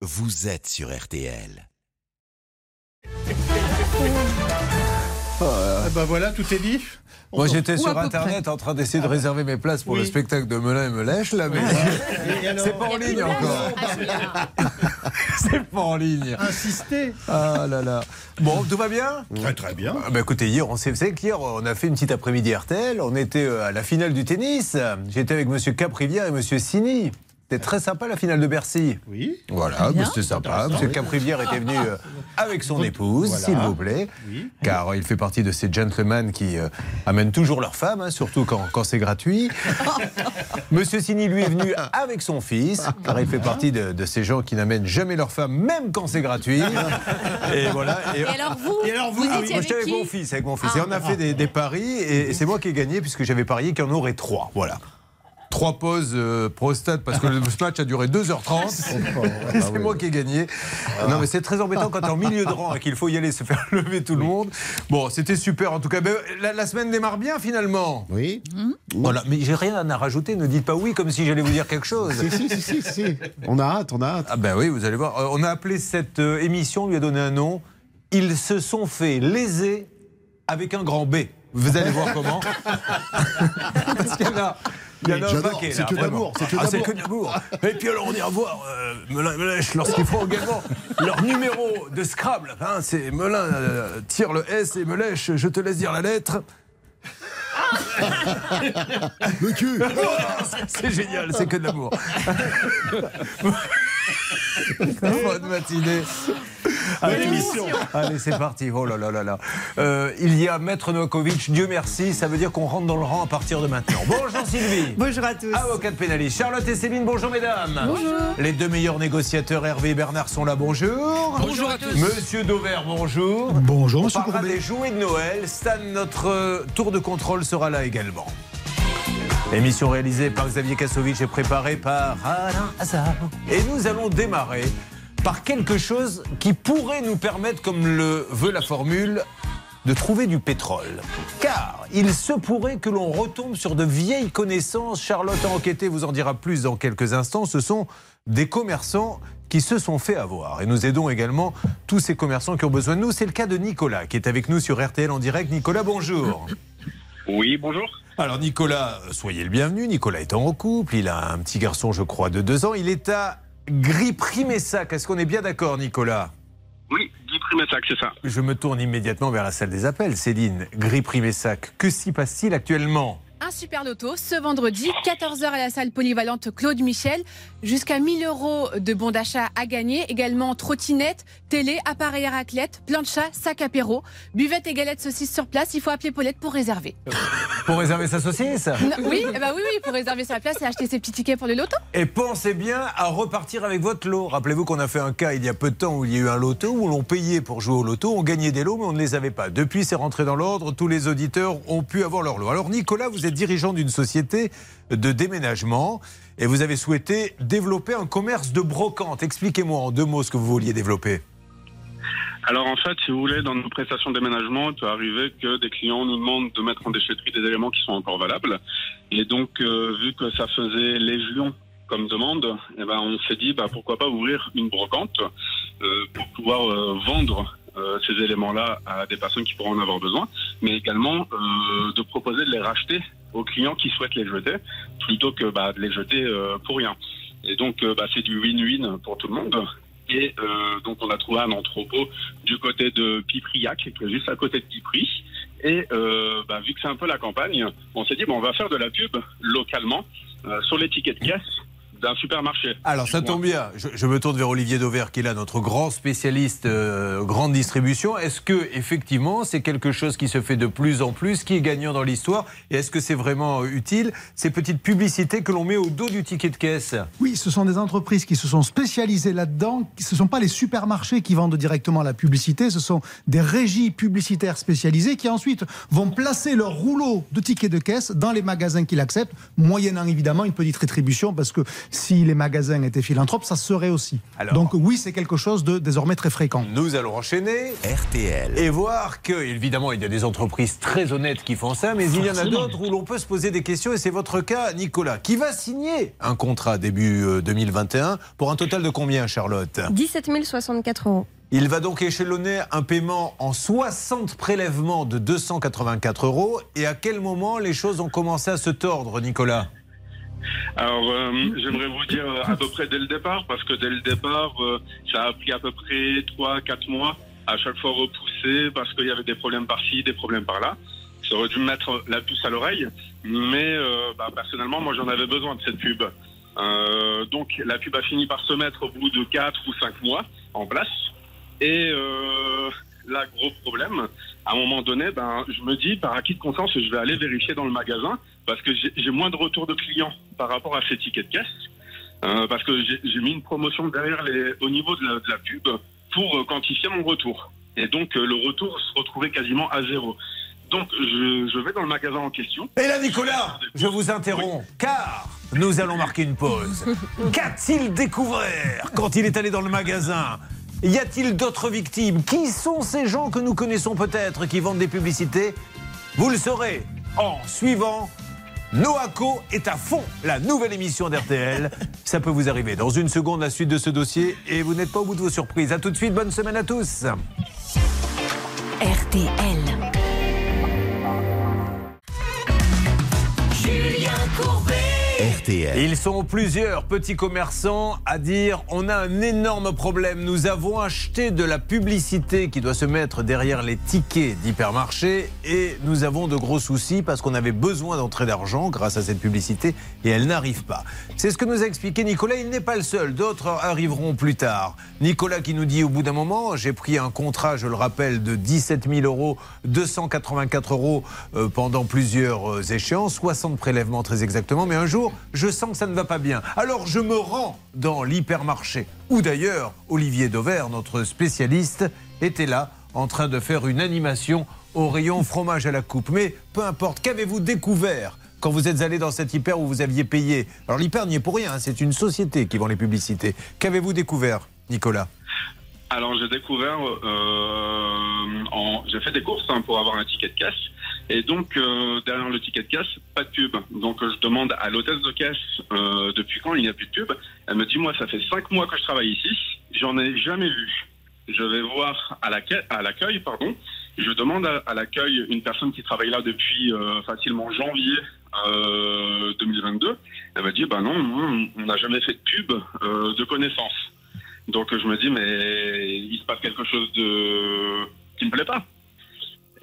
vous êtes sur RTL. Ah bah voilà, tout est dit. Moi, j'étais sur Internet en train d'essayer de réserver mes places pour Oui. le spectacle de Melun et Melèche, là, mais c'est pas en ligne encore. C'est pas en ligne. insister. Ah là là. Bon, tout va bien Très très bien. Ah bah écoutez, hier, on s'est, vous savez qu'hier, on a fait une petite après-midi RTL. On était euh, à la finale du tennis. J'étais avec Monsieur Caprivière et Monsieur Sini. C'était très sympa la finale de Bercy. Oui. Voilà, mais c'était sympa. Monsieur Caprivière était venu euh, avec son épouse, Voilà. s'il vous plaît. Oui. Car il fait partie de ces gentlemen qui euh, amènent toujours leur femme, hein, surtout quand, quand c'est gratuit. Monsieur Sini, lui, est venu avec son fils, car il fait partie de, de ces gens qui n'amènent jamais leur femme, même quand c'est gratuit. Et voilà. Et- Et alors vous Et alors vous, vous ah étiez moi, j'étais avec avec qui mon fils, avec mon fils. Ah. Et on a fait des, des paris, et, et c'est moi qui ai gagné, puisque j'avais parié qu'il y en aurait trois. Voilà. Trois pauses euh, prostate, parce que le match a duré 2h30. Et c'est moi qui ai gagné. Non, mais c'est très embêtant quand t'es en milieu de rang et qu'il faut y aller se faire lever tout le monde. Bon, c'était super en tout cas. Mais la, la semaine démarre bien finalement. Oui. Voilà, mais j'ai rien à rajouter. Ne dites pas oui comme si j'allais vous dire quelque chose. Si, si, si, si, si. On a hâte, on a hâte. Ah ben oui, vous allez voir. Euh, on a appelé cette euh, émission, on lui a donné un nom. Ils se sont fait léser avec un grand B. Vous allez voir comment. Parce qu'il y en a. Il y en a un J'adore, paquet, c'est que d'amour, c'est que Ah, c'est d'amour. que d'amour. Et puis alors on ira voir Melun et Melèche lorsqu'ils feront également leur numéro de Scrabble. Hein, c'est Melun euh, tire le S et Melèche, je te laisse dire la lettre. Le cul C'est génial, c'est que de l'amour. Bonne matinée. Allez, Allez, c'est parti. Oh là là là là. Euh, il y a Maître Novakovic, Dieu merci, ça veut dire qu'on rentre dans le rang à partir de maintenant. Bonjour Sylvie. Bonjour à tous. Avocat de pénaliste. Charlotte et Céline, bonjour mesdames. Bonjour. Les deux meilleurs négociateurs, Hervé et Bernard, sont là, bonjour. Bonjour à tous. Monsieur Dauvert, bonjour. Bonjour, On monsieur parlera Courbet. des jouets de Noël. Stan, notre euh, tour de contrôle sera là également. Émission réalisée par Xavier Kassovitch et préparée par Alain Hazard. Et nous allons démarrer par quelque chose qui pourrait nous permettre, comme le veut la formule, de trouver du pétrole. Car il se pourrait que l'on retombe sur de vieilles connaissances. Charlotte a enquêté, vous en dira plus dans quelques instants. Ce sont des commerçants qui se sont fait avoir. Et nous aidons également tous ces commerçants qui ont besoin de nous. C'est le cas de Nicolas qui est avec nous sur RTL en direct. Nicolas, bonjour. Oui, bonjour. Alors Nicolas, soyez le bienvenu. Nicolas est en couple, il a un petit garçon, je crois, de deux ans. Il est à Gris-Primessac. Est-ce qu'on est bien d'accord, Nicolas? Oui, Guy Primessac, c'est ça. Je me tourne immédiatement vers la salle des appels. Céline, Gris-Primessac, que s'y passe-t-il actuellement? Un super loto ce vendredi, 14h à la salle polyvalente Claude Michel. Jusqu'à 1000 euros de bons d'achat à gagner. Également trottinette, télé, appareil à raclette, plancha, sac apéro, buvette et galettes saucisses sur place. Il faut appeler Paulette pour réserver. Pour réserver sa saucisse? Non, oui, ben oui, oui, pour réserver sa place et acheter ses petits tickets pour le loto. Et pensez bien à repartir avec votre lot. Rappelez-vous qu'on a fait un cas il y a peu de temps où il y a eu un loto où l'on payait pour jouer au loto, on gagnait des lots mais on ne les avait pas. Depuis, c'est rentré dans l'ordre, tous les auditeurs ont pu avoir leur lot. Alors Nicolas, vous êtes dirigeant d'une société de déménagement et vous avez souhaité développer un commerce de brocante. Expliquez-moi en deux mots ce que vous vouliez développer. Alors en fait, si vous voulez, dans nos prestations de déménagement, il peut arriver que des clients nous demandent de mettre en déchetterie des éléments qui sont encore valables. Et donc, euh, vu que ça faisait légion comme demande, eh ben, on s'est dit bah, pourquoi pas ouvrir une brocante euh, pour pouvoir euh, vendre euh, ces éléments-là à des personnes qui pourront en avoir besoin, mais également euh, de proposer de les racheter aux clients qui souhaitent les jeter, plutôt que bah, de les jeter euh, pour rien. Et donc, bah, c'est du win-win pour tout le monde. Et euh, donc, on a trouvé un entrepôt du côté de Pipriac, qui est juste à côté de Pipri. Et euh, bah, vu que c'est un peu la campagne, on s'est dit, bon, on va faire de la pub localement euh, sur les tickets de caisse d'un supermarché. Alors ça tombe bien, je, je me tourne vers Olivier Dauvert qui est là, notre grand spécialiste euh, grande distribution. Est-ce que effectivement c'est quelque chose qui se fait de plus en plus, qui est gagnant dans l'histoire? Et est-ce que c'est vraiment euh, utile? Ces petites publicités que l'on met au dos du ticket de caisse Oui, ce sont des entreprises qui se sont spécialisées là-dedans. Ce ne sont pas les supermarchés qui vendent directement la publicité, ce sont des régies publicitaires spécialisées qui ensuite vont placer leur rouleau de tickets de caisse dans les magasins qui l'acceptent, moyennant évidemment une petite rétribution parce que si les magasins étaient philanthropes, ça serait aussi. Alors- Donc oui, c'est quelque chose de désormais très fréquent. Nous allons enchaîner RTL. et voir que, évidemment, il y a des entreprises très honnêtes qui font ça, mais il y en a d'autres où l'on peut se poser des questions, et c'est votre cas, Nicolas, qui va signer un contrat début euh, 2021 pour un total de combien, Charlotte? 17 064 euros. Il va donc échelonner un paiement en 60 prélèvements de 284 euros. Et à quel moment les choses ont commencé à se tordre, Nicolas? Alors, euh, j'aimerais vous dire euh, à peu près dès le départ, parce que dès le départ, euh, ça a pris à peu près 3-4 mois, à chaque fois repoussé, parce qu'il y avait des problèmes par-ci, des problèmes par-là. Ça aurait dû me mettre la puce à l'oreille, mais bah, personnellement, moi, j'en avais besoin de cette pub. Donc, la pub a fini par se mettre au bout de 4 ou 5 mois en place. Et là, gros problème, à un moment donné, ben, je me dis, par acquis de conscience, je vais aller vérifier dans le magasin parce que j'ai moins de retours de clients par rapport à ces tickets de caisse. Euh, parce que j'ai mis une promotion derrière les, au niveau de la, de la pub pour euh, quantifier mon retour. Et donc, euh, le retour se retrouvait quasiment à zéro. Donc, je, je vais dans le magasin en question. Et là, Nicolas, je vous interromps, car nous allons marquer une pause. Qu'a-t-il découvert quand il est allé dans le magasin Y a-t-il d'autres victimes? Qui sont ces gens que nous connaissons peut-être qui vendent des publicités? Vous le saurez en suivant Noaco est à fond, la nouvelle émission d'RTL. Ça peut vous arriver dans une seconde, la suite de ce dossier, et vous n'êtes pas au bout de vos surprises. A tout de suite, bonne semaine à tous. RTL. Ils sont plusieurs petits commerçants à dire on a un énorme problème. Nous avons acheté de la publicité qui doit se mettre derrière les tickets d'hypermarché et nous avons de gros soucis parce qu'on avait besoin d'entrer d'argent grâce à cette publicité et elle n'arrive pas. C'est ce que nous a expliqué Nicolas. Il n'est pas le seul. D'autres arriveront plus tard. Nicolas qui nous dit au bout d'un moment j'ai pris un contrat, je le rappelle, de 17 000 euros, 284 euros euh, pendant plusieurs euh, échéances, 60 prélèvements très exactement. Mais un jour, je sens que ça ne va pas bien. Alors je me rends dans l'hypermarché. Ou d'ailleurs, Olivier Dauvert, notre spécialiste, était là en train de faire une animation au rayon fromage à la coupe. Mais peu importe, qu'avez-vous découvert quand vous êtes allé dans cet hyper où vous aviez payé Alors l'hyper n'y est pour rien, hein, c'est une société qui vend les publicités. Qu'avez-vous découvert, Nicolas Alors j'ai découvert, euh, j'ai fait des courses hein, pour avoir un ticket de caisse. Et donc euh, derrière le ticket de caisse, pas de pub. Donc euh, je demande à l'hôtesse de caisse euh, depuis quand il n'y a plus de pub. Elle me dit moi ça fait cinq mois que je travaille ici, j'en ai jamais vu. Je vais voir à l'accueil, à l'accueil pardon. Je demande à, l'accueil une personne qui travaille là depuis euh, facilement janvier euh, 2022. Elle m'a dit bah non, non, on n'a jamais fait de pub euh, de connaissance. Donc je me dis mais il se passe quelque chose de qui me plaît pas.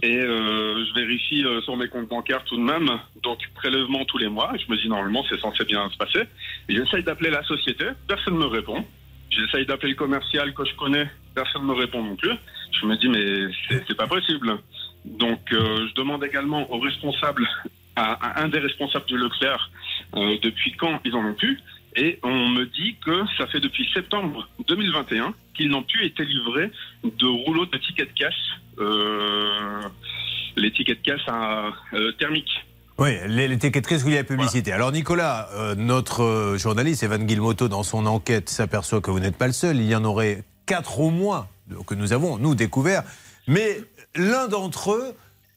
Et euh, je vérifie euh, sur mes comptes bancaires tout de même, donc prélèvement tous les mois. Je me dis normalement c'est censé bien se passer. J'essaye d'appeler la société, personne ne me répond. J'essaye d'appeler le commercial que je connais, personne ne me répond non plus. Je me dis mais c'est c'est pas possible. Donc euh, je demande également aux responsables, à, à un des responsables du Leclerc, euh, depuis quand ils en ont pu. Et on me dit que ça fait depuis septembre 2021 qu'ils n'ont plus été livrés de rouleaux de tickets de caisse, euh, les tickets de caisse à, euh, thermiques. Oui, ticketteries où il y a la publicité. Alors Nicolas, euh, notre euh, journaliste Evan Guilmoto, dans son enquête, s'aperçoit que vous n'êtes pas le seul. Il y en aurait quatre au moins que nous avons, nous, découverts. Mais l'un d'entre eux,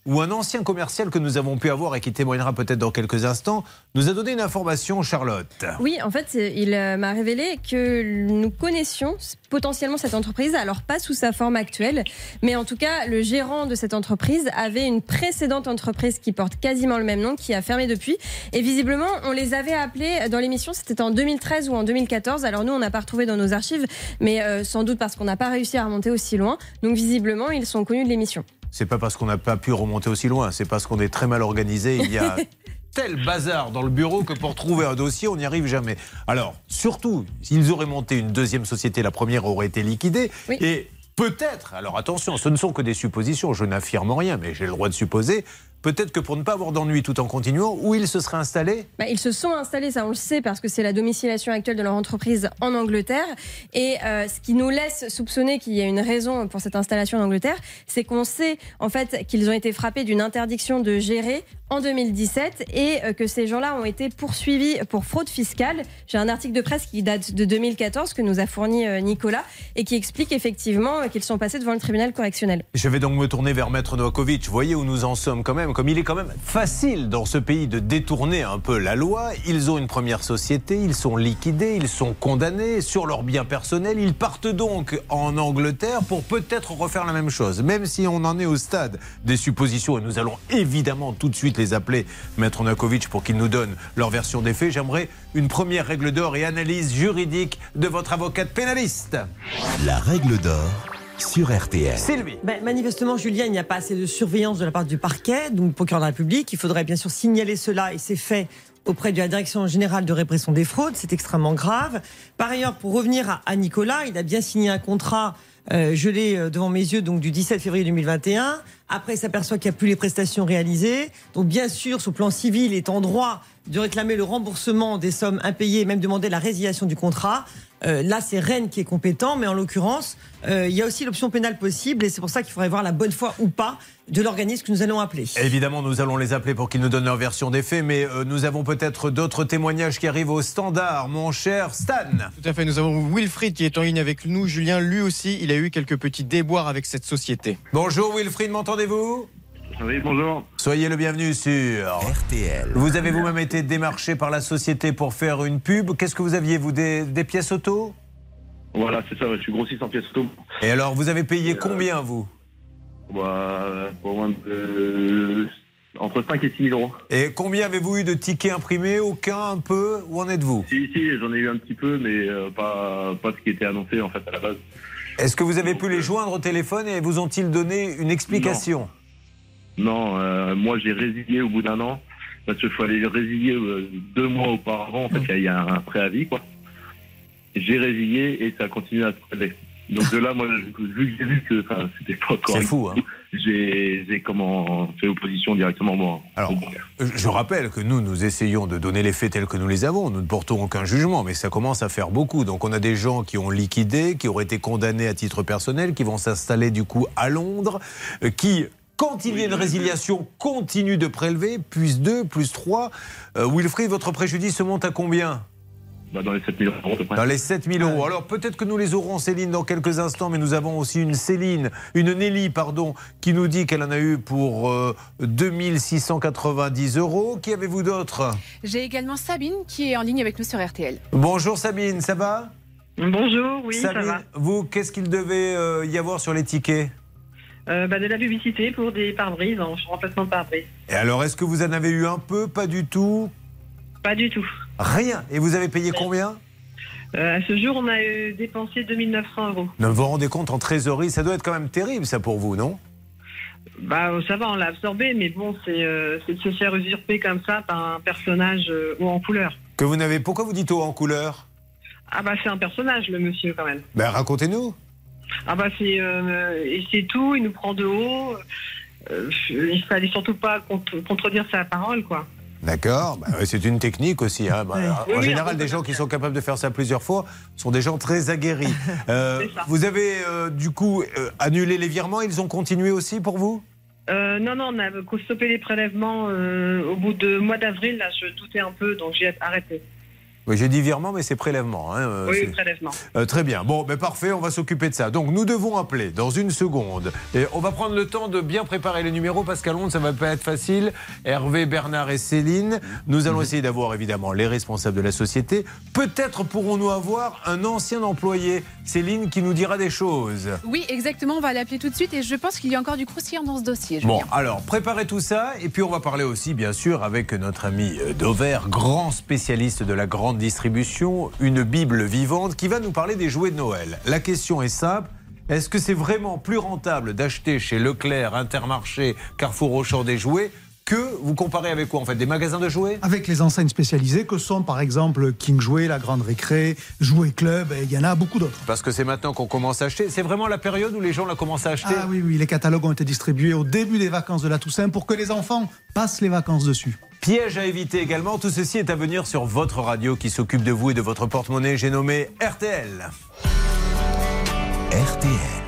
ou un ancien commercial que nous avons pu avoir et qui témoignera peut-être dans quelques instants, nous a donné une information, Charlotte. Oui, en fait, il euh, m'a révélé que nous connaissions potentiellement cette entreprise, alors pas sous sa forme actuelle, mais en tout cas, le gérant de cette entreprise avait une précédente entreprise qui porte quasiment le même nom, qui a fermé depuis. Et visiblement, on les avait appelés dans l'émission, c'était en 2013 ou en 2014. Alors nous, on n'a pas retrouvé dans nos archives, mais euh, sans doute parce qu'on n'a pas réussi à remonter aussi loin. Donc visiblement, ils sont connus de l'émission. C'est pas parce qu'on n'a pas pu remonter aussi loin, c'est parce qu'on est très mal organisé. Il y a tel bazar dans le bureau que pour trouver un dossier, on n'y arrive jamais. Alors, surtout, s'ils auraient monté une deuxième société, la première aurait été liquidée. Oui. Et peut-être, alors attention, ce ne sont que des suppositions, je n'affirme rien, mais j'ai le droit de supposer, peut-être que pour ne pas avoir d'ennui tout en continuant, où ils se seraient installés? Bah, ils se sont installés, ça on le sait, parce que c'est la domiciliation actuelle de leur entreprise en Angleterre. Et euh, ce qui nous laisse soupçonner qu'il y a une raison pour cette installation en Angleterre, c'est qu'on sait en fait qu'ils ont été frappés d'une interdiction de gérer en 2017 et euh, que ces gens-là ont été poursuivis pour fraude fiscale. J'ai un article de presse qui date de 2014 que nous a fourni euh, Nicolas et qui explique effectivement euh, qu'ils sont passés devant le tribunal correctionnel. Je vais donc me tourner vers Maître Novakovic. Voyez où nous en sommes quand même. Comme il est quand même facile dans ce pays de détourner un peu la loi. Ils ont une première société, ils sont liquidés, ils sont condamnés sur leurs biens personnels. Ils partent donc en Angleterre pour peut-être refaire la même chose. Même si on en est au stade des suppositions, et nous allons évidemment tout de suite les appeler, Maître Novakovic, pour qu'ils nous donnent leur version des faits, j'aimerais une première règle d'or et analyse juridique de votre avocate pénaliste. La règle d'or sur RTL. Sylvie. Ben, manifestement, Julien, il n'y a pas assez de surveillance de la part du parquet, donc procureur de la République. Il faudrait bien sûr signaler cela et c'est fait auprès de la Direction générale de répression des fraudes. C'est extrêmement grave. Par ailleurs, pour revenir à, à Nicolas, il a bien signé un contrat. Euh, je l'ai euh, devant mes yeux, donc du 17 février 2021. Après, il s'aperçoit qu'il n'y a plus les prestations réalisées. Donc, bien sûr, sur plan civil, il est en droit de réclamer le remboursement des sommes impayées, même demander la résiliation du contrat. Euh, là, c'est Rennes qui est compétent, mais en l'occurrence, euh, il y a aussi l'option pénale possible, et c'est pour ça qu'il faudrait voir la bonne foi ou pas de l'organisme que nous allons appeler. Évidemment, nous allons les appeler pour qu'ils nous donnent leur version des faits, mais euh, nous avons peut-être d'autres témoignages qui arrivent au standard, mon cher Stan. Tout à fait, nous avons Wilfried qui est en ligne avec nous. Julien, lui aussi, il a eu quelques petits déboires avec cette société. Bonjour Wilfried, m'entendez-vous? Oui, bonjour. Soyez le bienvenu sur. RTL. Vous avez vous-même été démarché par la société pour faire une pub. Qu'est-ce que vous aviez, vous, des, des pièces auto? Voilà, c'est ça, je suis grossiste en pièces auto. Et alors, vous avez payé combien, vous? Bah, moins de. Entre 5 et 6 000 euros. Et combien avez-vous eu de tickets imprimés? Aucun, un peu? Où en êtes-vous? Si, si, j'en ai eu un petit peu, mais euh, pas, pas ce qui était annoncé en fait à la base. Est-ce que vous avez pu les joindre au téléphone et vous ont-ils donné une explication? Non, euh, moi j'ai résilié au bout d'un an, parce qu'il fallait résilier euh, deux mois auparavant, en fait, il y a un préavis, quoi. J'ai résilié et ça a continué à se prélever. Donc de là, moi, vu que j'ai vu que enfin, c'était pas C'est correct, fou, hein j'ai j'ai comment fait opposition directement moi. Alors, Je rappelle que nous, nous essayons de donner les faits tels que nous les avons. Nous ne portons aucun jugement, mais ça commence à faire beaucoup. Donc on a des gens qui ont liquidé, qui auraient été condamnés à titre personnel, qui vont s'installer du coup à Londres, euh, qui... Quand il y a une résiliation, continuent de prélever, plus 2, plus 3. Euh, Wilfried, votre préjudice se monte à combien? Bah, dans les 7 000 euros à peu près. Dans les 7000 euros. Alors peut-être que nous les aurons, Céline, dans quelques instants, mais nous avons aussi une Céline, une Nelly, pardon, qui nous dit qu'elle en a eu pour euh, 2690 euros. Qui avez-vous d'autre? J'ai également Sabine qui est en ligne avec nous sur RTL. Bonjour Sabine, ça va? Bonjour, oui, Sabine, ça va. vous, qu'est-ce qu'il devait euh, y avoir sur les tickets? Euh, bah, de la publicité pour des pare-brises, en remplacement de pare-brise. Et alors, est-ce que vous en avez eu un peu Pas du tout? Pas du tout. Rien Et vous avez payé combien? Euh, à ce jour, on a euh, dépensé 2900 euros. Ne vous vous rendez compte en trésorerie Ça doit être quand même terrible, ça, pour vous, non? Bah, ça va, on l'a absorbé, mais bon, c'est euh, de se faire usurper comme ça par un personnage euh, haut en couleur. Que vous n'avez. Pourquoi vous dites haut en couleur? Ah bah, c'est un personnage, le monsieur, quand même. Ben, racontez-nous. Ah bah, c'est euh, c'est tout, il nous prend de haut. Euh, il fallait surtout pas contre- contredire sa parole, quoi. D'accord, Bah, c'est une technique aussi. hein. Bah, Oui. En Oui, général, des gens qui sont capables de faire ça plusieurs fois sont des gens très aguerris. Euh, vous avez euh, du coup annulé les virements, ils ont continué aussi pour vous? Euh, non, non, on a stoppé les prélèvements euh, au bout de mois d'avril. Là, je doutais un peu, donc j'ai arrêté. Oui, j'ai dit virement, mais c'est prélèvement. hein, euh, oui, prélèvement. Euh, très bien. Bon, ben parfait, on va s'occuper de ça. Donc nous devons appeler dans une seconde. Et on va prendre le temps de bien préparer les numéros parce qu'à Londres, ça va pas être facile. Hervé, Bernard et Céline. Nous allons essayer d'avoir évidemment les responsables de la société. Peut-être pourrons-nous avoir un ancien employé, Céline, qui nous dira des choses. Oui, exactement, on va l'appeler tout de suite et je pense qu'il y a encore du croustillant dans ce dossier. Bon, alors préparez tout ça et puis on va parler aussi bien sûr avec notre ami euh, Dover, grand spécialiste de la grande distribution, une Bible vivante qui va nous parler des jouets de Noël. La question est simple. Est-ce que c'est vraiment plus rentable d'acheter chez Leclerc, Intermarché, Carrefour Auchan des jouets que vous comparez avec quoi en fait Des magasins de jouets? Avec les enseignes spécialisées que sont par exemple King Jouet, la Grande Récré, Jouet Club, et il y en a beaucoup d'autres. Parce que c'est maintenant qu'on commence à acheter. C'est vraiment la période où les gens la commencent à acheter? Ah oui, oui, les catalogues ont été distribués au début des vacances de la Toussaint pour que les enfants passent les vacances dessus. Piège à éviter également, tout ceci est à venir sur votre radio qui s'occupe de vous et de votre porte-monnaie. J'ai nommé RTL. RTL.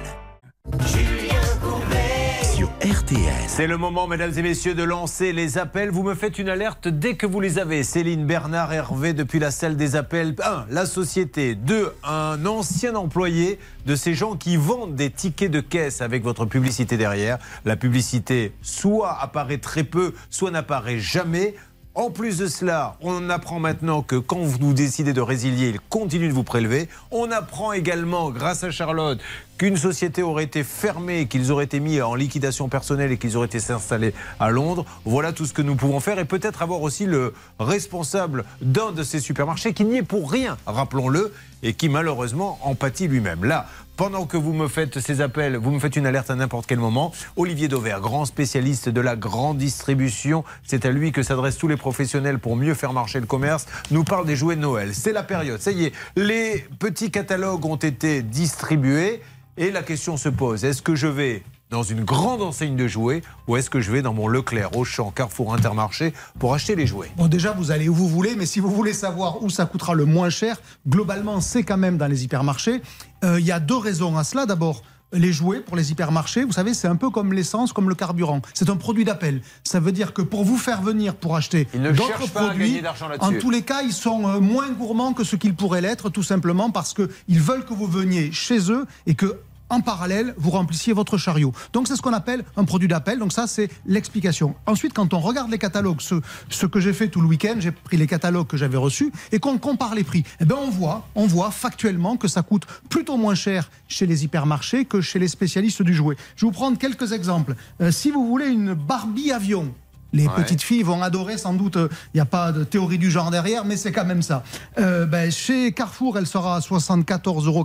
C'est le moment, mesdames et messieurs, de lancer les appels. Vous me faites une alerte dès que vous les avez. Céline, Bernard, Hervé, depuis la salle des appels. 1. La société. 2. Un ancien employé de ces gens qui vendent des tickets de caisse avec votre publicité derrière. La publicité soit apparaît très peu, soit n'apparaît jamais. En plus de cela, on apprend maintenant que quand vous décidez de résilier, il continue de vous prélever. On apprend également, grâce à Charlotte, qu'une société aurait été fermée, qu'ils auraient été mis en liquidation personnelle et qu'ils auraient été s'installer à Londres. Voilà tout ce que nous pouvons faire et peut-être avoir aussi le responsable d'un de ces supermarchés qui n'y est pour rien, rappelons-le, et qui malheureusement en pâtit lui-même. Là, pendant que vous me faites ces appels, vous me faites une alerte à n'importe quel moment. Olivier Dauvert, grand spécialiste de la grande distribution, c'est à lui que s'adressent tous les professionnels pour mieux faire marcher le commerce, nous parle des jouets de Noël. C'est la période, ça y est, les petits catalogues ont été distribués et la question se pose, est-ce que je vais dans une grande enseigne de jouets ou est-ce que je vais dans mon Leclerc, Auchan, Carrefour, Intermarché pour acheter les jouets? Bon, déjà, vous allez où vous voulez, mais si vous voulez savoir où ça coûtera le moins cher, globalement, c'est quand même dans les hypermarchés. Euh, Il y a deux raisons à cela. D'abord, les jouets pour les hypermarchés, vous savez, c'est un peu comme l'essence, comme le carburant. C'est un produit d'appel. Ça veut dire que pour vous faire venir pour acheter d'autres produits, en tous les cas, ils sont euh, moins gourmands que ce qu'ils pourraient l'être, tout simplement parce qu'ils veulent que vous veniez chez eux et que en parallèle, vous remplissiez votre chariot. Donc c'est ce qu'on appelle un produit d'appel. Donc ça, c'est l'explication. Ensuite, quand on regarde les catalogues, ce, que j'ai fait tout le week-end, j'ai pris les catalogues que j'avais reçus et qu'on compare les prix. Eh ben on voit, on voit factuellement que ça coûte plutôt moins cher chez les hypermarchés que chez les spécialistes du jouet. Je vais vous prendre quelques exemples. Euh, si vous voulez une Barbie avion, les Ouais. petites filles vont adorer, sans doute. Il n'y a pas de théorie du genre derrière, mais c'est quand même ça. Euh, ben, chez Carrefour, elle sera à 74,90 euros.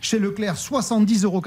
Chez Leclerc, 70,90 euros.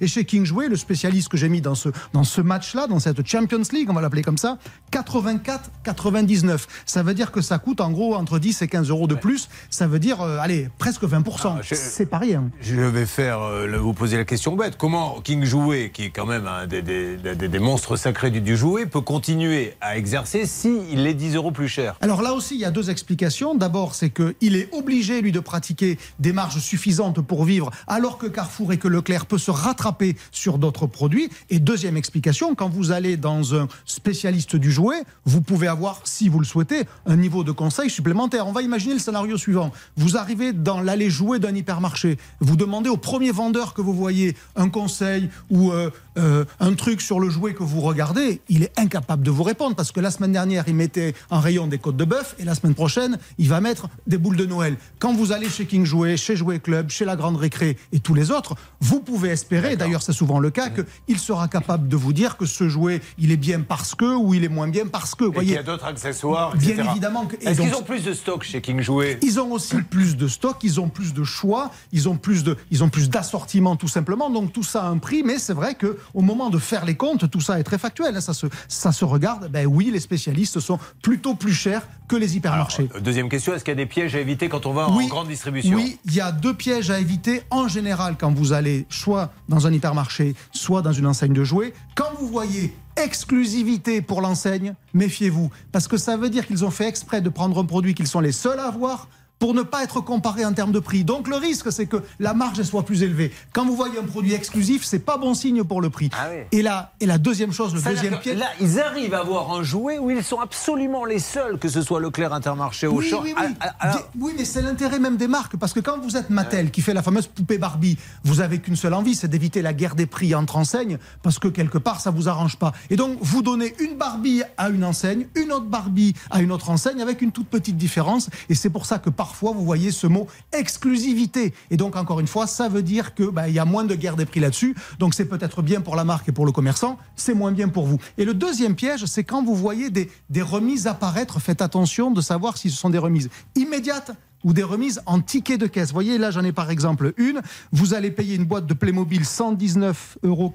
Et chez King Jouet, le spécialiste que j'ai mis dans ce, dans ce match-là, dans cette Champions League, on va l'appeler comme ça, 84,99. Ça veut dire que ça coûte en gros entre 10 et 15 euros de plus. Ça veut dire, euh, allez, presque 20%. Ah, C'est pas rien. Je vais faire euh, le- vous poser la question bête. Comment King Jouet, qui est quand même un des, des- des- des monstres sacrés du, du jouet, peut continuer à exercer s'il est 10 euros plus cher Alors là aussi, il y a deux explications. D'abord, c'est qu'il est obligé, lui, de pratiquer des marges suffisantes pour vivre, alors que Carrefour et que Leclerc peut se rattraper sur d'autres produits. Et deuxième explication, quand vous allez dans un spécialiste du jouet, vous pouvez avoir, si vous le souhaitez, un niveau de conseil supplémentaire. On va imaginer le scénario suivant. Vous arrivez dans l'allée jouet d'un hypermarché. Vous demandez au premier vendeur que vous voyez un conseil ou euh, euh, un truc sur le jouet que vous regardez. Il est incapable de vous répondre parce que la semaine dernière, il mettait en rayon des côtes de bœuf et la semaine prochaine, il va mettre des boules de Noël. Quand vous allez chez King Jouet, chez Jouet Club, chez La Grande Récré et tous les autres, vous pouvez espérer, d'ailleurs c'est souvent le cas, qu'il sera capable de vous dire que ce jouet, il est bien parce que ou il est moins bien parce que. Vous Et qu'il y voyez, a d'autres accessoires, Bien etc. évidemment que- Est-ce qu'ils ont plus de stock chez King Jouet? Ils ont aussi plus de stock, ils ont plus de choix, ils ont plus de, ils ont plus d'assortiment tout simplement. Donc tout ça a un prix, mais c'est vrai que au moment de faire les comptes, tout ça est très factuel. Ça se, ça se regarde. Ben oui, les spécialistes sont plutôt plus chers que les hypermarchés. Deuxième question, est-ce qu'il y a des pièges à éviter quand on va Oui. en grande distribution Oui, il y a deux pièges à éviter en général quand vous allez soit dans un hypermarché, soit dans une enseigne de jouets. Quand vous voyez exclusivité pour l'enseigne, méfiez-vous. Parce que ça veut dire qu'ils ont fait exprès de prendre un produit qu'ils sont les seuls à avoir pour ne pas être comparés en termes de prix. Donc le risque, c'est que la marge soit plus élevée. Quand vous voyez un produit exclusif, c'est pas bon signe pour le prix. Ah oui. Et, la, et la deuxième chose, le deuxième piège... Là, ils arrivent à avoir un jouet où ils sont absolument les seuls, que ce soit Leclerc, Intermarché, Auchan. Oui, oui, oui. à- à- à- Bien- oui, mais c'est l'intérêt même des marques. Parce que quand vous êtes Mattel, qui fait la fameuse poupée Barbie, vous avez qu'une seule envie, c'est d'éviter la guerre des prix entre enseignes, parce que quelque part, ça vous arrange pas. Et donc, vous donnez une Barbie à une enseigne, une autre Barbie à une autre enseigne, avec une toute petite différence. Et c'est pour ça que parfois, vous voyez ce mot exclusivité. Et donc, encore une fois, ça veut dire que bah, y a moins de guerre des prix là-dessus. Donc, c'est peut-être bien pour la marque et pour le commerçant, c'est moins bien pour vous. Et le deuxième piège, c'est quand vous voyez des, des remises apparaître, faites attention de savoir si ce sont des remises immédiates ou des remises en tickets de caisse. Vous voyez, là, j'en ai par exemple une. Vous allez payer une boîte de Playmobil 119,99 euros,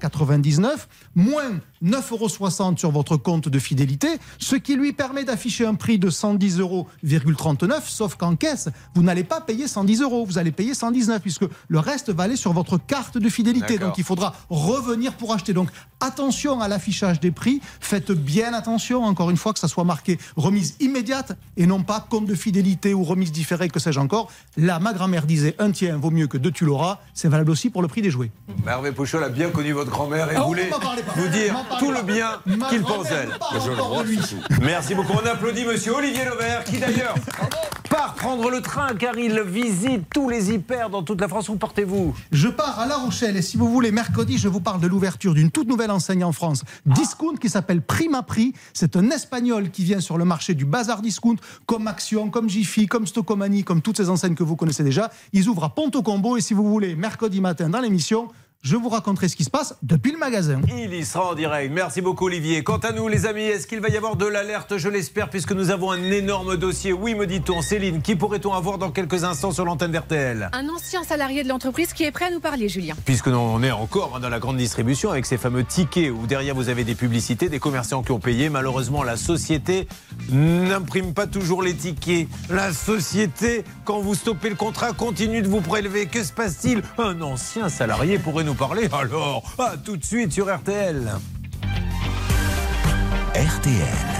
moins 9,60 euros sur votre compte de fidélité, ce qui lui permet d'afficher un prix de 110,39 euros, sauf qu'en caisse, vous n'allez pas payer 110 euros, vous allez payer 119, puisque le reste va aller sur votre carte de fidélité. Donc il faudra revenir pour acheter. Donc attention à l'affichage des prix, faites bien attention, encore une fois, que ça soit marqué remise immédiate et non pas compte de fidélité ou remise différée, que sais-je encore. Là, ma grand-mère disait un tien vaut mieux que deux tu l'auras, c'est valable aussi pour le prix des jouets. Hervé Pouchol a bien connu votre grand-mère et Ah, voulait vous dire tout le bien qu'il pense d'elle. Merci beaucoup. On applaudit monsieur Olivier Levert qui d'ailleurs part prendre le train car il visite tous les hyper dans toute la France. Où portez-vous Je pars à La Rochelle et si vous voulez, mercredi, je vous parle de l'ouverture d'une toute nouvelle enseigne en France, Discount, qui s'appelle Prima Prix. C'est un espagnol qui vient sur le marché du bazar discount, comme Action, comme Jiffy, comme Stocomanie, comme toutes ces enseignes que vous connaissez déjà. Ils ouvrent à Ponto Combo et si vous voulez, mercredi matin dans l'émission, je vous raconterai ce qui se passe depuis le magasin. Il y sera en direct. Merci beaucoup Olivier. Quant à nous les amis, est-ce qu'il va y avoir de l'alerte? Je l'espère puisque nous avons un énorme dossier. Oui me dit-on. Céline, qui pourrait-on avoir dans quelques instants sur l'antenne d'RTL Un ancien salarié de l'entreprise qui est prêt à nous parler, Julien. Puisque nous, on est encore hein, dans la grande distribution avec ces fameux tickets où derrière vous avez des publicités, des commerçants qui ont payé. Malheureusement, la société n'imprime pas toujours les tickets. La société, quand vous stoppez le contrat, continue de vous prélever. Que se passe-t-il? Un ancien salarié pourrait nous parler. Alors, à tout de suite sur RTL. RTL.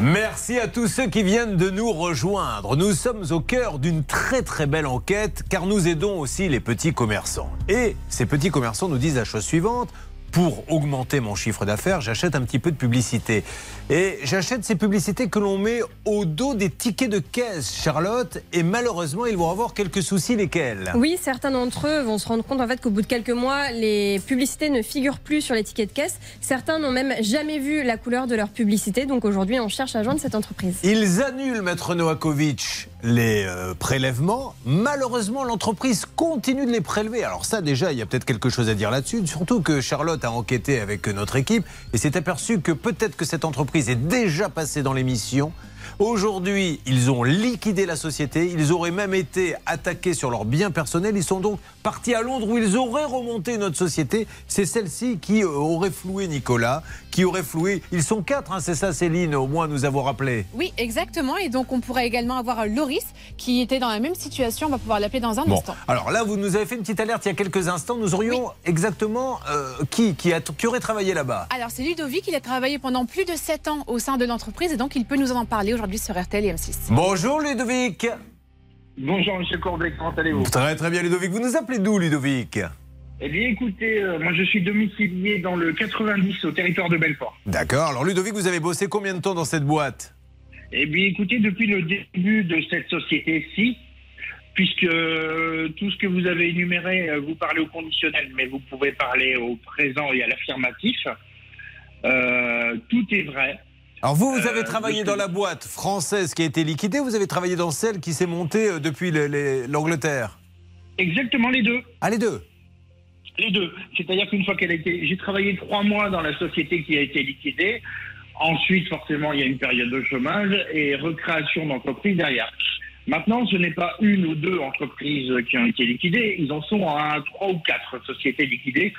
Merci à tous ceux qui viennent de nous rejoindre. Nous sommes au cœur d'une très très belle enquête car nous aidons aussi les petits commerçants. Et ces petits commerçants nous disent la chose suivante. Pour augmenter mon chiffre d'affaires, j'achète un petit peu de publicité. Et j'achète ces publicités que l'on met au dos des tickets de caisse, Charlotte. Et malheureusement, ils vont avoir quelques soucis, lesquels Oui, certains d'entre eux vont se rendre compte en fait qu'au bout de quelques mois, les publicités ne figurent plus sur les tickets de caisse. Certains n'ont même jamais vu la couleur de leur publicité. Donc aujourd'hui, on cherche à joindre cette entreprise. Ils annulent, Maître Novakovic, les euh, prélèvements. Malheureusement, l'entreprise continue de les prélever. Alors ça, déjà, il y a peut-être quelque chose à dire là-dessus. Surtout que Charlotte a enquêté avec notre équipe et s'est aperçu que peut-être que cette entreprise est déjà passée dans l'émission. Aujourd'hui, ils ont liquidé la société. Ils auraient même été attaqués sur leurs biens personnels. Ils sont donc partis à Londres où ils auraient remonté notre société. C'est celle-ci qui aurait floué Nicolas, qui aurait floué. Ils sont quatre, hein, c'est ça, Céline, au moins nous avons rappelé. Oui, exactement. Et donc, on pourrait également avoir Loris qui était dans la même situation. On va pouvoir l'appeler dans un Bon, instant. alors là, vous nous avez fait une petite alerte il y a quelques instants. Nous aurions exactement euh, qui, qui, a- qui aurait travaillé là-bas? Alors, c'est Ludovic. Il a travaillé pendant plus de 7 ans au sein de l'entreprise et donc il peut nous en parler aujourd'hui sur RTL et M6. Bonjour Ludovic. Bonjour Monsieur Courbet, comment allez-vous? Très très bien Ludovic. Vous nous appelez d'où Ludovic? Eh bien écoutez, euh, moi je suis domicilié dans le 90 au territoire de Belfort. D'accord. Alors Ludovic, vous avez bossé combien de temps dans cette boîte? Eh bien écoutez, depuis le début de cette société-ci, puisque euh, tout ce que vous avez énuméré, euh, vous parlez au conditionnel, mais vous pouvez parler au présent et à l'affirmatif, tout est vrai. Alors vous, vous avez travaillé dans la boîte française qui a été liquidée. Vous avez travaillé dans celle qui s'est montée depuis l'Angleterre? Exactement les deux. Ah les deux. Les deux. C'est-à-dire qu'une fois qu'elle a été, j'ai travaillé trois mois dans la société qui a été liquidée. Ensuite, forcément, il y a une période de chômage et recréation d'entreprise derrière. Maintenant, ce n'est pas une ou deux entreprises qui ont été liquidées. Ils en sont à trois ou quatre sociétés liquidées.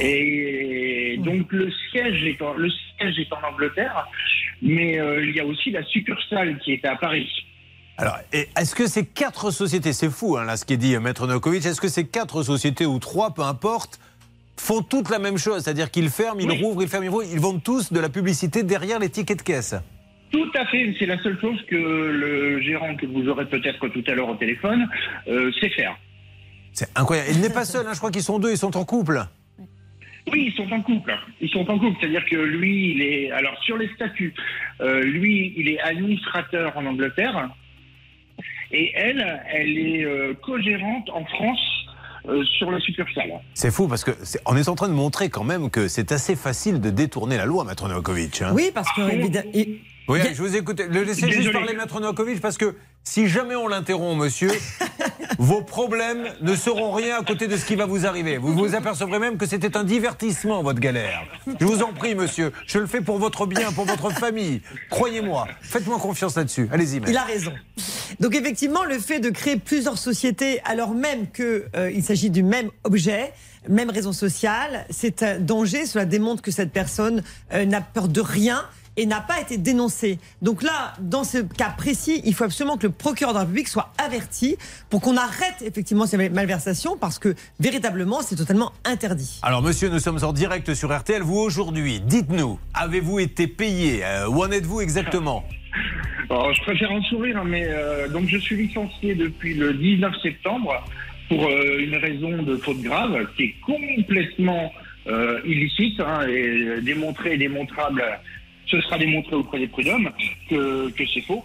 Et donc, le siège est en, le siège est en Angleterre, mais euh, il y a aussi la succursale qui est à Paris. Alors, est-ce que ces quatre sociétés, c'est fou hein, là ce qui est dit Maître Nokovic, est-ce que ces quatre sociétés ou trois, peu importe, font toutes la même chose? C'est-à-dire qu'ils ferment, ils Oui. rouvrent, ils ferment, ils rouvrent, ils vendent tous de la publicité derrière les tickets de caisse. Tout à fait. C'est la seule chose que le gérant que vous aurez peut-être tout à l'heure au téléphone euh, sait faire. C'est incroyable. Il n'est pas seul, hein, je crois qu'ils sont deux, ils sont en couple. Oui, ils sont en couple. Ils sont en couple, c'est-à-dire que lui, il est alors sur les statuts. euh, lui, il est administrateur en Angleterre et elle, elle est euh, co-gérante en France euh, sur la succursale. C'est fou parce que c'est- on est en train de montrer quand même que c'est assez facile de détourner la loi, Maître Novakovic. hein. Oui, parce que évidemment. Oui, je vous écoute. Le laissez juste parler, Maître Novakovic, parce que si jamais on l'interrompt, monsieur, vos problèmes ne seront rien à côté de ce qui va vous arriver. Vous vous apercevrez même que c'était un divertissement, votre galère. Je vous en prie, monsieur. Je le fais pour votre bien, pour votre famille. Croyez-moi. Faites-moi confiance là-dessus. Allez-y, Il a raison. Donc effectivement, le fait de créer plusieurs sociétés alors même qu'il s'agit du même objet, même raison sociale, c'est un danger. Cela démontre que cette personne euh, n'a peur de rien et n'a pas été dénoncée. Donc là, dans ce cas précis, il faut absolument que le procureur de la République soit averti pour qu'on arrête effectivement ces malversations parce que véritablement, c'est totalement interdit. Alors, monsieur, nous sommes en direct sur RTL. Vous, aujourd'hui, dites-nous, avez-vous été payé Euh, Où en êtes-vous exactement? Alors, je préfère en sourire, hein, mais euh, donc je suis licencié depuis le 19 septembre pour euh, une raison de faute grave qui est complètement euh, illicite hein, et démontré et démontrable. Ce sera démontré auprès des prud'hommes que, c'est faux.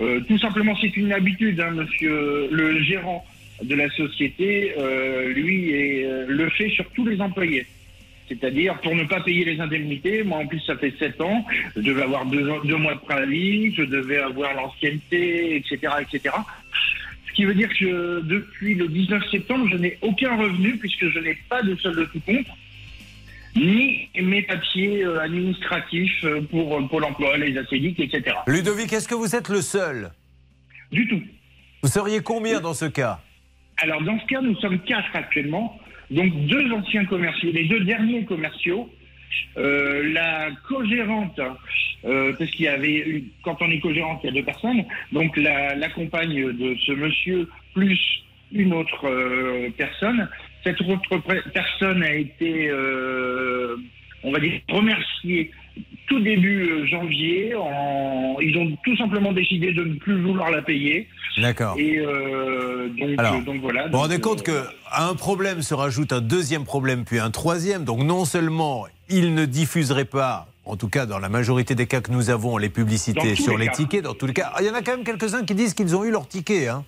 Euh, tout simplement, c'est une habitude, hein, monsieur le gérant de la société, euh, lui, euh, le fait sur tous les employés. C'est-à-dire, pour ne pas payer les indemnités, moi en plus ça fait 7 ans, je devais avoir deux, deux mois de préavis, je devais avoir l'ancienneté, etc., etc. Ce qui veut dire que depuis le 19 septembre, je n'ai aucun revenu puisque je n'ai pas de solde de tout compte, ni mes papiers euh, administratifs euh, pour euh, Pôle emploi, les acédiques, etc. Ludovic, est-ce que vous êtes le seul Du tout. Vous seriez combien dans ce cas? Alors dans ce cas, nous sommes quatre actuellement, donc deux anciens commerciaux, les deux derniers commerciaux. Euh, la co-gérante, euh, parce qu'il y avait, une- quand on est co-gérante, il y a deux personnes, donc la, la compagne de ce monsieur plus une autre euh, personne. Cette autre personne a été, euh, on va dire, remerciée tout début euh, janvier. En, ils ont tout simplement décidé de ne plus vouloir la payer. D'accord. Et euh, donc, Alors, euh, donc voilà. Vous vous rendez compte euh, qu'à un problème se rajoute un deuxième problème, puis un troisième. Donc non seulement il ne diffuserait pas, en tout cas dans la majorité des cas que nous avons, les publicités sur les tickets, dans tous les cas. Ah, Il y en a quand même quelques-uns qui disent qu'ils ont eu leur ticket. Hein.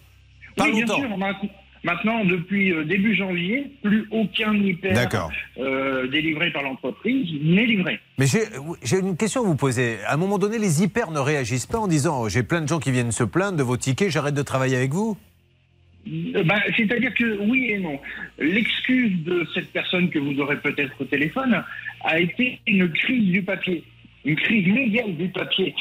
Pas oui, bien longtemps. Maintenant, depuis euh, début janvier, plus aucun hyper euh, délivré par l'entreprise n'est livré. Mais j'ai j'ai une question à vous poser. À un moment donné, les hyper ne réagissent pas en disant oh, j'ai plein de gens qui viennent se plaindre de vos tickets, j'arrête de travailler avec vous? Euh, bah, C'est-à-dire que oui et non. L'excuse de cette personne que vous aurez peut-être au téléphone a été une crise du papier, une crise mondiale du papier.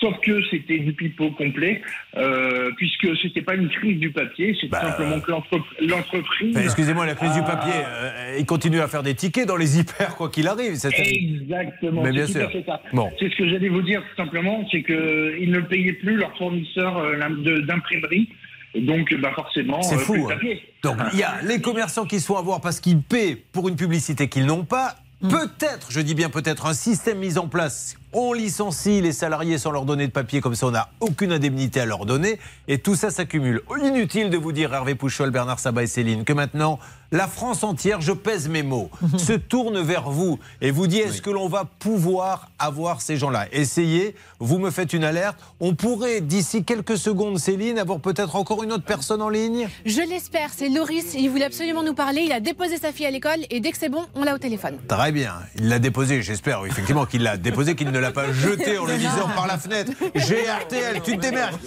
Sauf que c'était du pipeau complet, euh, puisque c'était pas une crise du papier, c'est simplement que l'entre- l'entreprise. Enfin, Excusez-moi, la crise du papier, euh, il continue à faire des tickets dans les hyper, quoi qu'il arrive. Exactement. Mais bien sûr. à. Bon. C'est ce que j'allais vous dire tout simplement, c'est qu'ils ne payaient plus leurs fournisseurs euh, d'imprimerie. Donc, bah forcément, C'est euh, fou. plus de hein. Donc il y a les commerçants qui se font avoir parce qu'ils paient pour une publicité qu'ils n'ont pas. Peut-être, je dis bien peut-être, un système mis en place. On licencie les salariés sans leur donner de papier, comme ça on n'a aucune indemnité à leur donner. Et tout ça s'accumule. Inutile de vous dire, Hervé Pouchol, Bernard Sabat et Céline, que maintenant, la France entière, je pèse mes mots, se tourne vers vous et vous dit est-ce que l'on va pouvoir avoir ces gens-là? Essayez, vous me faites une alerte. On pourrait, d'ici quelques secondes, Céline, avoir peut-être encore une autre personne en ligne? Je l'espère, c'est Loris. Il voulait absolument nous parler. Il a déposé sa fille à l'école et dès que c'est bon, on l'a au téléphone. Très bien. Il l'a déposé, j'espère effectivement qu'il l'a déposé, qu'il ne l'a pas jeté en le disant par la fenêtre J'ai RTL, tu te démerdes.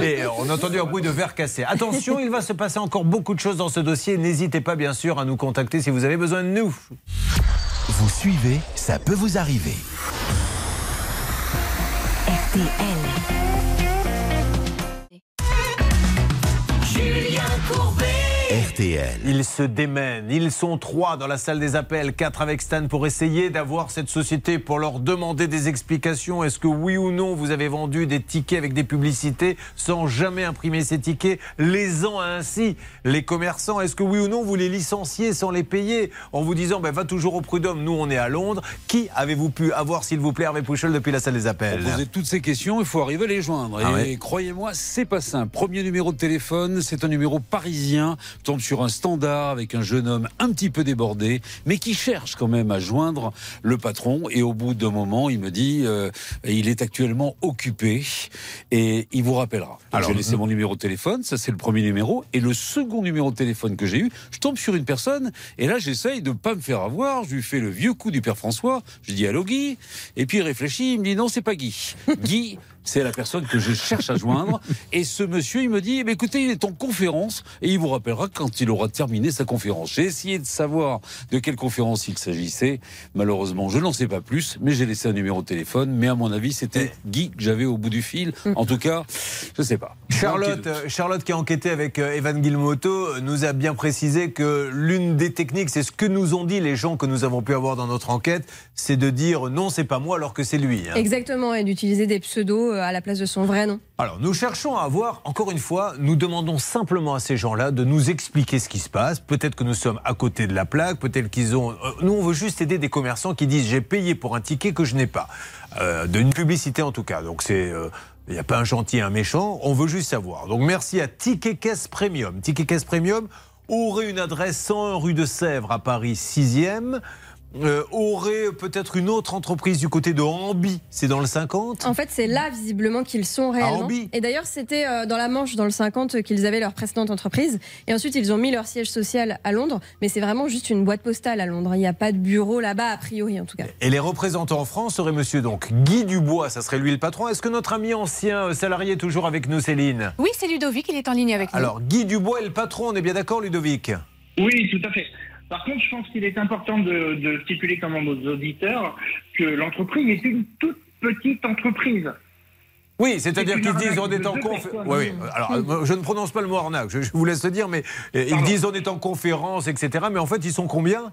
Et on a entendu un bruit de verre cassé. Attention, il va se passer encore beaucoup de choses dans ce dossier. N'hésitez pas bien sûr à nous contacter si vous avez besoin de nous. Vous suivez, ça peut vous arriver. Julien Courbet. RTL. Ils se démènent. Ils sont trois dans la salle des appels, quatre avec Stan pour essayer d'avoir cette société, pour leur demander des explications. Est-ce que oui ou non vous avez vendu des tickets avec des publicités sans jamais imprimer ces tickets, lésant ainsi les commerçants Est-ce que oui ou non vous les licenciez sans les payer? En vous disant ben, va toujours au prud'homme, nous on est à Londres. Qui avez-vous pu avoir, s'il vous plaît, Hervé Pouchol, depuis la salle des appels? Poser toutes ces questions, il faut arriver à les joindre. Ah et ouais. croyez-moi, c'est pas simple. Premier numéro de téléphone, c'est un numéro parisien. Je tombe sur un standard avec un jeune homme un petit peu débordé, mais qui cherche quand même à joindre le patron. Et au bout d'un moment, il me dit, euh, il est actuellement occupé et il vous rappellera. Donc, Alors, j'ai laissé mon numéro de téléphone, ça c'est le premier numéro. Et le second numéro de téléphone que j'ai eu, je tombe sur une personne et là j'essaye de pas me faire avoir. Je lui fais le vieux coup du père François. Je dis allô Guy? Et puis il réfléchit, il me dit non c'est pas Guy. Guy C'est la personne que je cherche à joindre. Et ce monsieur, il me dit, eh bien, écoutez, il est en conférence et il vous rappellera quand il aura terminé sa conférence. J'ai essayé de savoir de quelle conférence il s'agissait. Malheureusement, je n'en sais pas plus, mais j'ai laissé un numéro de téléphone. Mais à mon avis, c'était Guy que j'avais au bout du fil. En tout cas, je ne sais pas. Charlotte, Charlotte qui a enquêté avec euh, Evan Guilmoto euh, nous a bien précisé que l'une des techniques, c'est ce que nous ont dit les gens que nous avons pu avoir dans notre enquête, c'est de dire non, c'est pas moi alors que c'est lui. hein. Exactement, et d'utiliser des pseudos à la place de son vrai nom. Alors, nous cherchons à avoir, encore une fois, nous demandons simplement à ces gens-là de nous expliquer ce qui se passe. Peut-être que nous sommes à côté de la plaque, peut-être qu'ils ont. euh, nous, on veut juste aider des commerçants qui disent j'ai payé pour un ticket que je n'ai pas. Euh, D'une publicité en tout cas. Donc, c'est. euh, il n'y a pas un gentil et un méchant, on veut juste savoir. Donc merci à Ticket Caisse Premium. Ticket Caisse Premium aurait une adresse 101 rue de Sèvres à Paris 6e. Euh, aurait peut-être une autre entreprise du côté de Hamby, c'est dans le 50 En fait, c'est là visiblement qu'ils sont réellement. Et d'ailleurs, c'était euh, dans la Manche, dans le 50, qu'ils avaient leur précédente entreprise. Et ensuite, ils ont mis leur siège social à Londres. Mais c'est vraiment juste une boîte postale à Londres. Il n'y a pas de bureau là-bas, a priori en tout cas. Et les représentants en France seraient monsieur donc Guy Dubois, ça serait lui le patron. Est-ce que notre ami ancien euh, salarié est toujours avec nous, Céline? Oui, c'est Ludovic, il est en ligne avec nous. Alors, Guy Dubois est le patron, on est bien d'accord, Ludovic? Oui, tout à fait. Par contre, je pense qu'il est important de, de stipuler quand même aux auditeurs que l'entreprise est une toute petite entreprise. Oui, c'est-à-dire qu'ils disent on est en conférence. Oui, oui. Alors, euh, je ne prononce pas le mot arnaque, je, je vous laisse le dire, mais euh, ils disent on est en conférence, etc. Mais en fait, ils sont combien?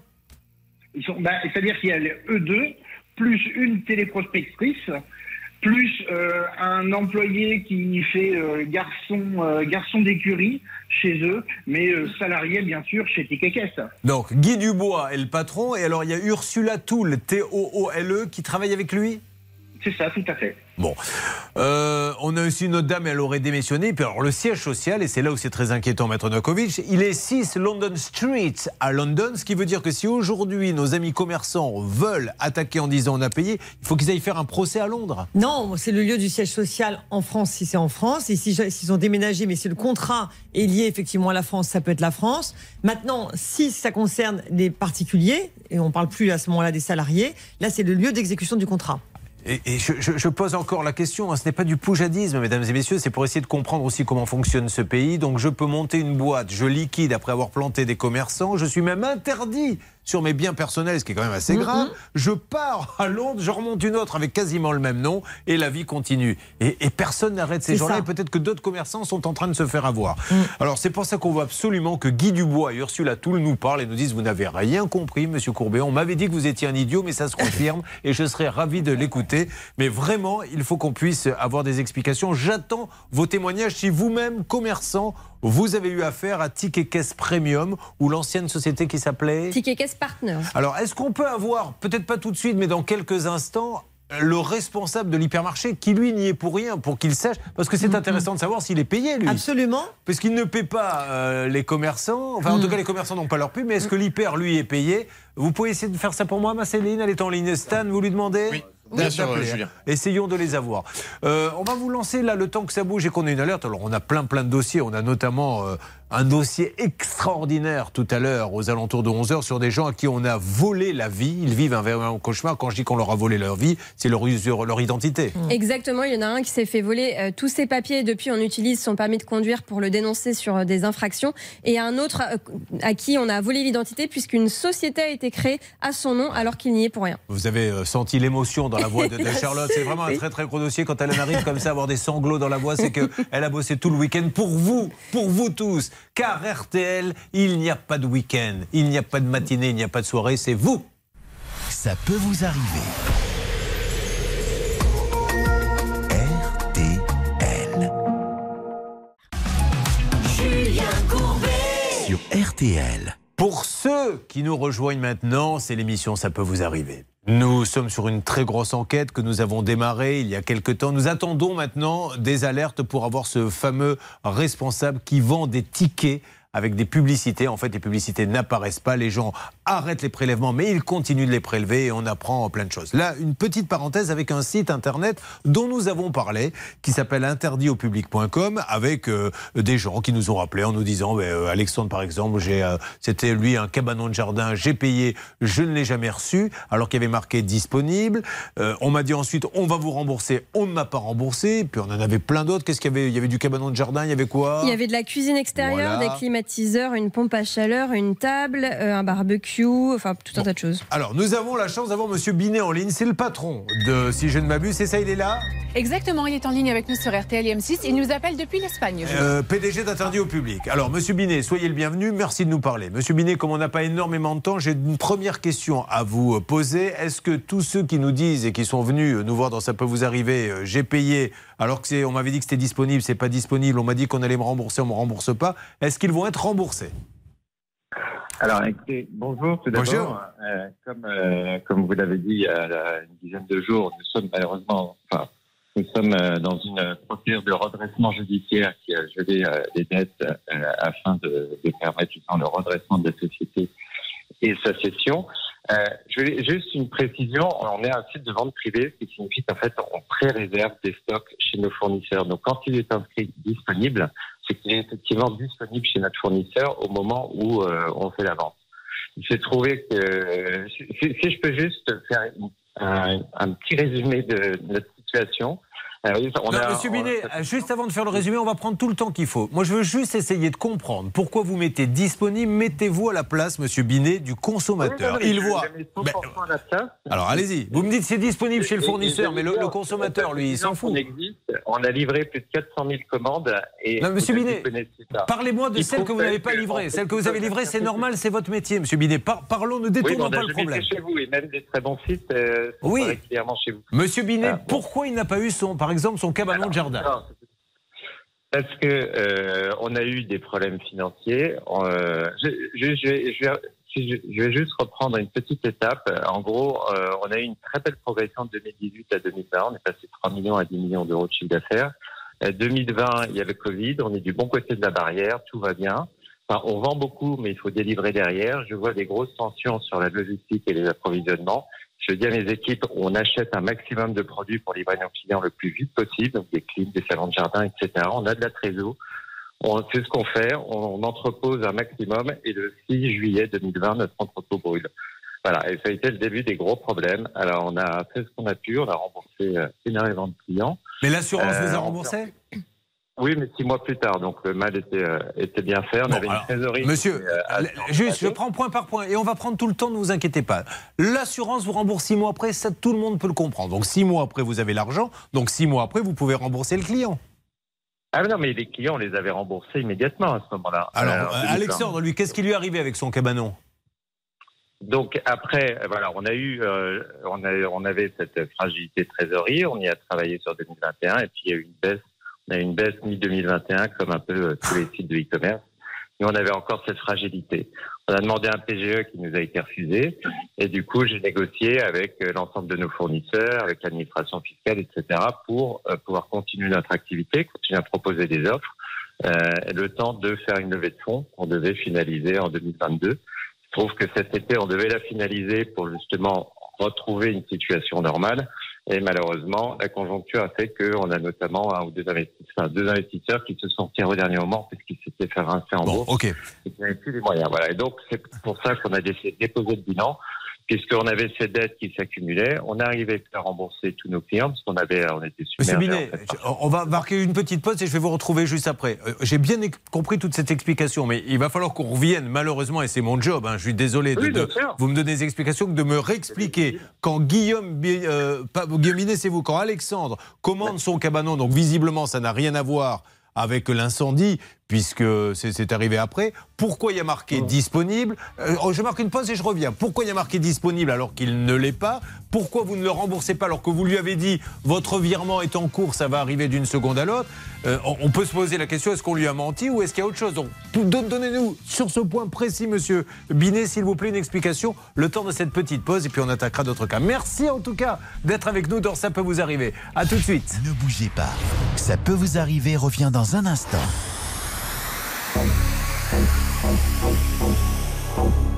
Ils sont, bah, c'est-à-dire qu'il y a les E2 plus une téléprospectrice plus euh, un employé qui fait euh, garçon euh, garçon d'écurie chez eux, mais euh, salarié bien sûr chez Caisse. Donc, Guy Dubois est le patron, et alors il y a Ursula Toul, T-O-O-L-E, E, qui travaille avec lui? C'est ça, tout à fait. Bon. Euh, on a aussi une autre dame, elle aurait démissionné. Puis alors, le siège social, et c'est là où c'est très inquiétant, Maître Nokovic, il est 6 London Street à London, ce qui veut dire que si aujourd'hui nos amis commerçants veulent attaquer en disant on a payé, il faut qu'ils aillent faire un procès à Londres. Non, c'est le lieu du siège social en France si c'est en France. Et si- s'ils ont déménagé, mais si le contrat est lié effectivement à la France, ça peut être la France. Maintenant, si ça concerne des particuliers, et on parle plus à ce moment-là des salariés, là c'est le lieu d'exécution du contrat. Et, je pose encore la question, hein, ce n'est pas du poujadisme, mesdames et messieurs, c'est pour essayer de comprendre aussi comment fonctionne ce pays. Donc je peux monter une boîte, je liquide après avoir planté des commerçants, je suis même interdit sur mes biens personnels, ce qui est quand même assez grave. Je pars à Londres, je remonte une autre avec quasiment le même nom, et la vie continue. Et, et personne n'arrête ces gens-là, et peut-être que d'autres commerçants sont en train de se faire avoir. Alors c'est pour ça qu'on veut absolument que Guy Dubois et Ursula Toul nous parlent et nous disent, vous n'avez rien compris, monsieur Courbet, on m'avait dit que vous étiez un idiot, mais ça se confirme, et je serais ravi de l'écouter. Mais vraiment, il faut qu'on puisse avoir des explications. J'attends vos témoignages si vous-même, commerçant, vous avez eu affaire à Ticket Caisse Premium ou l'ancienne société qui s'appelait Ticket Caisse Partner. Alors, est-ce qu'on peut avoir, peut-être pas tout de suite, mais dans quelques instants, le responsable de l'hypermarché qui, lui, n'y est pour rien, pour qu'il sache? Parce que c'est intéressant de savoir s'il est payé, lui. Absolument. Parce qu'il ne paie pas euh, les commerçants. Enfin, en tout cas, les commerçants n'ont pas leur pub, mais est-ce que l'hyper, lui, est payé? Vous pouvez essayer de faire ça pour moi, ma Céline? Elle est en ligne. Stan, vous lui demandez? Oui. Bien sûr, euh. Julien. Essayons de les avoir. Euh, on va vous lancer là le temps que ça bouge et qu'on ait une alerte. Alors on a plein plein de dossiers. On a notamment euh, un dossier extraordinaire tout à l'heure aux alentours de 11h sur des gens à qui on a volé la vie. Ils vivent un véritable cauchemar. Quand je dis qu'on leur a volé leur vie, c'est leur, usure- leur identité. Exactement, il y en a un qui s'est fait voler euh, tous ses papiers et depuis on utilise son permis de conduire pour le dénoncer sur euh, des infractions et un autre euh, à qui on a volé l'identité puisqu'une société a été créée à son nom alors qu'il n'y est pour rien. Vous avez senti l'émotion dans la voix de, de Charlotte. C'est vraiment un très très gros dossier. Quand elle en arrive comme ça, avoir des sanglots dans la voix, c'est qu'elle a bossé tout le week-end pour vous, pour vous tous. Car RTL, il n'y a pas de week-end, il n'y a pas de matinée, il n'y a pas de soirée, c'est vous. Ça peut vous arriver. RTL. Julien Courbet. Sur RTL. Pour ceux qui nous rejoignent maintenant, c'est l'émission Ça peut vous arriver. Nous sommes sur une très grosse enquête que nous avons démarrée il y a quelque temps. Nous attendons maintenant des alertes pour avoir ce fameux responsable qui vend des tickets avec des publicités. En fait, les publicités n'apparaissent pas, les gens arrêtent les prélèvements, mais ils continuent de les prélever et on apprend plein de choses. Là, une petite parenthèse avec un site internet dont nous avons parlé, qui s'appelle interditaupublic.com, avec euh, des gens qui nous ont rappelé en nous disant, ben, euh, Alexandre par exemple, j'ai, euh, c'était lui un cabanon de jardin, j'ai payé, je ne l'ai jamais reçu, alors qu'il y avait marqué disponible. Euh, on m'a dit ensuite, on va vous rembourser, on ne m'a pas remboursé. Puis on en avait plein d'autres. Qu'est-ce qu'il y avait? Il y avait du cabanon de jardin, il y avait quoi? Il y avait de la cuisine extérieure, Voilà. des climatiseurs, une pompe à chaleur, une table, euh, un barbecue, enfin tout un tas de choses. Alors, nous avons la chance d'avoir Monsieur Binet en ligne. C'est le patron de, si je ne m'abuse, c'est ça, il est là? Exactement, il est en ligne avec nous sur RTL et M6. Il nous appelle depuis l'Espagne. Euh, PDG d'Interdit au public. Alors, Monsieur Binet, soyez le bienvenu. Merci de nous parler. Monsieur Binet, comme on n'a pas énormément de temps, j'ai une première question à vous poser. Est-ce que tous ceux qui nous disent et qui sont venus nous voir dans Ça peut vous arriver, euh, j'ai payé, alors que c'est, on m'avait dit que c'était disponible, c'est pas disponible, on m'a dit qu'on allait me rembourser, on me rembourse pas. Est-ce qu'ils vont être remboursés Alors, écoutez, bonjour tout d'abord. Bonjour. Euh, comme, euh, comme vous l'avez dit il y a une dizaine de jours, nous sommes malheureusement, enfin, nous sommes euh, dans une procédure de redressement judiciaire qui a gelé euh, les dettes euh, afin de, de permettre justement le redressement de la société et sa cession. Je vais juste une précision. On est un site de vente privée, ce qui signifie qu'en fait, on pré-réserve des stocks chez nos fournisseurs. Donc, quand il est inscrit disponible, c'est qu'il est effectivement disponible chez notre fournisseur au moment où euh, on fait la vente. Il s'est trouvé que, si, si- si je peux juste faire un, petit résumé de notre situation. Oui, on Non, a- Monsieur on- Binet, juste avant de faire le résumé, on va prendre tout le temps qu'il faut. Moi, je veux juste essayer de comprendre pourquoi vous mettez disponible. Mettez-vous à la place, Monsieur Binet, du consommateur. Oui, non, mais Il voit. je mets 100% Ben, alors, allez-y. Vous me dites c'est disponible chez le fournisseur, mais le, consommateur, lui, il s'en fout. On existe. On a livré plus de 400 000 commandes. Et Non, monsieur Binet. Parlez-moi de celles que vous n'avez pas livrées. Celles que vous avez livrées, c'est normal, c'est votre métier, Monsieur Binet. Par- parlons, ne détournons Oui, pas le problème. chez vous et même des très bons sites euh, Oui. régulièrement chez vous. Monsieur Binet, Ah, pourquoi il n'a pas eu son, exemple, son cabanon de jardin Parce que euh, on a eu des problèmes financiers. Euh, je, vais- juste reprendre une petite étape. En gros, euh, on a eu une très belle progression de 2018 à 2020. On est passé de 3 millions à 10 millions d'euros de chiffre d'affaires. Euh, 2020, il y avait Covid. On est du bon côté de la barrière. Tout va bien. On vend beaucoup, mais il faut délivrer derrière. Je vois des grosses tensions sur la logistique et les approvisionnements. Je dis à mes équipes, on achète un maximum de produits pour livrer nos clients le plus vite possible, donc des clims, des salons de jardin, etc. On a de la trésor. On sait ce qu'on fait, on, entrepose un maximum et le 6 juillet 2020, notre entrepôt brûle. Voilà, et ça a été le début des gros problèmes. Alors on a fait ce qu'on a pu, on a remboursé euh, énormément de clients. Mais l'assurance Euh, vous a remboursé? Oui, mais six mois plus tard, donc le mal était, euh, était bien fait. On Bon, avait alors, une trésorerie. Monsieur, euh, juste, je prends point par point et on va prendre tout le temps, ne vous inquiétez pas. L'assurance vous rembourse six mois après, ça tout le monde peut le comprendre. Donc six mois après, vous avez l'argent, donc six mois après, vous pouvez rembourser le client. Ah mais non, mais les clients, on les avait remboursés immédiatement à ce moment-là. Alors, Euh, en 2020. Alexandre, lui, qu'est-ce qui lui est arrivé avec son cabanon? Donc après, voilà, on a eu, euh, on, a, on avait cette fragilité de trésorerie, on y a travaillé sur 2021, et puis il y a eu une baisse, on a une baisse mi-2021, comme un peu euh, tous les sites de e-commerce, et on avait encore cette fragilité. On a demandé un PGE qui nous a été refusé, et du coup j'ai négocié avec euh, l'ensemble de nos fournisseurs, avec l'administration fiscale, etc., pour euh, pouvoir continuer notre activité, continuer à proposer des offres, euh, le temps de faire une levée de fonds qu'on devait finaliser en 2022. Je trouve que cet été, on devait la finaliser pour justement retrouver une situation normale. Et malheureusement, la conjoncture a fait qu'on a notamment un ou deux investisseurs, enfin, deux investisseurs qui se sont tirés au dernier moment parce qu'ils s'étaient fait rincer en bourse ok. et qui n'avaient plus les moyens. Voilà. Et donc, c'est pour ça qu'on a décidé de déposer le bilan, puisqu'on avait ces dettes qui s'accumulaient. On arrivait à rembourser tous nos clients parce qu'on avait, on était Monsieur. Binet, en fait, je- on va marquer une petite pause et je vais vous retrouver juste après. Euh, J'ai bien compris toute cette explication, mais il va falloir qu'on revienne, malheureusement, et c'est mon job, hein, je suis désolé de, Oui, de- vous me donner des explications, que de me réexpliquer. Quand Guillaume, Bi- euh, pas- Guillaume Binet, c'est vous, quand Alexandre commande son cabanon, donc visiblement ça n'a rien à voir avec l'incendie, puisque c'est arrivé après. Pourquoi il y a marqué disponible Euh, Je marque une pause et je reviens. Pourquoi il y a marqué disponible alors qu'il ne l'est pas Pourquoi vous ne le remboursez pas alors que vous lui avez dit votre virement est en cours, ça va arriver d'une seconde à l'autre Euh, on, peut se poser la question est-ce qu'on lui a menti ou est-ce qu'il y a autre chose Donc, donnez-nous sur ce point précis, monsieur Binet, s'il vous plaît, une explication, le temps de cette petite pause et puis on attaquera d'autres cas. Merci en tout cas d'être avec nous dans Ça peut vous arriver. À tout de suite. Ne bougez pas. Ça peut vous arriver revient dans un instant. Oh.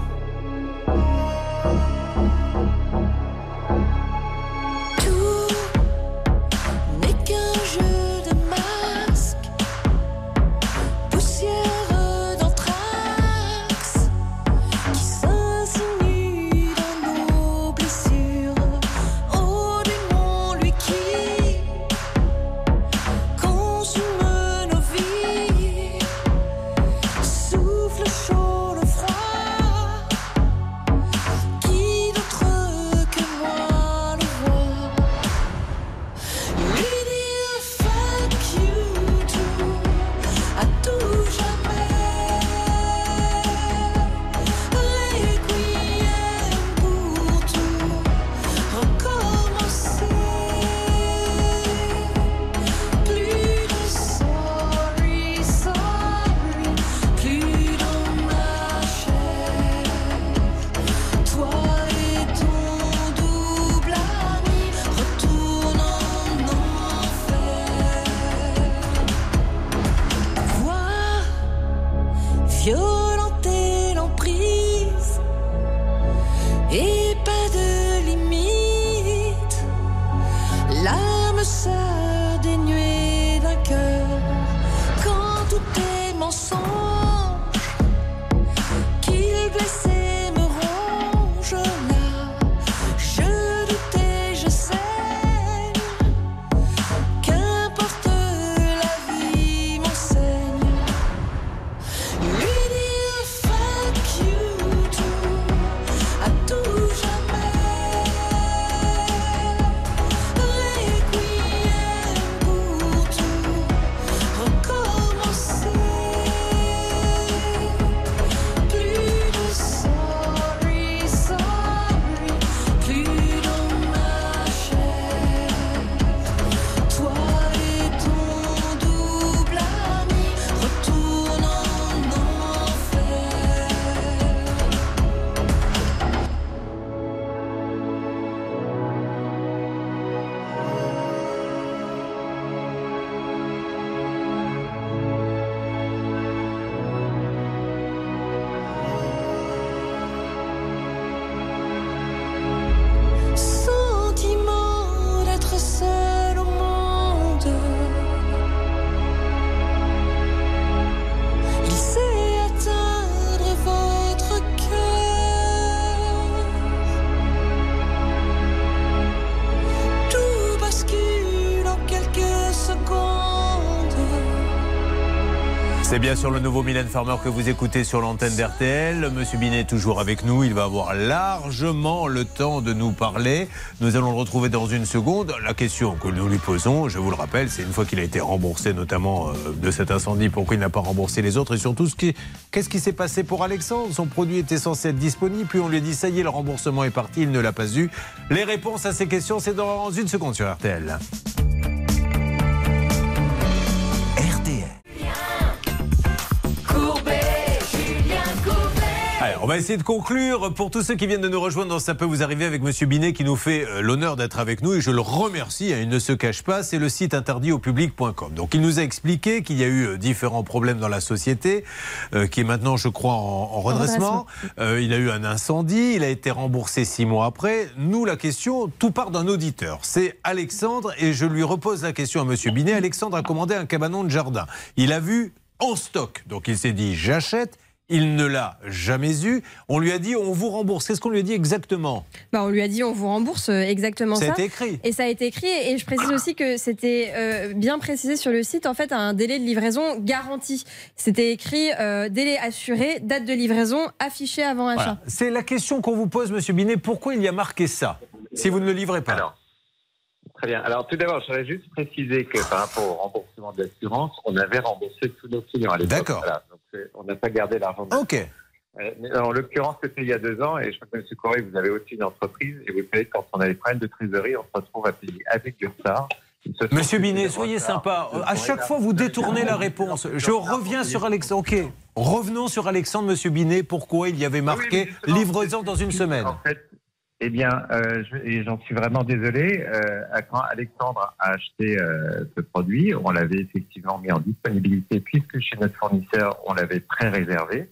Bien sûr le nouveau Mylène Farmer que vous écoutez sur l'antenne d'RTL. Monsieur Binet est toujours avec nous. Il va avoir largement le temps de nous parler. Nous allons le retrouver dans une seconde. La question que nous lui posons, je vous le rappelle, c'est une fois qu'il a été remboursé notamment euh, de cet incendie, pourquoi il n'a pas remboursé les autres et surtout ce qui- qu'est-ce qui s'est passé pour Alexandre? Son produit était censé être disponible, puis on lui a dit ça y est, le remboursement est parti, il ne l'a pas eu. Les réponses à ces questions, c'est dans une seconde sur RTL. On va essayer de conclure. Pour tous ceux qui viennent de nous rejoindre dans Ça peut vous arriver avec Monsieur Binet qui nous fait euh, l'honneur d'être avec nous et je le remercie. hein, il ne se cache pas. C'est le site interdit au public.com. Donc il nous a expliqué qu'il y a eu euh, différents problèmes dans la société, euh, qui est maintenant, je crois, en, en redressement. Euh, il a eu un incendie. Il a été remboursé six mois après. Nous, la question, tout part d'un auditeur. C'est Alexandre et je lui repose la question à Monsieur Binet. Alexandre a commandé un cabanon de jardin. Il a vu en stock. Donc il s'est dit j'achète. Il ne l'a jamais eu. On lui a dit on vous rembourse. Qu'est-ce qu'on lui a dit exactement? Bah, on lui a dit on vous rembourse euh, exactement Ça ça. a été écrit. Et ça a été écrit. Et je précise aussi que c'était euh, bien précisé sur le site, en fait, un délai de livraison garanti. C'était écrit euh, délai assuré, date de livraison affichée avant achat. Voilà. C'est la question qu'on vous pose, Monsieur Binet. Pourquoi il y a marqué ça si vous ne le livrez pas? Très bien. Alors tout d'abord, je voudrais juste préciser que par rapport au remboursement de l'assurance, on avait remboursé tous nos clients à l'époque. D'accord. Voilà. On n'a pas gardé l'argent. Ok. Euh, mais en l'occurrence, c'était il y a deux ans, et je crois que M. Corré, vous avez aussi une entreprise, et vous savez, quand on a des problèmes de trésorerie, on se retrouve à payer avec du retard. Monsieur Binet, soyez sympa. À chaque fois, vous détournez la réponse. Je reviens sur Alexandre. Ok. Revenons sur Alexandre, Monsieur Binet. Pourquoi il y avait marqué livraison dans une semaine En fait, eh bien, euh, je- et j'en suis vraiment désolé. euh, quand Alexandre a acheté euh, ce produit, on l'avait effectivement mis en disponibilité puisque chez notre fournisseur, on l'avait pré-réservé.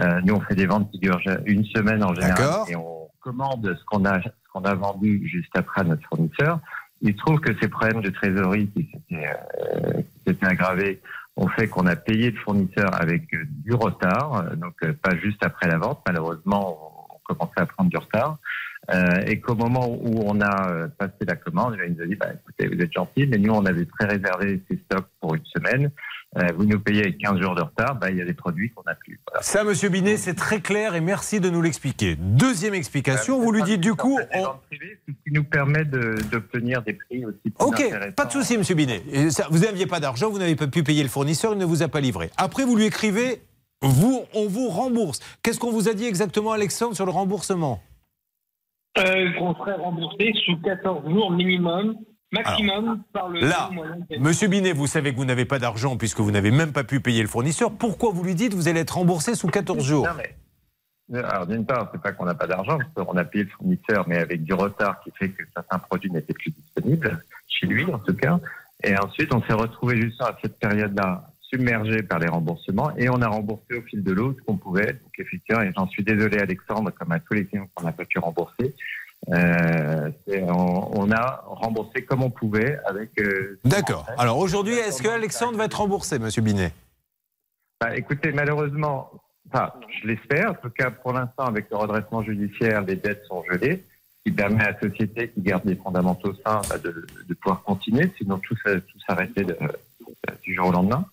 Euh, nous, on fait des ventes qui durent une semaine en général et on commande ce qu'on a, ce qu'on a vendu juste après à notre fournisseur. Il se trouve que ces problèmes de trésorerie qui s'étaient, euh, qui s'étaient aggravés ont fait qu'on a payé le fournisseur avec euh, du retard, donc pas juste après la vente. Malheureusement, on commençait à prendre du retard. Euh, et qu'au moment où on a euh, passé la commande, il nous a dit bah, écoutez, vous êtes gentil, mais nous, on avait pré-réservé ces stocks pour une semaine. Euh, vous nous payez avec 15 jours de retard, bah, il y a des produits qu'on n'a plus. Voilà. Ça, monsieur Binet, c'est très clair et merci de nous l'expliquer. Deuxième explication, vous lui dites du coup. on- Ce qui nous permet de- d'obtenir des prix aussi plus Ok, pas de souci, monsieur Binet. Et ça, Vous n'aviez pas d'argent, vous n'avez pas pu payer le fournisseur, il ne vous a pas livré. Après, vous lui écrivez, vous, on vous rembourse. Qu'est-ce qu'on vous a dit exactement, Alexandre, sur le remboursement? Euh, qu'on serait remboursé sous 14 jours minimum, maximum par le Là, monsieur Binet, vous savez que vous n'avez pas d'argent puisque vous n'avez même pas pu payer le fournisseur. Pourquoi vous lui dites vous allez être remboursé sous 14 jours? Non, mais- Alors d'une part, c'est pas qu'on n'a pas d'argent, parce qu'on a payé le fournisseur, mais avec du retard qui fait que certains produits n'étaient plus disponibles, chez lui en tout cas. Et ensuite, on s'est retrouvé justement à cette période-là submergé par les remboursements et on a remboursé au fil de l'eau ce qu'on pouvait. Donc effectivement, et j'en suis désolé Alexandre, comme à tous les clients qu'on n'a pas pu rembourser. Euh, on, on a remboursé comme on pouvait avec. euh, D'accord. Alors aujourd'hui, est-ce que Alexandre va être remboursé, monsieur Binet? Bah, écoutez, malheureusement, enfin, je l'espère. En tout cas, pour l'instant, avec le redressement judiciaire, les dettes sont gelées, ce qui permet à la société qui garde des fondamentaux sains bah, de, de pouvoir continuer, sinon tout, tout s'arrêtait de- du jour au lendemain.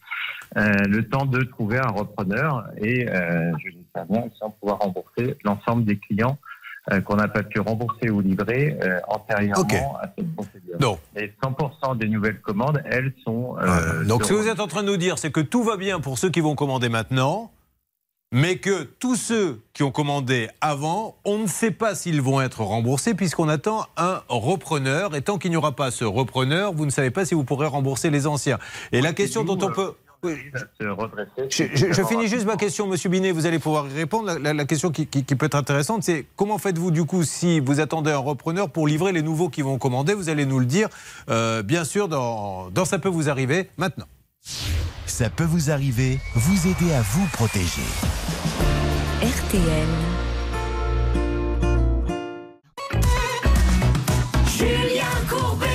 Euh, le temps de trouver un repreneur et euh, je l'espère bien sans pouvoir rembourser l'ensemble des clients euh, qu'on n'a pas pu rembourser ou livrer euh, antérieurement à cette procédure. Non. Et 100% des nouvelles commandes, elles sont. euh, Donc ce que vous êtes en train de nous dire, c'est que tout va bien pour ceux qui vont commander maintenant, mais que tous ceux qui ont commandé avant, on ne sait pas s'ils vont être remboursés puisqu'on attend un repreneur. Et tant qu'il n'y aura pas ce repreneur, vous ne savez pas si vous pourrez rembourser les anciens. Et la question dont on peut... Je, je- je finis juste ma question, Monsieur Binet, vous allez pouvoir y répondre. La, la- la question qui, qui- qui peut être intéressante, c'est comment faites-vous du coup si vous attendez un repreneur pour livrer les nouveaux qui vont commander? Vous allez nous le dire, euh, bien sûr, dans, dans Ça peut vous arriver maintenant. Ça peut vous arriver, vous aider à vous protéger. RTL. Julien Courbet.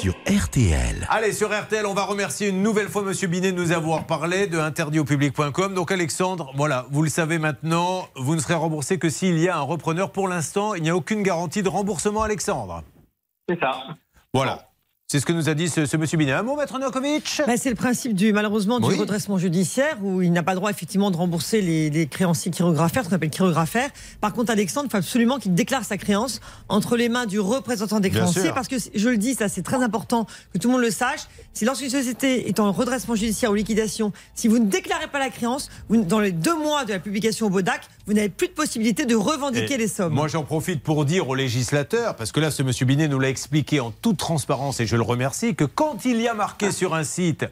Sur RTL. Allez, sur RTL, on va remercier une nouvelle fois Monsieur Binet de nous avoir parlé de interditaupublic.com. Donc Alexandre, voilà, vous le savez maintenant, vous ne serez remboursé que s'il y a un repreneur. Pour l'instant, il n'y a aucune garantie de remboursement, Alexandre. C'est ça. Voilà. C'est ce que nous a dit ce, ce Monsieur Binet. Un mot, Maître Novakovic? Bah, c'est le principe du malheureusement du Oui. redressement judiciaire où il n'a pas le droit effectivement de rembourser les, les créanciers chirographaires, ce qu'on appelle chirographaires. Par contre, Alexandre, il faut absolument qu'il déclare sa créance entre les mains du représentant des Bien créanciers sûr. parce que je le dis, ça c'est très important que tout le monde le sache. Si lorsqu'une société est en redressement judiciaire ou liquidation, si vous ne déclarez pas la créance, vous- dans les deux mois de la publication au Bodac, vous n'avez plus de possibilité de revendiquer Et les sommes. Moi, j'en profite pour dire aux législateurs, parce que là, ce monsieur Binet nous l'a expliqué en toute transparence, et je le remercie, que quand il y a marqué sur un site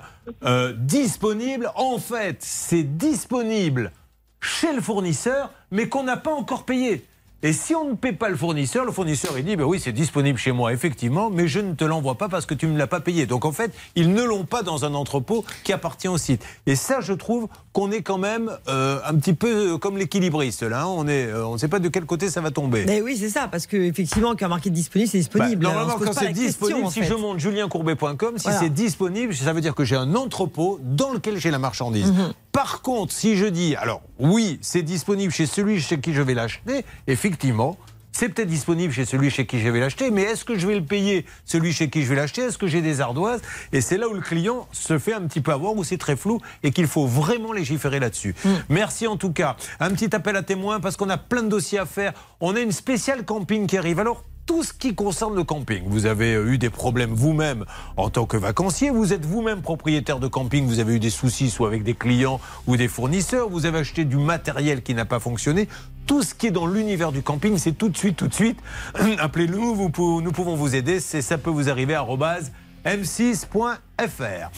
euh, disponible, en fait, c'est disponible chez le fournisseur, mais qu'on n'a pas encore payé. Et si on ne paie pas le fournisseur, le fournisseur il dit ben oui c'est disponible chez moi effectivement, mais je ne te l'envoie pas parce que tu ne me l'as pas payé. Donc en fait ils ne l'ont pas dans un entrepôt qui appartient au site. Et ça je trouve qu'on est quand même euh, un petit peu comme l'équilibriste là. hein. On est, euh, on ne sait pas de quel côté ça va tomber. Mais oui, c'est ça, parce que effectivement, quand marqué disponible, c'est disponible. Bah, normalement, quand c'est question, disponible, si je monte julienCourbet.com, si Voilà. c'est disponible, ça veut dire que j'ai un entrepôt dans lequel j'ai la marchandise. Mhm. Par contre, si je dis, alors oui, c'est disponible chez celui chez qui je vais l'acheter, effectivement. C'est peut-être disponible chez celui chez qui je vais l'acheter, mais est-ce que je vais le payer, celui chez qui je vais l'acheter? Est-ce que j'ai des ardoises? Et c'est là où le client se fait un petit peu avoir, où c'est très flou et qu'il faut vraiment légiférer là-dessus. Merci en tout cas. Un petit appel à témoins parce qu'on a plein de dossiers à faire. On a une spéciale camping qui arrive. Alors, tout ce qui concerne le camping. Vous avez euh, eu des problèmes vous-même en tant que vacancier, vous êtes vous-même propriétaire de camping, vous avez eu des soucis soit avec des clients ou des fournisseurs, vous avez acheté du matériel qui n'a pas fonctionné. Tout ce qui est dans l'univers du camping, c'est tout de suite, tout de suite. Appelez-nous, nous pouvons vous aider. Ça peut vous arriver arobase m6.fr.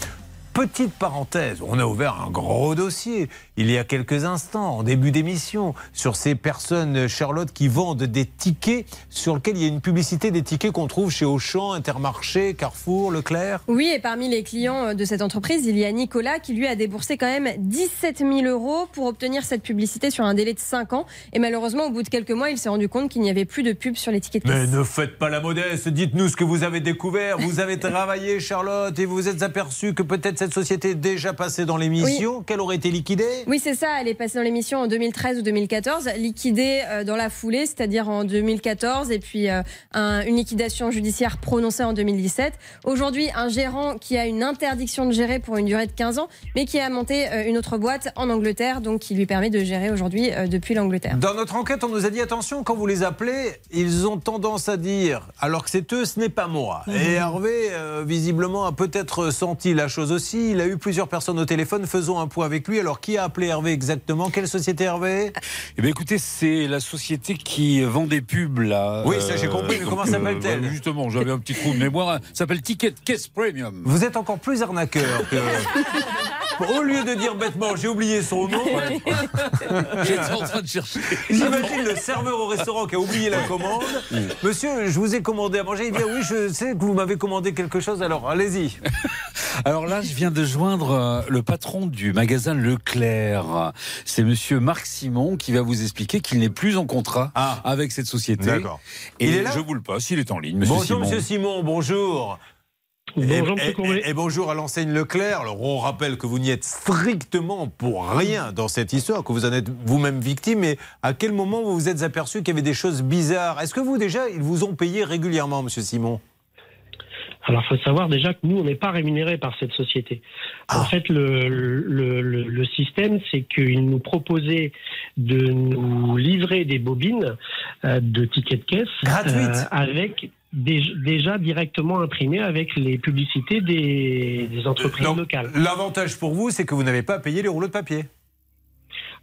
petite parenthèse. On a ouvert un gros dossier il y a quelques instants, en début d'émission, sur ces personnes, Charlotte, qui vendent des tickets sur lesquels il y a une publicité des tickets qu'on trouve chez Auchan, Intermarché, Carrefour, Leclerc. Oui, et parmi les clients de cette entreprise, il y a Nicolas qui lui a déboursé quand même 17 000 euros pour obtenir cette publicité sur un délai de 5 ans. Et malheureusement, au bout de quelques mois, il s'est rendu compte qu'il n'y avait plus de pub sur les tickets de Mais ne faites pas la modeste, dites-nous ce que vous avez découvert. Vous avez travaillé, Charlotte, et vous vous êtes aperçu que peut-être cette société est déjà passée dans l'émission, qu'elle aurait été liquidée? Oui, c'est ça. Elle est passée dans l'émission en 2013 ou 2014, liquidée euh, dans la foulée, c'est-à-dire en 2014, et puis euh, un- une liquidation judiciaire prononcée en 2017. Aujourd'hui, un gérant qui a une interdiction de gérer pour une durée de 15 ans, mais qui a monté euh, une autre boîte en Angleterre, donc qui lui permet de gérer aujourd'hui depuis l'Angleterre. Dans notre enquête, on nous a dit attention, quand vous les appelez, ils ont tendance à dire, alors que c'est eux, ce n'est pas moi. Mhm. Et Hervé, euh, visiblement, a peut-être senti la chose aussi. Il a eu plusieurs personnes au téléphone. Faisons un point avec lui. Alors, qui a appelé Hervé exactement? Quelle société Hervé? Eh bien, écoutez, c'est la société qui vend des pubs, là. Oui, ça, j'ai compris, mais donc, comment s'appelle-t-elle? bah, Justement, j'avais un petit trou de mémoire. Ça s'appelle Ticket Case Premium. Vous êtes encore plus arnaqueur que. Au lieu de dire bêtement, j'ai oublié son nom. J'étais en train de chercher. J'imagine le serveur au restaurant qui a oublié la commande. Monsieur, je vous ai commandé à manger. Il dit ah oui, je sais que vous m'avez commandé quelque chose. Alors, allez-y. Alors là, je viens de joindre euh, le patron du magasin Leclerc. C'est monsieur Marc Simon qui va vous expliquer qu'il n'est plus en contrat avec cette société. Ah. D'accord. Et Il est là je vous le passe, il est en ligne, monsieur bonjour, Simon. monsieur Simon, bonjour. Bonjour, et, et- et- bonjour à l'enseigne Leclerc. Alors, on rappelle que vous n'y êtes strictement pour rien dans cette histoire, que vous en êtes vous-même victime. Mais à quel moment vous vous êtes aperçu qu'il y avait des choses bizarres? Est-ce que vous, déjà, ils vous ont payé régulièrement, monsieur Simon? Alors, il faut savoir déjà que nous, on n'est pas rémunérés par cette société. Ah. En fait, le, le, le, le système, c'est qu'ils nous proposaient de nous livrer des bobines euh, de tickets de caisse Gratuites. avec dé- déjà directement imprimées avec les publicités des, des entreprises Donc, locales. L'avantage pour vous, c'est que vous n'avez pas payé les rouleaux de papier.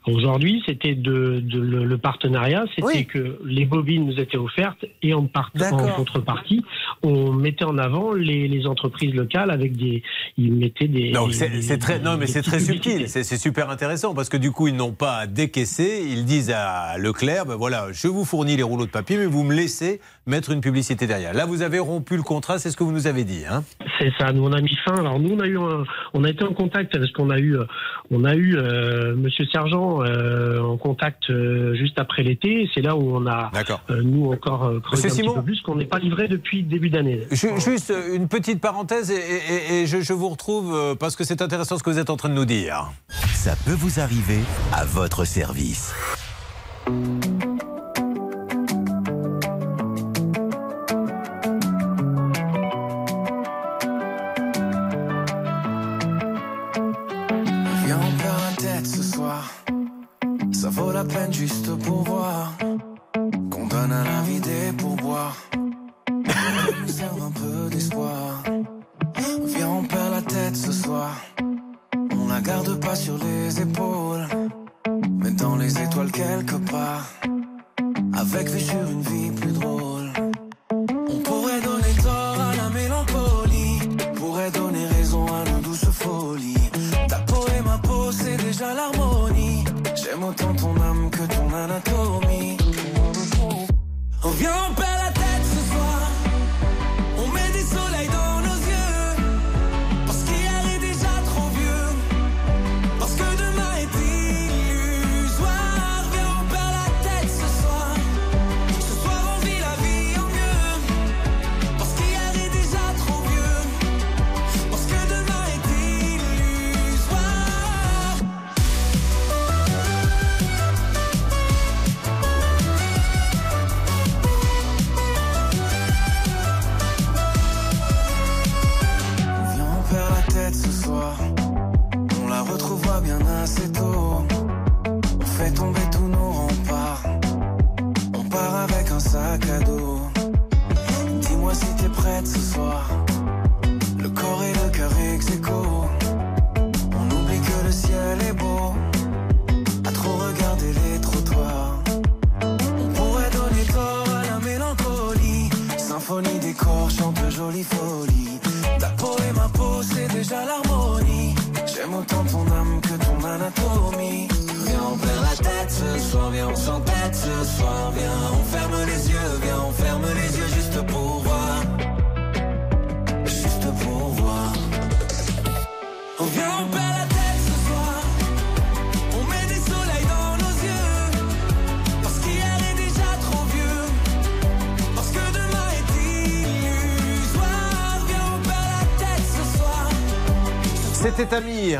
Aujourd'hui, c'était de, de- le, le partenariat, c'était que les bobines nous étaient offertes et en, part- en D'accord. contrepartie, on mettait en avant les, les entreprises locales avec des, ils mettaient des. Donc c'est très, non mais c'est très subtil, c'est c'est super intéressant parce que du coup ils n'ont pas à décaisser, ils disent à Leclerc, ben voilà, je vous fournis les rouleaux de papier, mais vous me laissez mettre une publicité derrière. Là vous avez rompu le contrat, c'est ce que vous nous avez dit, hein C'est ça. Nous on a mis fin. Alors nous on a eu, un- on a été en contact parce qu'on a eu, euh, on a eu euh, Monsieur Sergent euh, en contact euh, juste après l'été. C'est là où on a, euh, nous encore euh, creusé un petit Simon peu plus qu'on n'est pas livré depuis début d'année. Ju- Juste une petite parenthèse et, et- et je, je vous retrouve parce que c'est intéressant ce que vous êtes en train de nous dire. Ça peut vous arriver à votre service. On la garde pas sur les épaules. Mais dans les étoiles quelque part. Avec vue sur une vie plus drôle. On pourrait donner tort à la mélancolie. Pourrait donner raison à nos douces folies. Ta peau et ma peau, c'est déjà l'harmonie. J'aime autant ton âme que ton anatomie. On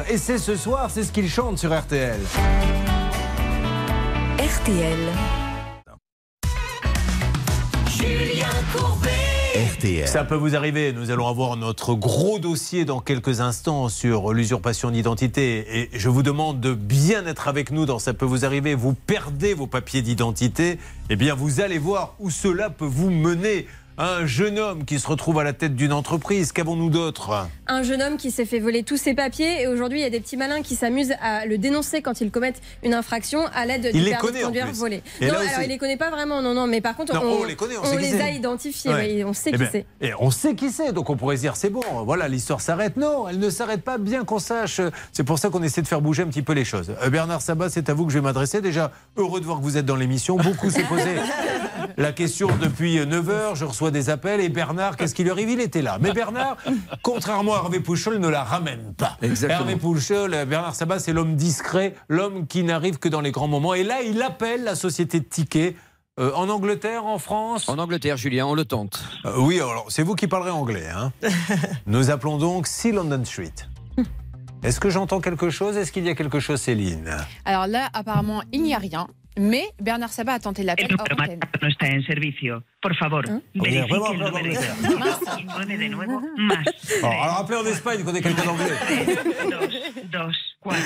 Et c'est ce soir, c'est ce qu'il chante sur RTL. RTL. Julien Courbet. RTL. Ça peut vous arriver. Nous allons avoir notre gros dossier dans quelques instants sur l'usurpation d'identité. Et je vous demande de bien être avec nous dans Ça peut vous arriver. Vous perdez vos papiers d'identité. Eh bien, vous allez voir où cela peut vous mener. Un jeune homme qui se retrouve à la tête d'une entreprise. Qu'avons-nous d'autre? Un jeune homme qui s'est fait voler tous ses papiers et aujourd'hui il y a des petits malins qui s'amusent à le dénoncer quand ils commettent une infraction à l'aide du permis de conduire volé. Et non, alors aussi- il les connaît pas vraiment, non, non, mais par contre Non, on, on les connaît, on sait qui les c'est. a identifiés, Ouais. oui, on sait Eh qui ben, c'est. Et on sait qui c'est, donc on pourrait se dire c'est bon, voilà, l'histoire s'arrête. Non, elle ne s'arrête pas, bien qu'on sache. C'est pour ça qu'on essaie de faire bouger un petit peu les choses. Euh, Bernard Sabat, c'est à vous que je vais m'adresser. Déjà, heureux de voir que vous êtes dans l'émission. Beaucoup s'est posé la question depuis 9h. Je reçois des appels. Et Bernard, qu'est-ce qui lui arrive? Il était là. Mais Bernard, contrairement à Hervé Pouchol, ne la ramène pas. Exactement. Hervé Pouchol, Bernard Sabat, c'est l'homme discret, l'homme qui n'arrive que dans les grands moments. Et là, il appelle la société de tickets. euh, en Angleterre, en France? En Angleterre, Julien, on le tente. euh, oui, alors c'est vous qui parlerez anglais. Hein. Nous appelons donc Sea London Street. Est-ce que j'entends quelque chose? Est-ce qu'il y a quelque chose, Céline? Alors là, apparemment, il n'y a rien. Mais Bernard Sabat a tenté l'appel hors antenne. no está en servicio. Por favor, número de más 59 de nuevo, más Alors appelez en Espagne, qu'on ait quelqu'un d'anglais. 2, 4,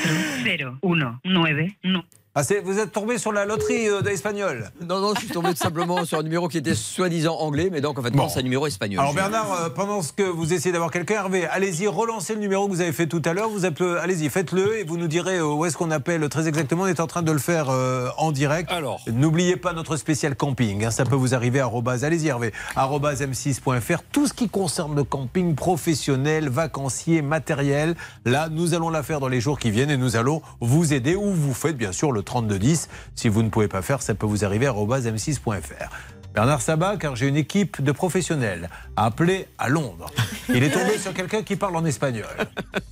0, 1, 9, no. Ah, vous êtes tombé sur la loterie euh, d'espagnol Non, non, je suis tombé tout simplement sur un numéro qui était soi-disant anglais, mais donc en fait, c'est un numéro espagnol. Alors Bernard, euh, pendant ce que vous essayez d'avoir quelqu'un, Hervé, allez-y, relancez le numéro que vous avez fait tout à l'heure. Vous appelez- allez-y, faites-le et vous nous direz euh, où est-ce qu'on appelle très exactement. On est en train de le faire euh, en direct. Alors. N'oubliez pas notre spécial camping. hein, ça peut vous arriver. Allez-y, Hervé. arobase m6.fr. Tout ce qui concerne le camping professionnel, vacancier, matériel. Là, nous allons la faire dans les jours qui viennent et nous allons vous aider ou vous faites bien sûr le 3210. Si vous ne pouvez pas faire, ça peut vous arriver. arobase m6.fr. Bernard Sabat, car j'ai une équipe de professionnels à appeler à Londres. Il est tombé sur quelqu'un qui parle en espagnol.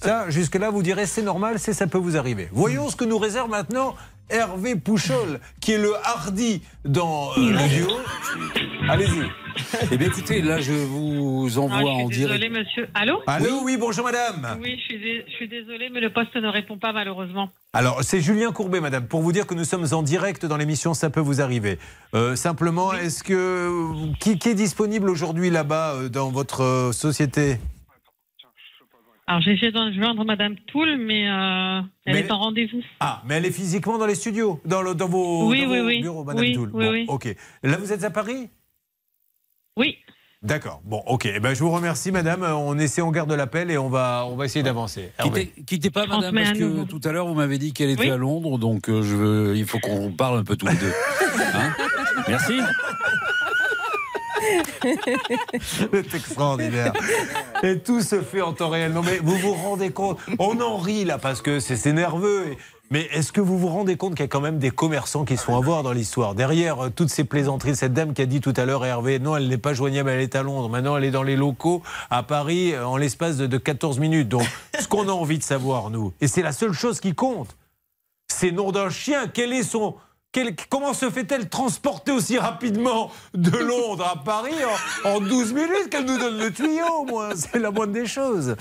Ça, jusque-là, vous direz c'est normal, c'est ça peut vous arriver. Voyons ce que nous réserve maintenant Hervé Pouchol, qui est le hardi dans euh, le duo. Allez-y. Eh bien, écoutez, là, je vous Ah, envoie je en direct. monsieur. Allô Allô, oui, bonjour madame. Oui, je suis, dé- je suis désolée, mais le poste ne répond pas malheureusement. Alors, c'est Julien Courbet, madame, pour vous dire que nous sommes en direct dans l'émission Ça peut vous arriver. Euh, simplement, est-ce que. Qui, qui est disponible aujourd'hui là-bas euh, dans votre euh, société? Alors, j'ai essayé de joindre Madame Toul, mais euh, elle Mais- est en rendez-vous. Ah, mais elle est physiquement dans les studios, dans, le- dans vos, Oui, dans oui, vos oui. bureaux, madame Oui, Toul. oui, Bon, oui. Ok. Là, vous êtes à Paris? Oui. D'accord. Bon, ok. Eh ben, je vous remercie, madame. On essaie, on garde l'appel et on va, on va essayer d'avancer. Quittez, quittez pas, madame, parce que nouveau. tout à l'heure, vous m'avez dit qu'elle était Oui. à Londres, donc euh, je veux, il faut qu'on parle un peu tous les deux. Hein? Merci. C'est extraordinaire. Et tout se fait en temps réel. Non, mais vous vous rendez compte On en rit là parce que c'est nerveux. Mais est-ce que vous vous rendez compte qu'il y a quand même des commerçants qui se font avoir dans l'histoire? Derrière euh, toutes ces plaisanteries, cette dame qui a dit tout à l'heure, Hervé, non, elle n'est pas joignable, elle est à Londres. Maintenant, elle est dans les locaux à Paris euh, en l'espace de, de 14 minutes. Donc, ce qu'on a envie de savoir, nous, et c'est la seule chose qui compte, c'est nom d'un chien. Quel est son. Quel- comment se fait-elle transporter aussi rapidement de Londres à Paris en, en 12 minutes Qu'elle nous donne le tuyau, moi? C'est la moindre des choses.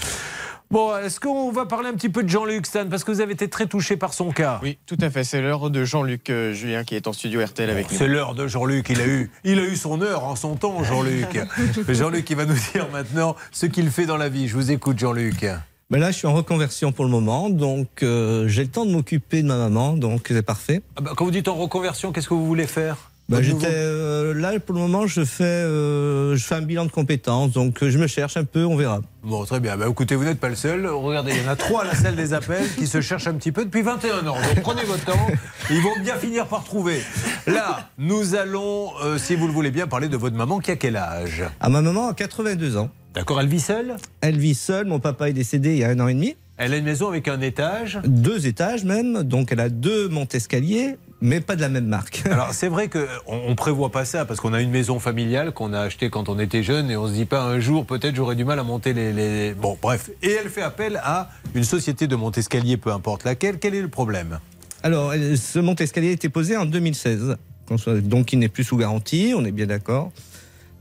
Bon, est-ce qu'on va parler un petit peu de Jean-Luc Stan? Parce que vous avez été très touché par son cas. Oui, tout à fait. C'est l'heure de Jean-Luc euh, Julien qui est en studio RTL avec nous. C'est l'heure de Jean-Luc. Il a eu, il a eu son heure en son temps, Jean-Luc. Jean-Luc, il va nous dire maintenant ce qu'il fait dans la vie. Je vous écoute, Jean-Luc. Ben là, je suis en reconversion pour le moment, donc euh, j'ai le temps de m'occuper de ma maman, donc c'est parfait. Ah bah, quand vous dites en reconversion, qu'est-ce que vous voulez faire j'étais euh, là pour le moment, je fais, euh, je fais un bilan de compétences, donc je me cherche un peu, on verra. Bon, très bien. Bah, écoutez, vous n'êtes pas le seul. Regardez, il y en a trois à la salle des appels qui se cherchent un petit peu depuis 21 ans. Donc prenez votre temps. Ils vont bien finir par trouver. Là, nous allons, euh, si vous le voulez bien, parler de votre maman qui a quel âge? À ma maman a 82 ans. D'accord, elle vit seule? Elle vit seule, mon papa est décédé il y a un an et demi. Elle a une maison avec un étage? Deux étages même, donc elle a deux montes-escaliers, mais pas de la même marque. Alors c'est vrai qu'on on prévoit pas ça parce qu'on a une maison familiale qu'on a achetée quand on était jeune et on se dit pas un jour peut-être j'aurais du mal à monter les, les- Bon bref. Et elle fait appel à une société de monte-escalier, peu importe laquelle. Quel est le problème? Alors, ce monte-escalier a été posé en 2016, donc il n'est plus sous garantie, on est bien d'accord.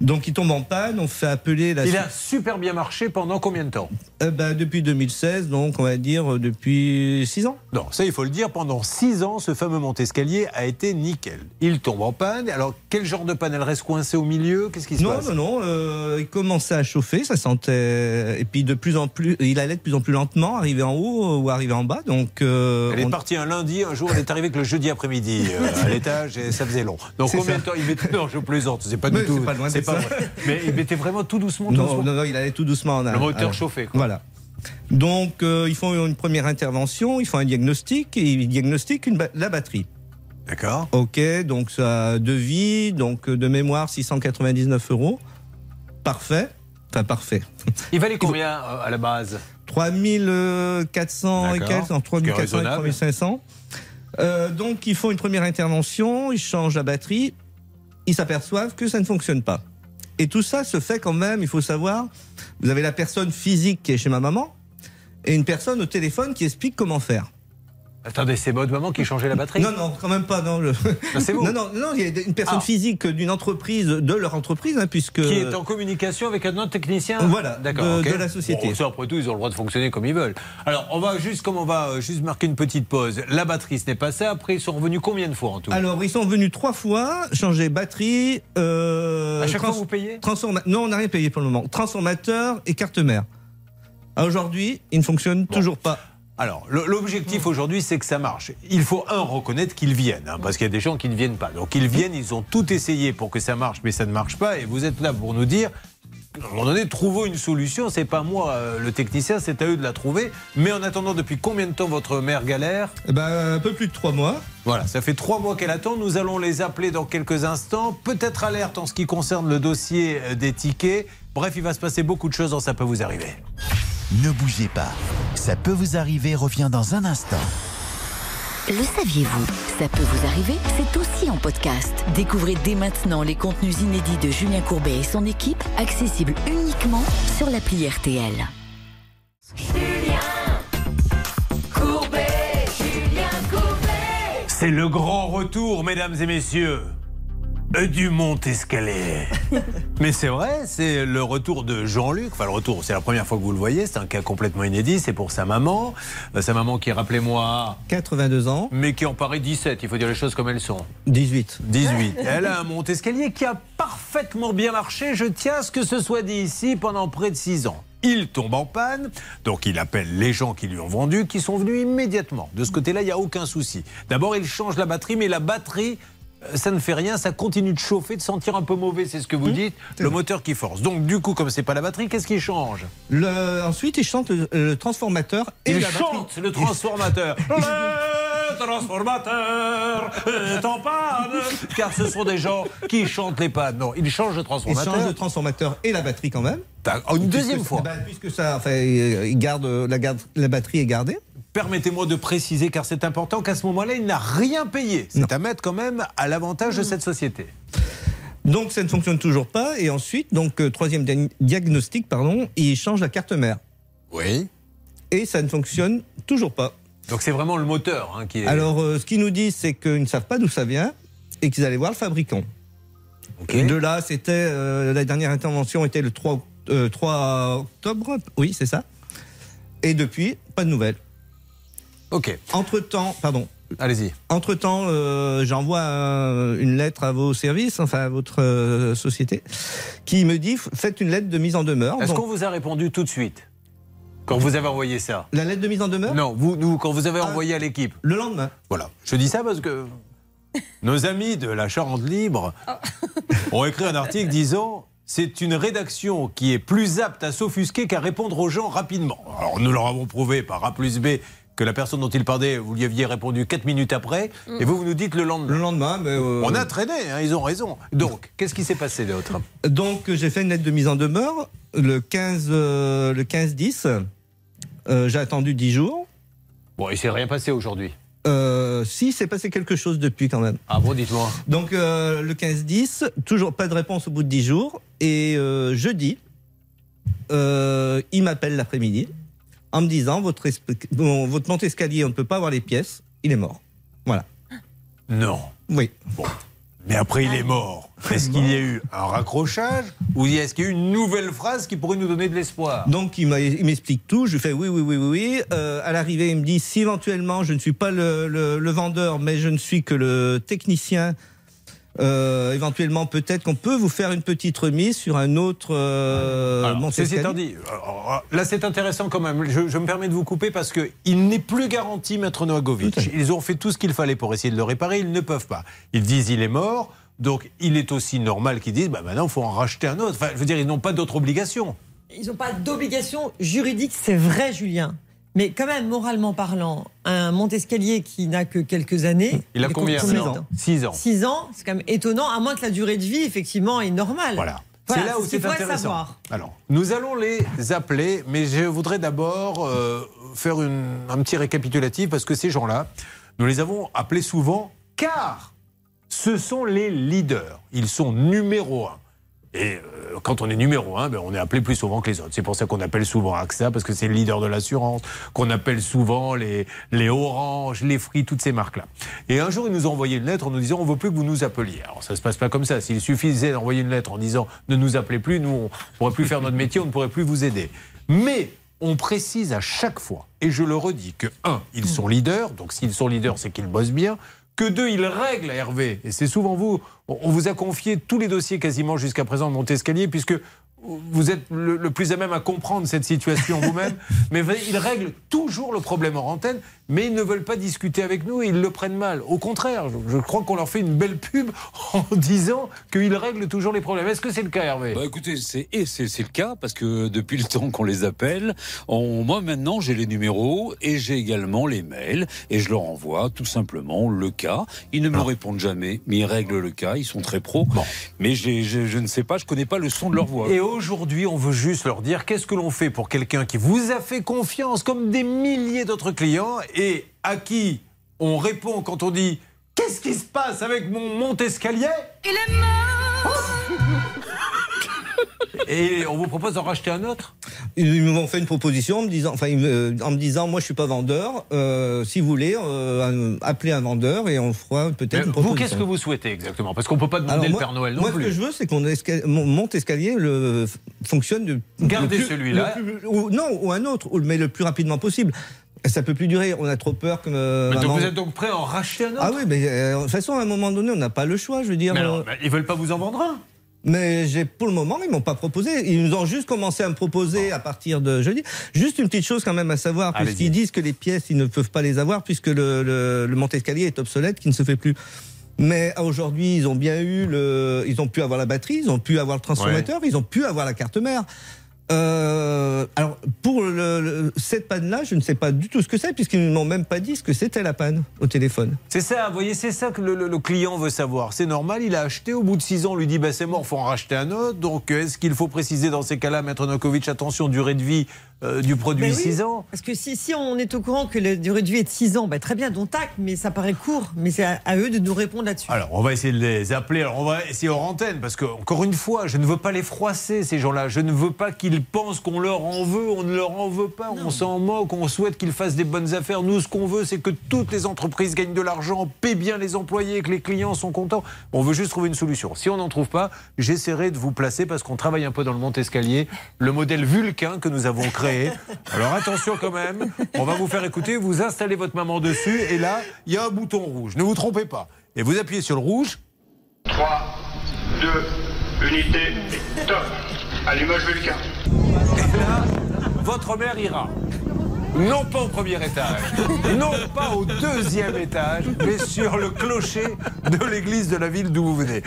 Donc il tombe en panne, on fait appeler la... Il a super bien marché pendant combien de temps Euh, bah, Depuis 2016, donc on va dire euh, depuis 6 ans. Non, ça il faut le dire, pendant 6 ans, ce fameux monte-escalier a été nickel. Il tombe en panne. Alors quel genre de panne? Elle reste coincée au milieu? Qu'est-ce qui se Non, passe? non, non, euh, il commençait à chauffer, ça sentait... Et puis de plus en plus, il allait de plus en plus lentement, arriver en haut ou arriver en bas, donc... euh, Elle est on- partie un lundi, un jour elle est arrivée que le jeudi après-midi à l'étage et ça faisait long. Donc combien de temps il mettait Non, je plaisante, c'est pas Mais du tout. c'est pas loin Mais il mettait vraiment tout doucement, tout Non, doucement. non, non, il allait tout doucement en Le moteur chauffé, quoi. Voilà. Donc, euh, ils font une première intervention, ils font un diagnostic et ils diagnostiquent une ba- la batterie. D'accord. Ok, donc ça devis, donc euh, de mémoire 699 euros. Parfait. Enfin, parfait. Il valait combien euh, à la base 3400 et quelques, entre Ce qui est 3400 et raisonnable. 3500. Euh, donc, ils font une première intervention, ils changent la batterie, ils s'aperçoivent que ça ne fonctionne pas. Et tout ça se fait quand même, il faut savoir, vous avez la personne physique qui est chez ma maman et une personne au téléphone qui explique comment faire. Attendez, c'est votre maman qui changeait la batterie Non, non, quand même pas. Non, c'est vous Non, non, non, il y a une personne Ah. physique d'une entreprise, de leur entreprise, hein, puisque. Qui est en communication avec un autre technicien Voilà, D'accord. de- ok. de la société. Bon, ça, après tout, ils ont le droit de fonctionner comme ils veulent. Alors, on va juste, comme on va euh, juste marquer une petite pause. La batterie, ce n'est pas ça. Après, ils sont revenus combien de fois en tout Alors, ils sont venus trois fois, changer batterie. Euh, À chaque fois, vous payez? transforma- Non, on n'a rien payé pour le moment. Transformateur et carte mère. Aujourd'hui, il ne fonctionne toujours pas. Alors, l'objectif aujourd'hui, c'est que ça marche. Il faut, un, reconnaître qu'ils viennent, hein, parce qu'il y a des gens qui ne viennent pas. Donc, ils viennent, ils ont tout essayé pour que ça marche, mais ça ne marche pas. Et vous êtes là pour nous dire, à un moment donné, trouvons une solution. C'est pas moi, euh, le technicien, c'est à eux de la trouver. Mais en attendant, depuis combien de temps votre mère galère? Eh ben, un peu plus de trois mois. Voilà, ça fait trois mois qu'elle attend. Nous allons les appeler dans quelques instants. Peut-être alerte en ce qui concerne le dossier euh, des tickets. Bref, il va se passer beaucoup de choses dans Ça peut vous arriver. Ne bougez pas. Ça peut vous arriver revient dans un instant. Le saviez-vous Ça peut vous arriver, c'est aussi en podcast. Découvrez dès maintenant les contenus inédits de Julien Courbet et son équipe, accessibles uniquement sur l'appli RTL. C'est le grand retour, mesdames et messieurs, du Mont-Escalier. Mais c'est vrai, c'est le retour de Jean-Luc. Enfin, le retour, c'est la première fois que vous le voyez. C'est un cas complètement inédit. C'est pour sa maman. Euh, Sa maman qui, rappelez-moi. 82 ans. Mais qui en paraît 17. Il faut dire les choses comme elles sont. 18. 18. Elle a un Mont-Escalier qui a parfaitement bien marché. Je tiens à ce que ce soit dit ici pendant près de 6 ans. Il tombe en panne, donc il appelle les gens qui lui ont vendu, qui sont venus immédiatement. De ce côté-là, il n'y a aucun souci. D'abord, il change la batterie, mais la batterie, euh, ça ne fait rien, ça continue de chauffer, de sentir un peu mauvais, c'est ce que vous dites. Le moteur qui force. Donc, du coup, comme c'est pas la batterie, qu'est-ce qui change? Le- ensuite, il chante le, le transformateur et Il la batterie. chante le transformateur. Le transformateur est en panne. Car ce sont des gens qui chantent les pannes. Non, ils changent le transformateur. change le transformateur et la batterie quand même. Une deuxième Puisque- fois. bah, puisque ça, enfin, il garde la, garde, la batterie est gardée. Permettez-moi de préciser, car c'est important, qu'à ce moment-là, il n'a rien payé. C'est à mettre quand même à l'avantage de cette société. Donc ça ne fonctionne toujours pas. Et ensuite, donc euh, troisième dia- diagnostic, pardon, il change la carte mère. Oui. Et ça ne fonctionne toujours pas. Donc c'est vraiment le moteur hein, qui est. Alors, euh, ce qu'ils nous disent, c'est qu'ils ne savent pas d'où ça vient et qu'ils allaient voir le fabricant. De là, c'était euh, la dernière intervention était le 3, oct- euh, 3 octobre. Oui, c'est ça. Et depuis, pas de nouvelles. Ok. Entre temps, pardon. Allez-y. Entre temps, j'envoie un- une lettre à vos services, enfin à votre euh, société, qui me dit faites une lettre de mise en demeure. Est-ce qu'on vous a répondu tout de suite? Quand vous avez envoyé ça? La lettre de mise en demeure? Non, vous, nous, quand vous avez envoyé à l'équipe. Le lendemain. Voilà. Je dis ça parce que nos amis de la Charente Libre ont écrit un article disant c'est une rédaction qui est plus apte à s'offusquer qu'à répondre aux gens rapidement. Alors nous leur avons prouvé par A plus B que la personne dont il parlait, vous lui aviez répondu 4 minutes après, et vous, vous nous dites le lendemain. Le lendemain, mais. euh, On a traîné, hein, ils ont raison. Donc, qu'est-ce qui s'est passé d'autre? Donc j'ai fait une lettre de mise en demeure le 15 euh, le 15 10. Euh, J'ai attendu 10 jours. Bon, il s'est rien passé aujourd'hui? Euh, si, c'est passé quelque chose depuis quand même. Ah bon, dites-moi. Donc euh, le 15-10, toujours pas de réponse au bout de 10 jours. Et euh, jeudi, il m'appelle l'après-midi en me disant votre, bon, votre monte-escalier, on ne peut pas avoir les pièces, il est mort. Voilà. Non. Oui. Bon. Mais après, il est mort. Est-ce qu'il y a eu un raccrochage ou est-ce qu'il y a eu une nouvelle phrase qui pourrait nous donner de l'espoir? Donc il m'explique tout. Je lui fais oui, oui, oui, oui, oui. Euh, à l'arrivée, il me dit si éventuellement je ne suis pas le, le- le vendeur, mais je ne suis que le technicien. Euh, éventuellement, peut-être qu'on peut vous faire une petite remise sur un autre euh, Alors, ceci étant dit, alors, là c'est intéressant quand même. Je, je me permets de vous couper parce que il n'est plus garanti, Maître Noagovic. Ils ont fait tout ce qu'il fallait pour essayer de le réparer, ils ne peuvent pas. Ils disent il est mort, donc il est aussi normal qu'ils disent bah maintenant il faut en racheter un autre. Enfin, je veux dire, ils n'ont pas d'autre obligation. Ils n'ont pas d'obligation juridique, c'est vrai, Julien. Mais quand même, moralement parlant, un Montescalier qui n'a que quelques années. Il a combien combien maintenant Six ans. Six ans, c'est quand même étonnant, à moins que la durée de vie, effectivement, est normale. Voilà. Voilà, c'est là où c'est intéressant. savoir. Alors, nous allons les appeler, mais je voudrais d'abord euh, faire une- un petit récapitulatif parce que ces gens-là, nous les avons appelés souvent car ce sont les leaders. Ils sont numéro un. Et euh, quand on est numéro un, ben, on est appelé plus souvent que les autres. C'est pour ça qu'on appelle souvent AXA, parce que c'est le leader de l'assurance, qu'on appelle souvent les, les Orange, les Free, toutes ces marques-là. Et un jour, ils nous ont envoyé une lettre en nous disant on veut plus que vous nous appeliez. Alors ça se passe pas comme ça. S'il suffisait d'envoyer une lettre en disant ne nous appelez plus, nous, on pourrait plus faire notre métier, on ne pourrait plus vous aider. Mais on précise à chaque fois, et je le redis, que un, ils sont leaders, donc s'ils sont leaders, c'est qu'ils bossent bien. Que deux, ils règlent, Hervé. Et c'est souvent vous. On vous a confié tous les dossiers quasiment jusqu'à présent de Montescalier, puisque vous êtes le, le plus à même à comprendre cette situation vous-même. Mais ils règlent toujours le problème en antenne, mais ils ne veulent pas discuter avec nous et ils le prennent mal. Au contraire, je, je crois qu'on leur fait une belle pub en disant qu'ils règlent toujours les problèmes. Est-ce que c'est le cas, Hervé? Bah écoutez, c'est le cas parce que depuis le temps qu'on les appelle, on, moi maintenant j'ai les numéros et j'ai également les mails et je leur envoie tout simplement le cas. Ils ne me répondent jamais, mais ils règlent le cas. Ils sont très pros. Mais je ne sais pas, je connais pas le son de leur voix. Et aujourd'hui, on veut juste leur dire qu'est-ce que l'on fait pour quelqu'un qui vous a fait confiance, comme des milliers d'autres clients, et à qui on répond quand on dit Qu'est-ce qui se passe avec mon monte-escalier Il est mort Et on vous propose d'en racheter un autre Ils m'ont fait une proposition en me disant, enfin, en me disant, moi je suis pas vendeur. euh, si vous voulez, euh, appelez un vendeur et on fera peut-être une proposition. Vous, qu'est-ce que vous souhaitez exactement? Parce qu'on ne peut pas demander Alors, le moi- Père Noël non moi, plus. ce que je veux, c'est qu'on esca- mon monte escalier le fonctionne de Gardez le plus- celui-là. plus- ou, non, ou un autre, mais le plus rapidement possible. Ça peut plus durer. On a trop peur que. euh, Mais donc maman- vous êtes donc prêt à en racheter un autre? Ah oui, mais euh, de toute façon, à un moment donné, on n'a pas le choix. Je veux dire. Mais alors, euh, ils veulent pas vous en vendre un? Mais j'ai pour le moment, ils m'ont pas proposé. Ils nous ont juste commencé à me proposer à partir de jeudi. Juste une petite chose quand même à savoir, Allez-y. puisqu'ils disent que les pièces, ils ne peuvent pas les avoir puisque le, le, le monte-escalier est obsolète, qui ne se fait plus. Mais aujourd'hui, ils ont bien eu le, ils ont pu avoir la batterie, ils ont pu avoir le transformateur, ils ont pu avoir la carte mère. Euh, alors pour le- le- cette panne-là, je ne sais pas du tout ce que c'est puisqu'ils ne m'ont même pas dit ce que c'était la panne au téléphone. C'est ça, vous voyez, c'est ça que le, le- le client veut savoir. C'est normal, il a acheté, au bout de 6 ans, on lui dit bah, c'est mort, faut en racheter un autre. Donc euh, est-ce qu'il faut préciser dans ces cas-là, Maître Nokovic, attention, durée de vie euh, du produit Ben oui, 6 ans? Parce que si, si on est au courant que la durée de vie est de 6 ans, ben très bien, donc tac, mais ça paraît court. Mais c'est à, à eux de nous répondre là-dessus. Alors, on va essayer de les appeler. Alors, on va essayer hors antenne parce que, encore une fois, je ne veux pas les froisser, ces gens-là. Je ne veux pas qu'ils pensent qu'on leur en veut. On ne leur en veut pas. On s'en moque. On souhaite qu'ils fassent des bonnes affaires. Nous, ce qu'on veut, c'est que toutes les entreprises gagnent de l'argent, paient bien les employés, que les clients sont contents. On veut juste trouver une solution. Si on n'en trouve pas, j'essaierai de vous placer parce qu'on travaille un peu dans le monte-escalier, le modèle Vulcain que nous avons créé. Alors, attention quand même. On va vous faire écouter. Vous installez votre maman dessus et là, il y a un bouton rouge. Ne vous trompez pas. Et vous appuyez sur le rouge. 3, 2, unité, top. Allumage Vulcain. Et là, votre mère ira. Non pas au premier étage, non pas au deuxième étage, mais sur le clocher de l'église de la ville d'où vous venez.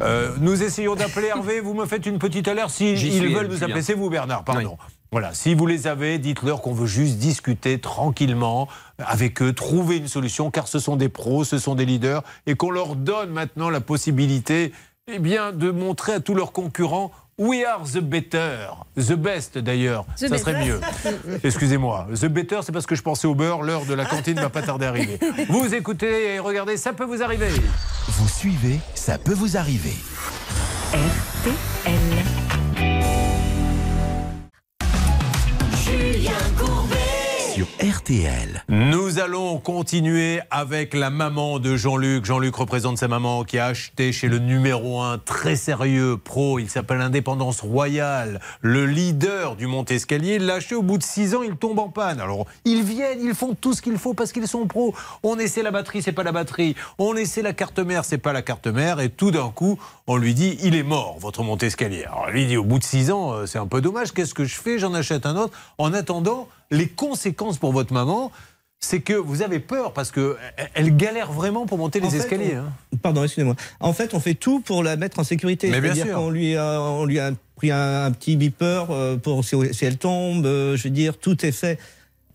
Euh, nous essayons d'appeler Hervé, vous me faites une petite alerte si ils veulent nous appeler. C'est vous Bernard, pardon. Voilà, si vous les avez, dites-leur qu'on veut juste discuter tranquillement avec eux, trouver une solution, car ce sont des pros, ce sont des leaders, et qu'on leur donne maintenant la possibilité eh bien, de montrer à tous leurs concurrents We are the better. The best d'ailleurs. The Ça serait best. mieux. Excusez-moi. The better, c'est parce que je pensais au beurre. L'heure de la cantine va pas tarder à arriver. Vous écoutez et regardez, ça peut vous arriver. Vous suivez, ça peut vous arriver. Julien RTL. Nous allons continuer avec la maman de Jean-Luc. Jean-Luc représente sa maman qui a acheté chez le numéro 1 très sérieux pro. Il s'appelle Indépendance Royale, le leader du Mont-Escalier. Acheté au bout de 6 ans, il tombe en panne. Alors, ils viennent, ils font tout ce qu'il faut parce qu'ils sont pros. On essaie la batterie, c'est pas la batterie. On essaie la carte mère, c'est pas la carte mère. Et tout d'un coup, on lui dit il est mort, votre Mont-Escalier. Alors, lui dit au bout de 6 ans, euh, c'est un peu dommage. Qu'est-ce que je fais? J'en achète un autre. En attendant, les conséquences pour votre maman, c'est que vous avez peur parce que elle galère vraiment pour monter les fait, escaliers. on- hein. Pardon, excusez-moi. En fait, on fait tout pour la mettre en sécurité. Mais bien sûr. qu'on lui a, on lui a pris un, un petit beeper euh, pour si, si elle tombe. euh, je veux dire, tout est fait.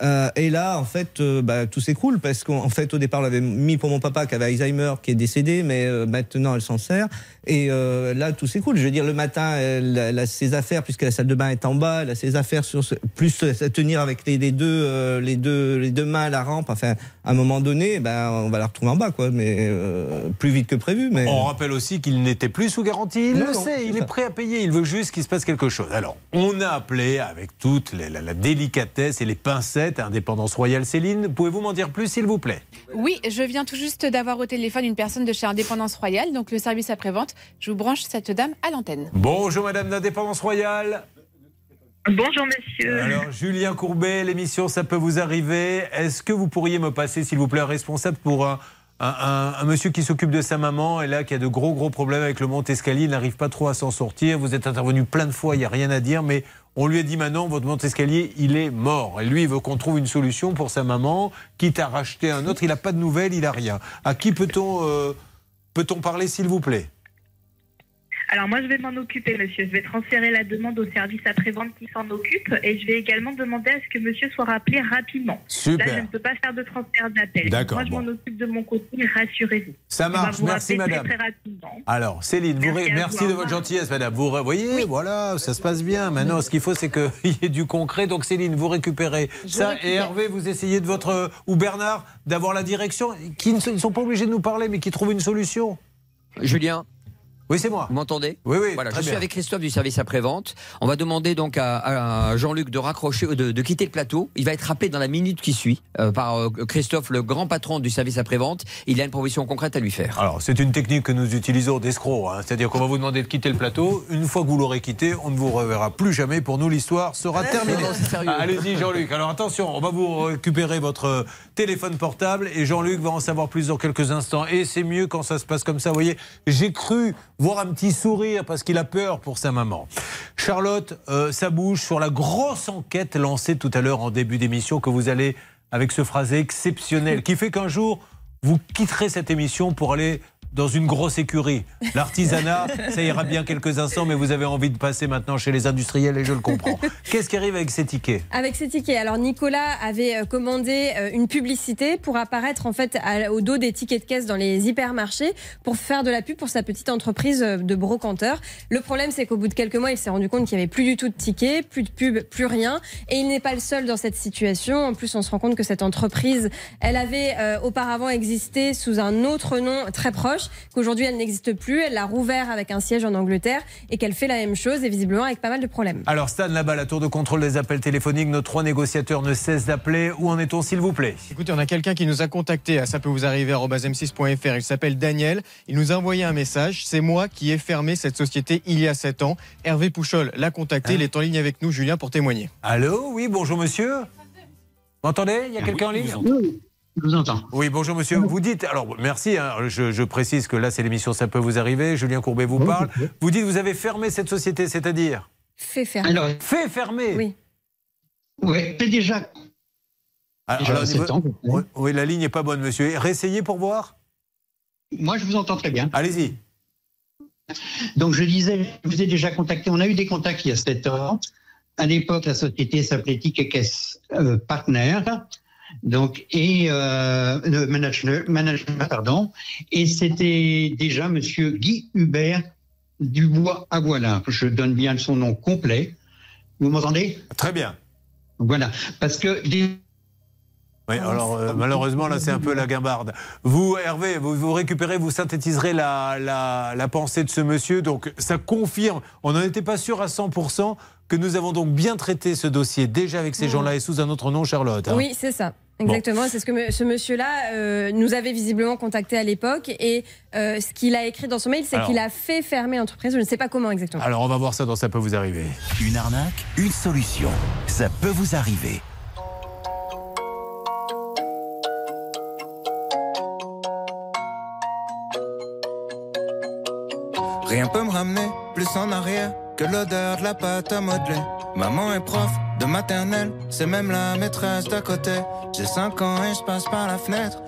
Euh, et là, en fait, euh, bah, tout s'écroule parce qu'en fait, au départ, on l'avait mis pour mon papa qui avait Alzheimer, qui est décédé, mais euh, maintenant, elle s'en sert. Et là, tout s'écroule. Je veux dire, le matin, elle, elle a ses affaires, puisque la salle de bain est en bas, elle a ses affaires sur ce- plus à tenir avec les, les deux, les deux, les deux mains à la rampe. Enfin, à un moment donné, ben, on va la retrouver en bas, quoi, mais plus vite que prévu. Mais On rappelle aussi qu'il n'était plus sous garantie. Il Non, le non, sait, il ça. est prêt à payer. Il veut juste qu'il se passe quelque chose. Alors, on a appelé avec toute la, la- la délicatesse et les pincettes à Indépendance Royale Céline. Pouvez-vous m'en dire plus, s'il vous plaît? Oui, je viens tout juste d'avoir au téléphone une personne de chez Indépendance Royale, donc le service après-vente. Je vous branche cette dame à l'antenne. Bonjour, Madame d'Indépendance Royale. Bonjour monsieur. Alors, Julien Courbet, l'émission Ça peut vous arriver. Est-ce que vous pourriez me passer, s'il vous plaît, un responsable pour un, un- un- un monsieur qui s'occupe de sa maman et là qui a de gros, gros problèmes avec le Mont-Escalier, il n'arrive pas trop à s'en sortir. Vous êtes intervenu plein de fois, il n'y a rien à dire, mais on lui a dit maintenant, votre Mont-Escalier, il est mort. Et lui, il veut qu'on trouve une solution pour sa maman, quitte à racheter un autre. Il n'a pas de nouvelles, il n'a rien. À qui peut-on euh, peut-on parler, s'il vous plaît? Alors moi je vais m'en occuper monsieur. Je vais transférer la demande au service après-vente qui s'en occupe et je vais également demander à ce que monsieur soit rappelé rapidement. Super. Là je ne peux pas faire de transfert d'appel. D'accord, Moi je bon. m'en occupe de mon côté, rassurez-vous. Ça marche, vous merci, rappeler très, madame. Très, rapidement. Alors, Céline, vous Merci ré- vous, au de votre gentillesse, madame. Vous voyez, voilà, ça se passe bien. Maintenant, ce qu'il faut, c'est qu'il y ait du concret. Donc, Céline, vous récupérez Je ça. récupère. Et Hervé, vous essayez de votre. Ou Bernard, d'avoir la direction, qui ne sont pas obligés de nous parler, mais qui trouvent une solution. Julien Oui, c'est moi. Vous m'entendez Oui, oui. Voilà, je suis bien. avec Christophe du service après-vente. On va demander donc à, à Jean-Luc de raccrocher, euh, de, de quitter le plateau. Il va être rappelé dans la minute qui suit euh, par euh, Christophe, le grand patron du service après-vente. Il a une proposition concrète à lui faire. Alors, c'est une technique que nous utilisons d'escroc. hein. C'est-à-dire qu'on va vous demander de quitter le plateau. Une fois que vous l'aurez quitté, on ne vous reverra plus jamais. Pour nous, l'histoire sera terminée. Ah, Allez-y, Jean-Luc. Alors, attention, on va vous récupérer votre téléphone portable et Jean-Luc va en savoir plus dans quelques instants. Et c'est mieux quand ça se passe comme ça. Vous voyez, j'ai cru voir un petit sourire parce qu'il a peur pour sa maman. Charlotte, euh, ça bouge sur la grosse enquête lancée tout à l'heure en début d'émission que vous allez avec ce phrasé exceptionnel qui fait qu'un jour, vous quitterez cette émission pour aller dans une grosse écurie. L'artisanat, ça ira bien quelques instants, mais vous avez envie de passer maintenant chez les industriels et je le comprends. Qu'est-ce qui arrive avec ces tickets Avec ces tickets, alors Nicolas avait euh, commandé euh, une publicité pour apparaître en fait au dos des tickets de caisse dans les hypermarchés pour faire de la pub pour sa petite entreprise euh, de brocanteur. Le problème, c'est qu'au bout de quelques mois, il s'est rendu compte qu'il n'y avait plus du tout de tickets, plus de pub, plus rien. Et il n'est pas le seul dans cette situation. En plus, on se rend compte que cette entreprise, elle avait euh, auparavant existé sous un autre nom très proche, qu'aujourd'hui elle n'existe plus. Elle l'a rouvert avec un siège en Angleterre et qu'elle fait la même chose et visiblement avec pas mal de problèmes. Alors Stan, là-bas, la tour de contrôle des appels téléphoniques, nos trois négociateurs ne cessent d'appeler. Où en est-on, s'il vous plaît? Écoutez, on a quelqu'un qui nous a contacté à ça peut vous arriver m6.fr. Il s'appelle Daniel. Il nous a envoyé un message. C'est moi qui ai fermé cette société il y a 7 ans. Hervé Pouchol l'a contacté. Il est en ligne avec nous, Julien, pour témoigner. Allô? Oui, bonjour monsieur. Vous entendez Il y a quelqu'un en ligne? Je vous entends. Oui, bonjour monsieur. Vous dites, alors merci, hein, je, je précise que là c'est l'émission Ça peut vous arriver, Julien Courbet vous parle. Vous dites vous avez fermé cette société, c'est-à-dire Fait faire. Alors, Fait fermer Oui. ouais, c'est déjà. Alors, Déjà alors, niveau- ans. oui, oui, la ligne n'est pas bonne monsieur. Réessayez pour voir Moi, je vous entends très bien. Allez-y. Donc, je disais, je vous ai déjà contacté. On a eu des contacts il y a 7 ans. À l'époque, la société s'appelait Tikekes euh, Partner. Donc, et euh, le management, management, pardon. Et c'était déjà Monsieur Guy Hubert Dubois voilà. Je donne bien son nom complet. Vous m'entendez? Très bien. Voilà. Parce que Oui, alors euh, malheureusement, là, c'est un peu la guimbarde. Vous, Hervé, vous, vous récupérez, vous synthétiserez la, la, la pensée de ce monsieur. Donc, ça confirme, on n'en était pas sûr à 100%, que nous avons donc bien traité ce dossier déjà avec ces Mm. gens-là et sous un autre nom, Charlotte. hein. Oui, c'est ça. Exactement, c'est ce que me- ce monsieur-là euh, nous avait visiblement contacté à l'époque et euh, ce qu'il a écrit dans son mail, c'est qu'il a fait fermer l'entreprise. Je ne sais pas comment exactement. Alors, on va voir ça dans Ça peut vous arriver. Une arnaque, une solution. Ça peut vous arriver. Rien peut me ramener plus en arrière que l'odeur de la pâte à modeler. Maman est prof de maternelle, c'est même la maîtresse d'à côté. J'ai 5 ans et je passe par la fenêtre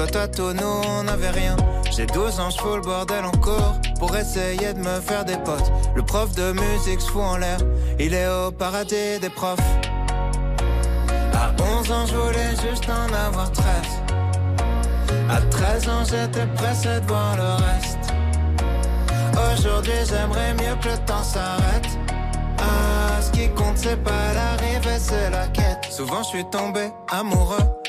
Toi, toi, tout, nous, on n'avait rien. J'ai 12 ans, je fous le bordel en cours pour essayer de me faire des potes. Le prof de musique se fout en l'air, il est au paradis des profs. À 11 ans, je voulais juste en avoir 13. À 13 ans, j'étais pressé de voir le reste. Aujourd'hui, j'aimerais mieux que le temps s'arrête. Ah, ce qui compte, c'est pas l'arrivée, c'est la quête. Souvent, je suis tombé amoureux,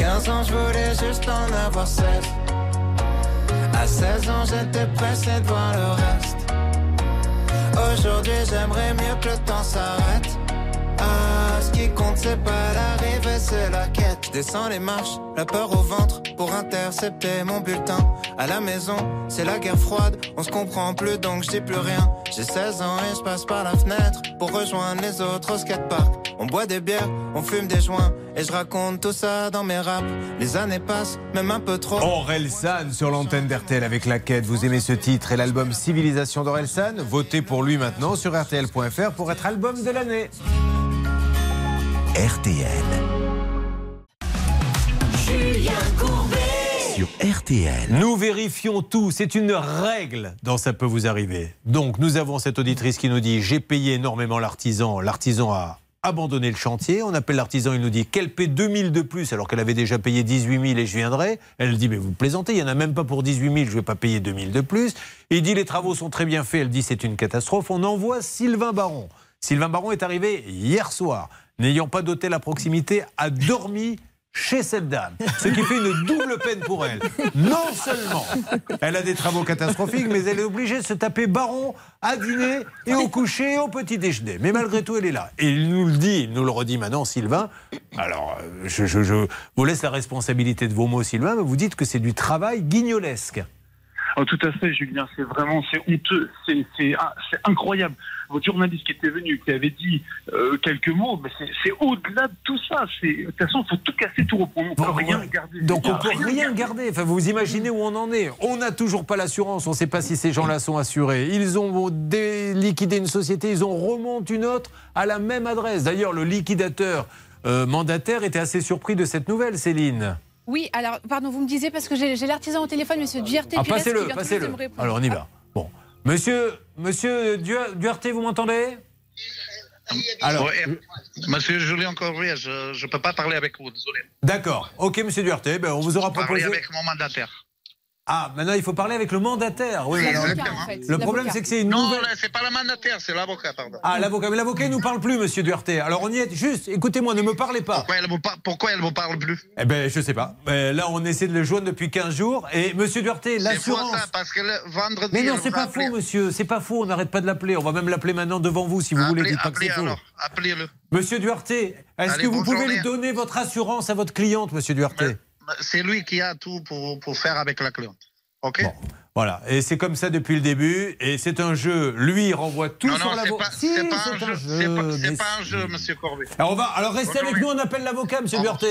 À 15 ans, je voulais juste en avoir 16. À 16 ans, j'étais pressé de voir le reste. Aujourd'hui, j'aimerais mieux que le temps s'arrête. Ah, ce qui compte, c'est pas l'arrivée, c'est la quête. Descends les marches, la peur au ventre pour intercepter mon bulletin. À la maison, c'est la guerre froide, on se comprend plus donc je dis plus rien. J'ai 16 ans et je passe par la fenêtre pour rejoindre les autres au skatepark. On boit des bières, on fume des joints et je raconte tout ça dans mes raps. Les années passent, même un peu trop. Aurel San sur l'antenne d'RTL avec la quête. Vous aimez ce titre et l'album Civilisation d'Aurel San Votez pour lui maintenant sur RTL.fr pour être album de l'année. RTL. Julien Courbet. Sur RTL. Nous vérifions tout, c'est une règle dans Ça peut vous arriver. Donc nous avons cette auditrice qui nous dit j'ai payé énormément l'artisan, l'artisan a abandonné le chantier, on appelle l'artisan, il nous dit qu'elle paie 2000 de plus alors qu'elle avait déjà payé 18 000 et je viendrai. Elle dit mais vous plaisantez, il n'y en a même pas pour 18 000, je ne vais pas payer 2000 de plus. Il dit les travaux sont très bien faits, elle dit c'est une catastrophe. On envoie Sylvain Baron. Sylvain Baron est arrivé hier soir, n'ayant pas d'hôtel à proximité, a dormi chez cette dame, ce qui fait une double peine pour elle. Non seulement elle a des travaux catastrophiques, mais elle est obligée de se taper Baron à dîner et au coucher et au petit déjeuner. Mais malgré tout, elle est là. Et il nous le dit, il nous le redit maintenant, Sylvain. Alors, euh, je, vous laisse la responsabilité de vos mots, Sylvain, mais vous dites que c'est du travail guignolesque. Oh, tout à fait, Julien. C'est vraiment, c'est honteux, c'est, ah, c'est incroyable. Votre journaliste qui était venu, qui avait dit euh, quelques mots, mais c'est, au-delà de tout ça. De toute façon, il faut tout casser, tout reprendre. On peut rien garder. Donc on a peut rien garder. Enfin, vous imaginez où on en est. On n'a toujours pas l'assurance. On ne sait pas si ces gens-là sont assurés. Ils ont dé- liquidé une société, ils en remontent une autre à la même adresse. D'ailleurs, le liquidateur euh, mandataire était assez surpris de cette nouvelle, Céline. Oui, alors, pardon, vous me disiez, parce que j'ai j'ai l'artisan au téléphone, monsieur Duerté. Ah, passez-le, passez-le. Alors on y va. Bon, Monsieur, monsieur Du- Duarte, vous m'entendez? Alors, Monsieur Julien Corbier, je ne peux pas parler avec vous, désolé. D'accord. Ok, monsieur Duarte, ben, on vous aura Parler proposé. avec mon mandataire. Ah, maintenant il faut parler avec le mandataire. Oui, alors, le problème c'est que c'est une Non, nouvelle. là, c'est pas le mandataire, c'est l'avocat, pardon. Ah, l'avocat. Mais l'avocat, il nous parle plus, monsieur Duarte. Alors on y est. Juste, écoutez-moi, ne me parlez pas. Pourquoi elle vous, par- pourquoi elle vous parle plus Eh ben, je sais pas. Mais là, on essaie de le joindre depuis 15 jours. Et monsieur Duarte, l'assurance. ça, parce que le vendredi. Mais non, c'est pas faux, monsieur. C'est pas faux. On n'arrête pas de l'appeler. On va même l'appeler maintenant devant vous, si vous voulez. Appelez, Dites pas que appelez c'est faux. alors, appelez-le. Monsieur Duarte, est-ce que vous pouvez journée. lui donner votre assurance à votre cliente, monsieur Duarte? C'est lui qui a tout pour, pour faire avec la cliente. OK Voilà. Et c'est comme ça depuis le début. Et c'est un jeu. Lui, il renvoie tout Non, sur l'avocat. pas, Si, c'est pas un jeu. C'est pas, un jeu, monsieur Corbet. Alors, on va, alors restez avec nous, on appelle l'avocat, monsieur Duarte.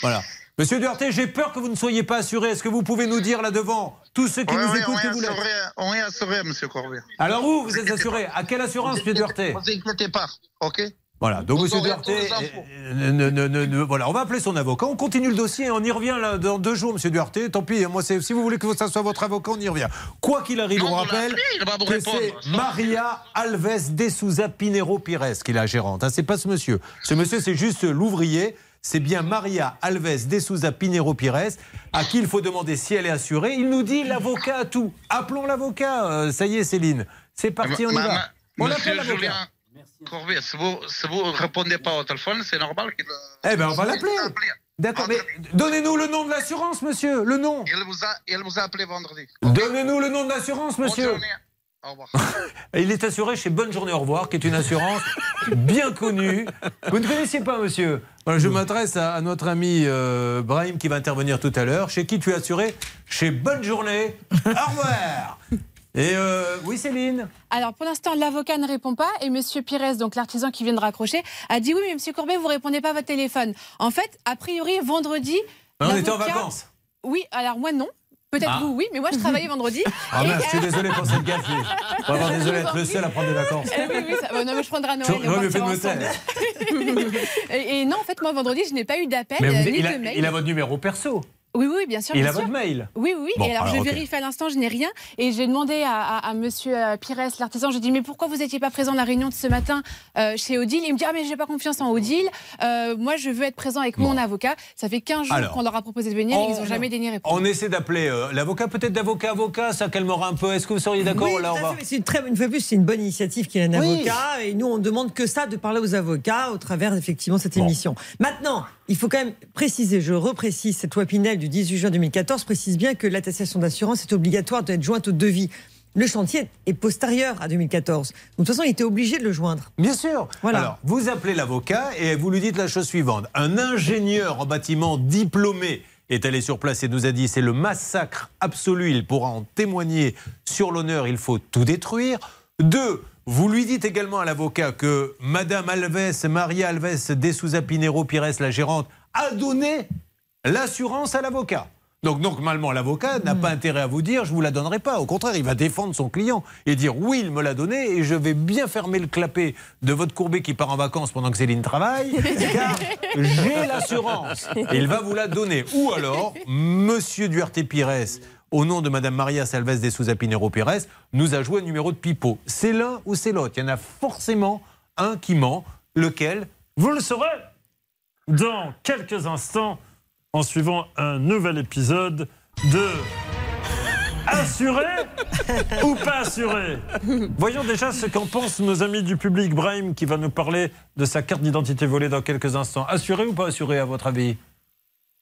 Voilà. Monsieur Duarte, j'ai peur que vous ne soyez pas assuré. Est-ce que vous pouvez nous dire là devant, tous ceux qui nous écoutent, on, est vous assuré, on est assuré, monsieur Corbet. Alors vous, vous êtes assuré? À quelle assurance, monsieur Duarte? Ne vous inquiétez pas, OK? Voilà, donc monsieur Duarte, ne- ne- ne- voilà, on va appeler son avocat, on continue le dossier, on y revient là, dans deux jours, monsieur Duarte. Tant pis, moi, c'est- si vous voulez que ça soit votre avocat, on y revient. Quoi qu'il arrive, Non, on rappelle que c'est Maria Alves de Souza Pinero Pires qui est la gérante. Hein, c'est pas ce monsieur. Ce monsieur, c'est juste l'ouvrier. C'est bien Maria Alves de Souza Pinero Pires à qui il faut demander si elle est assurée. Il nous dit l'avocat a tout. Appelons l'avocat. Euh, ça y est, Céline. C'est parti, on y va. On appelle l'avocat. Corbet, si vous si vous répondez pas au téléphone, c'est normal qu'il. Eh ben, on va l'appeler. D'accord, mais donnez-nous le nom de l'assurance, monsieur. Le nom. Il vous a, il vous a appelé vendredi. Donnez-nous le nom de l'assurance, monsieur. Bonne journée. Au revoir. Il est assuré chez Bonne Journée Au revoir, qui est une assurance bien connue. Vous ne connaissiez pas, monsieur Voilà, Je m'adresse à, à notre ami euh, Brahim qui va intervenir tout à l'heure. Chez qui tu es assuré? Chez Bonne Journée Au revoir. Et euh, oui, Céline Alors pour l'instant, l'avocat ne répond pas et Monsieur Pires, donc l'artisan qui vient de raccrocher, a dit oui, mais Monsieur Courbet, vous répondez pas à votre téléphone. En fait, a priori, vendredi. Ben, on était en vacances. Oui, alors moi non. Peut-être Ah. vous, oui, mais moi je travaillais vendredi. Ah Et- mince, je suis désolé pour cette gaffe. Vraiment désolé d'être le seul à prendre des vacances. Eh oui, oui, ça- bon, non, mais je prendrai à Noël. J'aurais on mieux fait de et, et non, en fait, moi vendredi, je n'ai pas eu d'appel euh, ni de mail. il a votre numéro perso. Oui, oui, bien sûr. Il bien a sûr. votre mail? Oui, oui. Bon, et alors, alors, je vérifie à l'instant, je n'ai rien. Et j'ai demandé à, à, à monsieur euh, Pires, l'artisan, je lui ai dit, mais pourquoi vous n'étiez pas présent à la réunion de ce matin euh, chez Odile? Il me dit, ah, mais j'ai pas confiance en Odile. Euh, moi, je veux être présent avec mon avocat. Ça fait 15 jours qu'on leur a proposé de venir et ils n'ont jamais daigné répondre. On essaie d'appeler euh, l'avocat, peut-être d'avocat avocat, ça calmera un peu. Est-ce que vous seriez d'accord Oui, Là, on va. c'est une très une fois de plus, c'est une bonne initiative qu'il y ait un Oui. avocat et nous on demande que ça de parler aux avocats au travers effectivement de cette émission. Maintenant, il faut quand même préciser, je reprécise, cette loi Pinel du 18 juin 2014 précise bien que l'attestation d'assurance est obligatoire d'être jointe au devis. Le chantier est postérieur à 2014. Donc, de toute façon, il était obligé de le joindre. Bien sûr. Voilà. Alors, vous appelez l'avocat et vous lui dites la chose suivante. Un ingénieur en bâtiment diplômé est allé sur place et nous a dit c'est le massacre absolu, il pourra en témoigner sur l'honneur, il faut tout détruire. Deux, vous lui dites également à l'avocat que Madame Alves, Maria Alves de Souza Pinero Pires, la gérante, a donné l'assurance à l'avocat. Donc normalement, l'avocat n'a pas intérêt à vous dire je vous la donnerai pas. Au contraire, il va défendre son client et dire oui, il me l'a donné et je vais bien fermer le clapet de votre courbet qui part en vacances pendant que Céline travaille, car j'ai l'assurance. Et il va vous la donner. Ou alors, Monsieur Duarte Pires, au nom de Madame Maria Salves de Souza Pinero Pires, nous a joué un numéro de pipeau. C'est l'un ou c'est l'autre. Il y en a forcément un qui ment. Lequel Vous le saurez dans quelques instants en suivant un nouvel épisode de Assuré ou pas assuré Voyons déjà ce qu'en pensent nos amis du public. Brahim qui va nous parler de sa carte d'identité volée dans quelques instants. Assuré ou pas assuré à votre avis?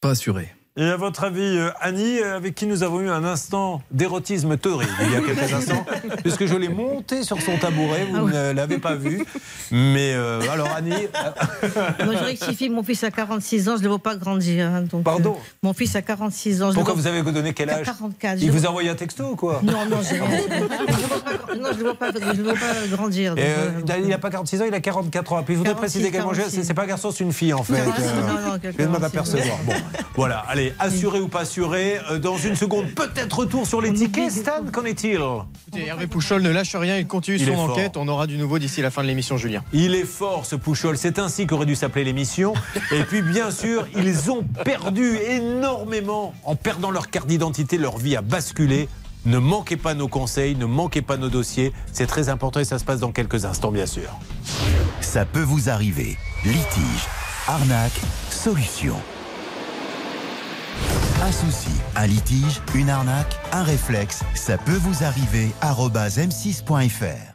Pas assuré. Et à votre avis, euh, Annie, euh, avec qui nous avons eu un instant d'érotisme torride il y a quelques instants, puisque je l'ai monté sur son tabouret, vous ne l'avez pas vu. Mais euh, alors, Annie. Moi, je rectifie, mon fils a 46 ans, je ne le vois pas grandir. hein, donc, Pardon euh, Mon fils a 46 ans. Pourquoi vous avez donné quel âge 44. Il je- vous a envoyé un texto ou quoi Non, non. Je Non, ne le vois pas, grandir. donc, euh, il n'a pas 46 ans, il a 44 ans. Puis je voudrais 46, préciser également, c'est pas un garçon, c'est une fille en fait. 46, Euh, non, non, je viens de m'en 46, apercevoir. Bon, voilà, allez, assuré ou pas assuré, euh, dans une seconde, peut-être retour sur les tickets. Stan, qu'en est-il Écoutez, Hervé Pouchol ne lâche rien, il continue Il son fort. enquête. On aura du nouveau d'ici la fin de l'émission, Julien. Il est fort ce Pouchol, c'est ainsi qu'aurait dû s'appeler l'émission. Et puis bien sûr, ils ont perdu énormément en perdant leur carte d'identité, leur vie a basculé. Ne manquez pas nos conseils, ne manquez pas nos dossiers. C'est très important et ça se passe dans quelques instants, bien sûr. Ça peut vous arriver. Litige, arnaque, solution. Un souci, un litige, une arnaque, un réflexe, ça peut vous arriver. arobase m6.fr.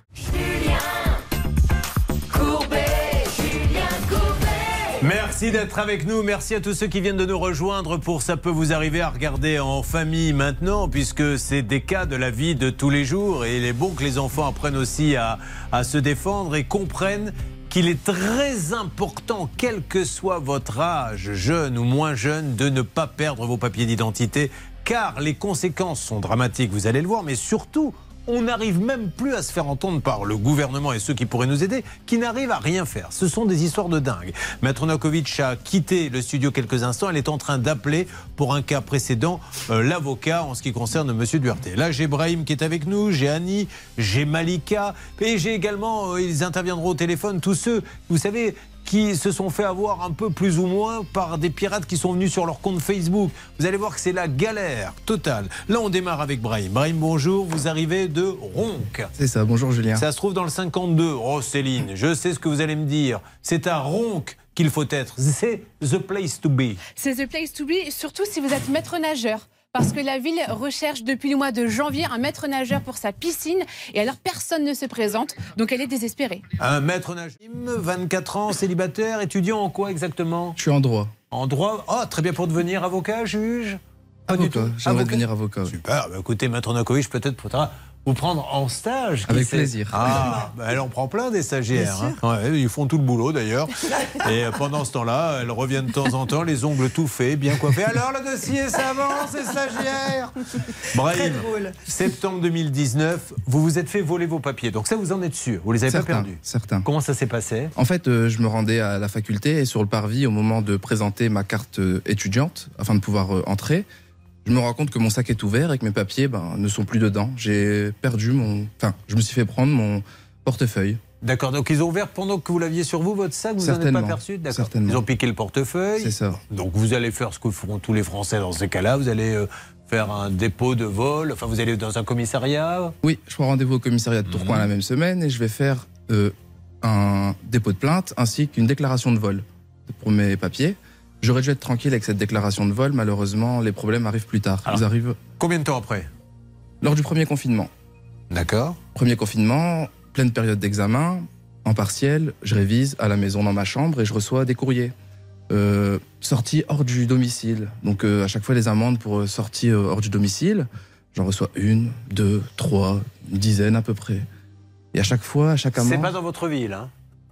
Merci d'être avec nous. Merci à tous ceux qui viennent de nous rejoindre pour Ça peut vous arriver à regarder en famille maintenant, puisque c'est des cas de la vie de tous les jours. Et il est bon que les enfants apprennent aussi à se défendre et comprennent qu'il est très important, quel que soit votre âge, jeune ou moins jeune, de ne pas perdre vos papiers d'identité, car les conséquences sont dramatiques, vous allez le voir, mais surtout, on n'arrive même plus à se faire entendre par le gouvernement et ceux qui pourraient nous aider, qui n'arrivent à rien faire. Ce sont des histoires de dingue. Maître Nakovic a quitté le studio quelques instants. Elle est en train d'appeler pour un cas précédent euh, l'avocat en ce qui concerne Monsieur Duarte. Là, j'ai Brahim qui est avec nous, j'ai Annie, j'ai Malika et j'ai également, euh, ils interviendront au téléphone, tous ceux, vous savez, qui se sont fait avoir un peu plus ou moins par des pirates qui sont venus sur leur compte Facebook. Vous allez voir que c'est la galère totale. Là, on démarre avec Brahim. Brahim, bonjour. Vous arrivez de Ronc. C'est ça, bonjour Julien. Ça se trouve dans le 52. Oh Céline, je sais ce que vous allez me dire. C'est à Ronc qu'il faut être. C'est the place to be. C'est the place to be, surtout si vous êtes maître nageur. Parce que la ville recherche depuis le mois de janvier un maître nageur pour sa piscine. Et alors, personne ne se présente. Donc, elle est désespérée. Un maître nageur, 24 ans, célibataire, étudiant en quoi exactement? Je suis en droit. En droit? Oh, très bien pour devenir avocat, juge? Pas du Avocat, tout. j'aimerais Avocat devenir avocat. Super, bah, écoutez, Maître Nakovic, peut-être faudra vous prendre en stage. Avec plaisir. Ah, bah, elle en prend plein des stagiaires. Hein. Ouais, ils font tout le boulot d'ailleurs. Et pendant ce temps-là, elle revient de temps en temps, les ongles tout faits, bien coiffés. Alors le dossier, ça avance, c'est stagiaire. Brahim, Très drôle. septembre 2019, vous vous êtes fait voler vos papiers. Donc ça, vous en êtes sûr Vous les avez Certains, pas perdus Certains. Comment ça s'est passé? En fait, euh, je me rendais à la faculté et sur le parvis, au moment de présenter ma carte euh, étudiante, afin de pouvoir euh, entrer, je me rends compte que mon sac est ouvert et que mes papiers ben, ne sont plus dedans. J'ai perdu mon. Enfin, je me suis fait prendre mon portefeuille. D'accord, donc ils ont ouvert pendant que vous l'aviez sur vous, votre sac, vous n'en êtes pas Certainement. perçu? D'accord. Certainement. Ils ont piqué le portefeuille. C'est ça. Donc vous allez faire ce que feront tous les Français dans ces cas-là. Vous allez euh, faire un dépôt de vol. Enfin, vous allez dans un commissariat. Oui, je prends rendez-vous au commissariat de Tourcoing la même semaine et je vais faire euh, un dépôt de plainte ainsi qu'une déclaration de vol pour mes papiers. J'aurais dû être tranquille avec cette déclaration de vol. Malheureusement, les problèmes arrivent plus tard. Ils arrivent Combien de temps après? Lors du premier confinement. D'accord. Premier confinement, pleine période d'examen, en partiel, je révise à la maison dans ma chambre et je reçois des courriers. Euh, sortie hors du domicile. Donc euh, à chaque fois les amendes pour euh, sortie euh, hors du domicile, j'en reçois une, deux, trois, une dizaine à peu près. Et à chaque fois, à chaque amende. C'est pas dans votre ville, hein?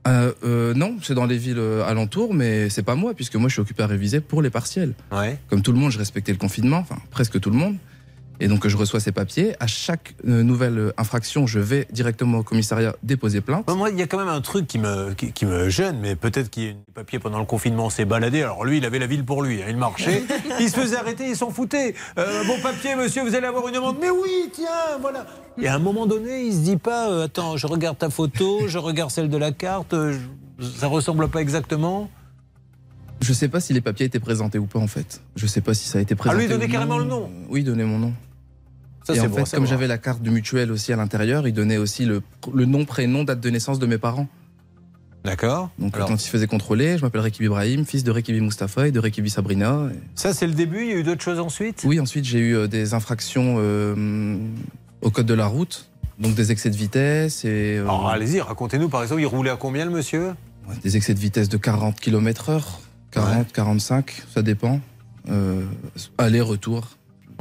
Euh, euh, non, c'est dans les villes euh, alentours, mais c'est pas moi, puisque moi je suis occupé à réviser pour les partiels. Ouais. Comme tout le monde, je respectais le confinement, enfin presque tout le monde. Et donc je reçois ces papiers. À chaque euh, nouvelle euh, infraction, je vais directement au commissariat déposer plainte. Moi, il y a quand même un truc qui me, qui, qui me gêne, mais peut-être qu'il y a une papier pendant le confinement, on s'est baladé. Alors lui, il avait la ville pour lui, hein, il marchait, il se faisait arrêter, il s'en foutait. Euh, bon papier, monsieur, vous allez avoir une amende. Mais oui, tiens, voilà. Et à un moment donné, il se dit pas, euh, attends, je regarde ta photo, je regarde celle de la carte, euh, je- ça ressemble pas exactement. Je sais pas si les papiers étaient présentés ou pas en fait. Je sais pas si ça a été Ah, présenté. lui, il donnait ou carrément le nom. Oui, donnait mon nom. Ça, et en fait, comme j'avais la carte de mutuelle aussi à l'intérieur, il donnait aussi le, le nom, prénom, date de naissance de mes parents. D'accord. Donc Alors- quand il se faisait contrôler, je m'appelle Rekibi Ibrahim, fils de Rekibi Mustafa et de Rekibi Sabrina. Et- Ça, c'est le début, il y a eu d'autres choses ensuite? Oui, ensuite j'ai eu euh, des infractions euh, au code de la route, donc des excès de vitesse et euh, Alors, allez-y, racontez-nous, par exemple, il roulait à combien, le monsieur? Des excès de vitesse de 40 km heure, 40, 45, ça dépend. Euh, aller-retour.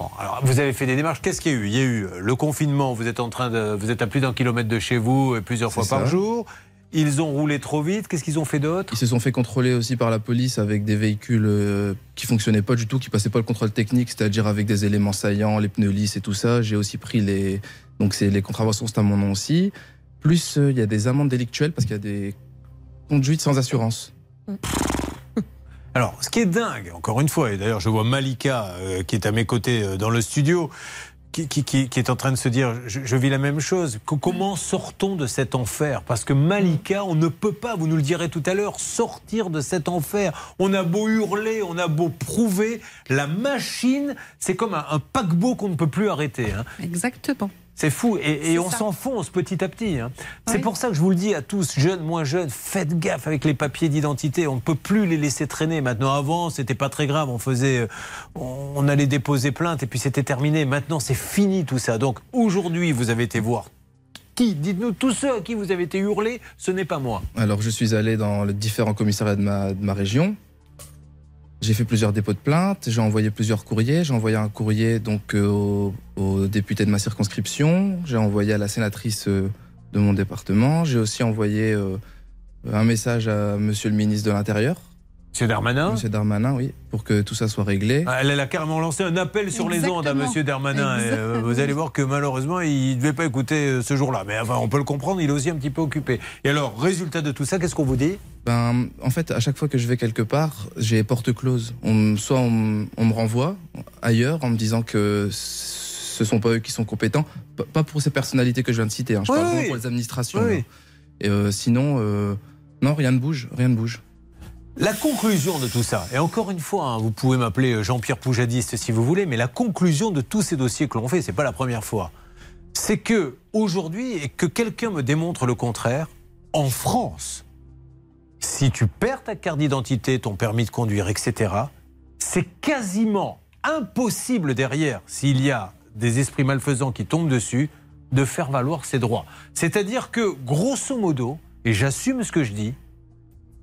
Bon, alors vous avez fait des démarches. Qu'est-ce qu'il y a eu? Il y a eu euh, le confinement. Vous êtes en train de, vous êtes à plus d'un kilomètre de chez vous, et plusieurs fois par jour. Ils ont roulé trop vite. Qu'est-ce qu'ils ont fait d'autre? Ils se sont fait contrôler aussi par la police avec des véhicules euh, qui fonctionnaient pas du tout, qui passaient pas le contrôle technique, c'est-à-dire avec des éléments saillants, les pneus lisses et tout ça. J'ai aussi pris les donc c'est les contraventions, c'est à mon nom aussi. Plus euh, il y a des amendes délictuelles parce qu'il y a des conduites sans assurance. Alors, ce qui est dingue, encore une fois, et d'ailleurs je vois Malika euh, qui est à mes côtés euh, dans le studio. qui, est en train de se dire je, je vis la même chose. Que- comment sortons de cet enfer? Parce que Malika, on ne peut pas, vous nous le direz tout à l'heure, sortir de cet enfer. On a beau hurler, on a beau prouver, la machine, c'est comme un, un paquebot qu'on ne peut plus arrêter. hein. Exactement. C'est fou et, on s'enfonce petit à petit. hein. C'est pour ça que je vous le dis à tous, jeunes, moins jeunes, faites gaffe avec les papiers d'identité. On ne peut plus les laisser traîner. Maintenant, avant, c'était pas très grave. On faisait, euh, on on allait déposer plainte et puis c'était terminé. Maintenant, c'est fini tout ça. Donc aujourd'hui, vous avez été voir qui? Dites-nous tous ceux à qui vous avez été hurlé. Ce n'est pas moi. Alors, je suis allé dans les différents commissariats de ma, de ma région. J'ai fait plusieurs dépôts de plainte, j'ai envoyé plusieurs courriers. J'ai envoyé un courrier donc euh, au, de ma circonscription. J'ai envoyé à la sénatrice euh, de mon département. J'ai aussi envoyé euh, un message à Monsieur le ministre de l'Intérieur. Monsieur Darmanin Monsieur Darmanin, oui, pour que tout ça soit réglé. Ah, Elle, elle a carrément lancé un appel sur les ondes à Exactement. Monsieur Darmanin. Et, euh, vous allez voir que malheureusement, il ne devait pas écouter euh, ce jour-là. Mais enfin, on peut le comprendre, il est aussi un petit peu occupé. Et alors, résultat de tout ça, qu'est-ce qu'on vous dit? Ben, en fait, à chaque fois que je vais quelque part, j'ai porte close. On, soit on, me- on me renvoie ailleurs en me disant que ce sont pas eux qui sont compétents. P- Pas pour ces personnalités que je viens de citer. hein. Je Oui, parle oui. pour les administrations. Oui, là. Et euh, sinon, euh, non, rien ne bouge, rien ne bouge. La conclusion de tout ça, et encore une fois, hein, vous pouvez m'appeler Jean-Pierre Poujadiste si vous voulez, mais la conclusion de tous ces dossiers que l'on fait, c'est pas la première fois, c'est que aujourd'hui, et que quelqu'un me démontre le contraire, en France, si tu perds ta carte d'identité, ton permis de conduire, etc., c'est quasiment impossible derrière, s'il y a des esprits malfaisants qui tombent dessus, de faire valoir ses droits. C'est-à-dire que, grosso modo, et j'assume ce que je dis,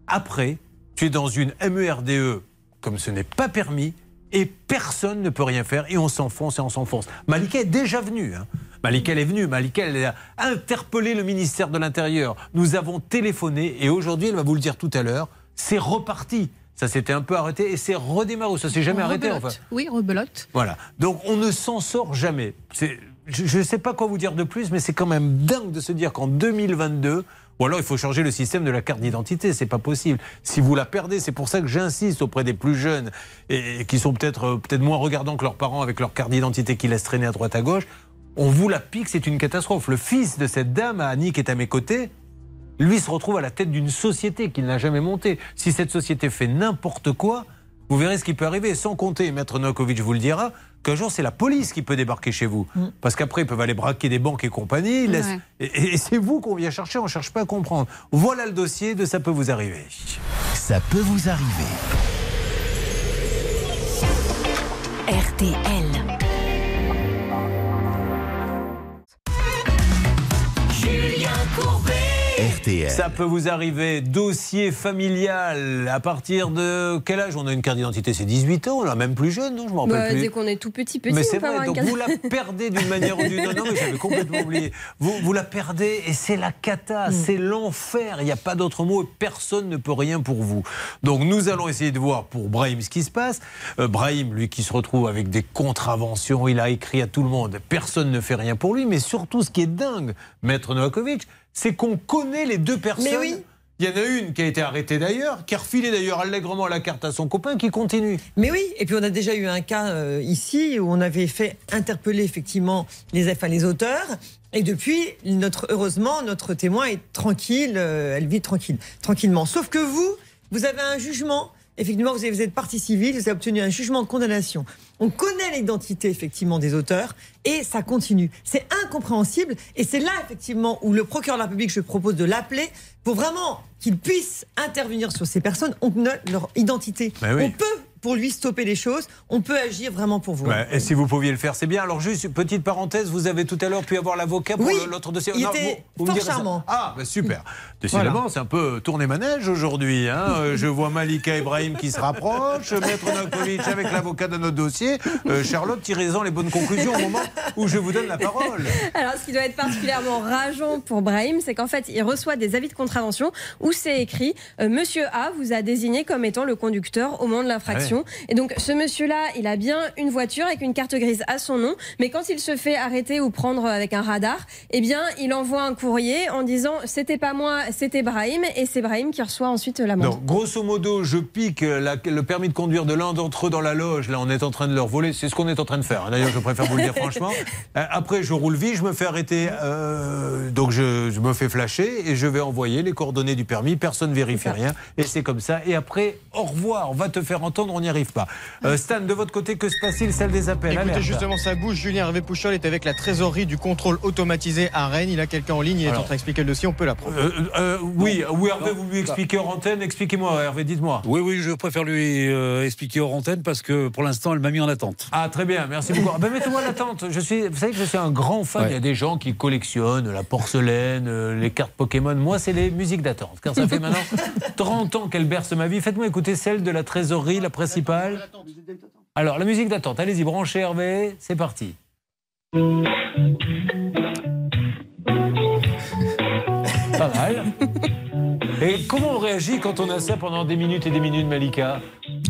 après, tu es dans une MERDE E comme ce n'est pas permis et personne ne peut rien faire et on s'enfonce et on s'enfonce. Malika est déjà venue. Hein. Malika elle est venue. Malika elle a interpellé le ministère de l'Intérieur. Nous avons téléphoné et aujourd'hui, elle va vous le dire tout à l'heure, c'est reparti. Ça s'était un peu arrêté et c'est redémarré. Ça s'est jamais arrêté. Rebelote. Enfin. Oui, rebelote. Voilà. Donc on ne s'en sort jamais. Je ne sais pas quoi vous dire de plus, mais c'est quand même dingue de se dire qu'en 2022, ou alors il faut changer le système de la carte d'identité, c'est pas possible. Si vous la perdez, c'est pour ça que j'insiste auprès des plus jeunes et, qui sont peut-être euh, peut-être moins regardants que leurs parents avec leur carte d'identité qui laissent traîner à droite à gauche. On vous la pique, c'est une catastrophe. Le fils de cette dame, Annie, qui est à mes côtés, lui se retrouve à la tête d'une société qu'il n'a jamais montée. Si cette société fait n'importe quoi, vous verrez ce qui peut arriver. Sans compter, Maître Novakovic vous le dira, qu'un jour c'est la police qui peut débarquer chez vous. Parce qu'après, ils peuvent aller braquer des banques et compagnie. ils laissent- Ouais. Et, et c'est vous qu'on vient chercher, on ne cherche pas à comprendre. Voilà le dossier de Ça peut vous arriver. Ça peut vous arriver. RTL. RTL. Ça peut vous arriver, dossier familial. À partir de quel âge? On a une carte d'identité C'est 18 ans, on a même plus jeune, non? Je m'en rappelle Bah, plus. dès qu'on est tout petit, petit, mais c'est vrai, donc vous la perdez d'une manière ou d'une autre. Non, mais j'avais complètement oublié. Vous, vous la perdez et c'est la cata, c'est l'enfer. Il n'y a pas d'autre mot et personne ne peut rien pour vous. Donc nous allons essayer de voir pour Brahim ce qui se passe. Euh, Brahim, lui qui se retrouve avec des contraventions, il a écrit à tout le monde. Personne ne fait rien pour lui, mais surtout ce qui est dingue, Maître Novakovic, c'est qu'on connaît les deux personnes. Mais oui. Il y en a une qui a été arrêtée d'ailleurs, qui a refilé d'ailleurs allègrement la carte à son copain, qui continue. Mais oui, et puis on a déjà eu un cas euh, ici où on avait fait interpeller effectivement les, enfin, les auteurs. Et depuis, notre, heureusement, notre témoin est tranquille, euh, elle vit tranquille, tranquillement. Sauf que vous, vous avez un jugement. Effectivement, vous, êtes partie civile, vous avez obtenu un jugement de condamnation. On connaît l'identité effectivement des auteurs et ça continue. C'est incompréhensible et c'est là effectivement où le procureur de la République, je propose de l'appeler pour vraiment qu'il puisse intervenir sur ces personnes. On connaît leur identité. Ben oui. On peut pour lui stopper les choses. On peut agir vraiment pour vous. Ouais, et si vous pouviez le faire, c'est bien. Alors juste une petite parenthèse, vous avez tout à l'heure pu avoir l'avocat pour Oui, l'autre dossier. il Non, était vous- vous fort charmant. Ah, bah super. Décidément, Voilà. c'est un peu tourné manège aujourd'hui. hein. Euh, Je vois Malika Ibrahim qui se rapproche, Maître Novakovic avec l'avocat de notre dossier. Euh, Charlotte, tirez-en les bonnes conclusions au moment où je vous donne la parole. Alors, ce qui doit être particulièrement rageant pour Brahim, c'est qu'en fait, il reçoit des avis de contravention où c'est écrit euh, Monsieur A vous a désigné comme étant le conducteur au moment de l'infraction. Et donc, ce monsieur-là, il a bien une voiture avec une carte grise à son nom, mais quand il se fait arrêter ou prendre avec un radar, eh bien, il envoie un courrier en disant c'était pas moi, c'était Brahim, et c'est Brahim qui reçoit ensuite l'amende. Donc, grosso modo, je pique la- le permis de conduire de l'un d'entre eux dans la loge. Là, on est en train de leur voler. C'est ce qu'on est en train de faire. D'ailleurs, je préfère vous le dire franchement. Euh, Après, je roule vite, je me fais arrêter. euh, donc, je, je me fais flasher et je vais envoyer les coordonnées du permis. Personne ne vérifie rien. Et c'est comme ça. Et après, au revoir. On va te faire entendre, on n'y arrive pas. Euh, Stan, de votre côté, que se passe-t-il Celle des appels? Écoutez, Alerte. justement, ça bouge. Julien Hervé Pouchol est avec la trésorerie du contrôle automatisé à Rennes. Il a quelqu'un en ligne, il est en train d'expliquer le dossier. On peut la prendre. Euh, euh, oui, oui, Hervé, vous lui expliquez hors antenne. Expliquez-moi, Hervé, dites-moi. Oui, oui, je préfère lui euh, expliquer hors antenne parce que pour l'instant, elle m'a mis en attente. Ah, très bien, merci beaucoup. Ah ben, Mettez-moi l'attente. Je suis, vous savez que je suis un grand fan. Il y a des gens qui collectionnent la porcelaine, euh, les cartes Pokémon. Moi, c'est les musiques d'attente. Car ça fait maintenant 30 ans qu'elle berce ma vie. Faites-moi écouter celle de la trésorerie, la Alors, la musique d'attente. Allez-y, branchez Hervé. C'est parti. Pas mal. Et comment on réagit quand on a ça pendant des minutes et des minutes, Malika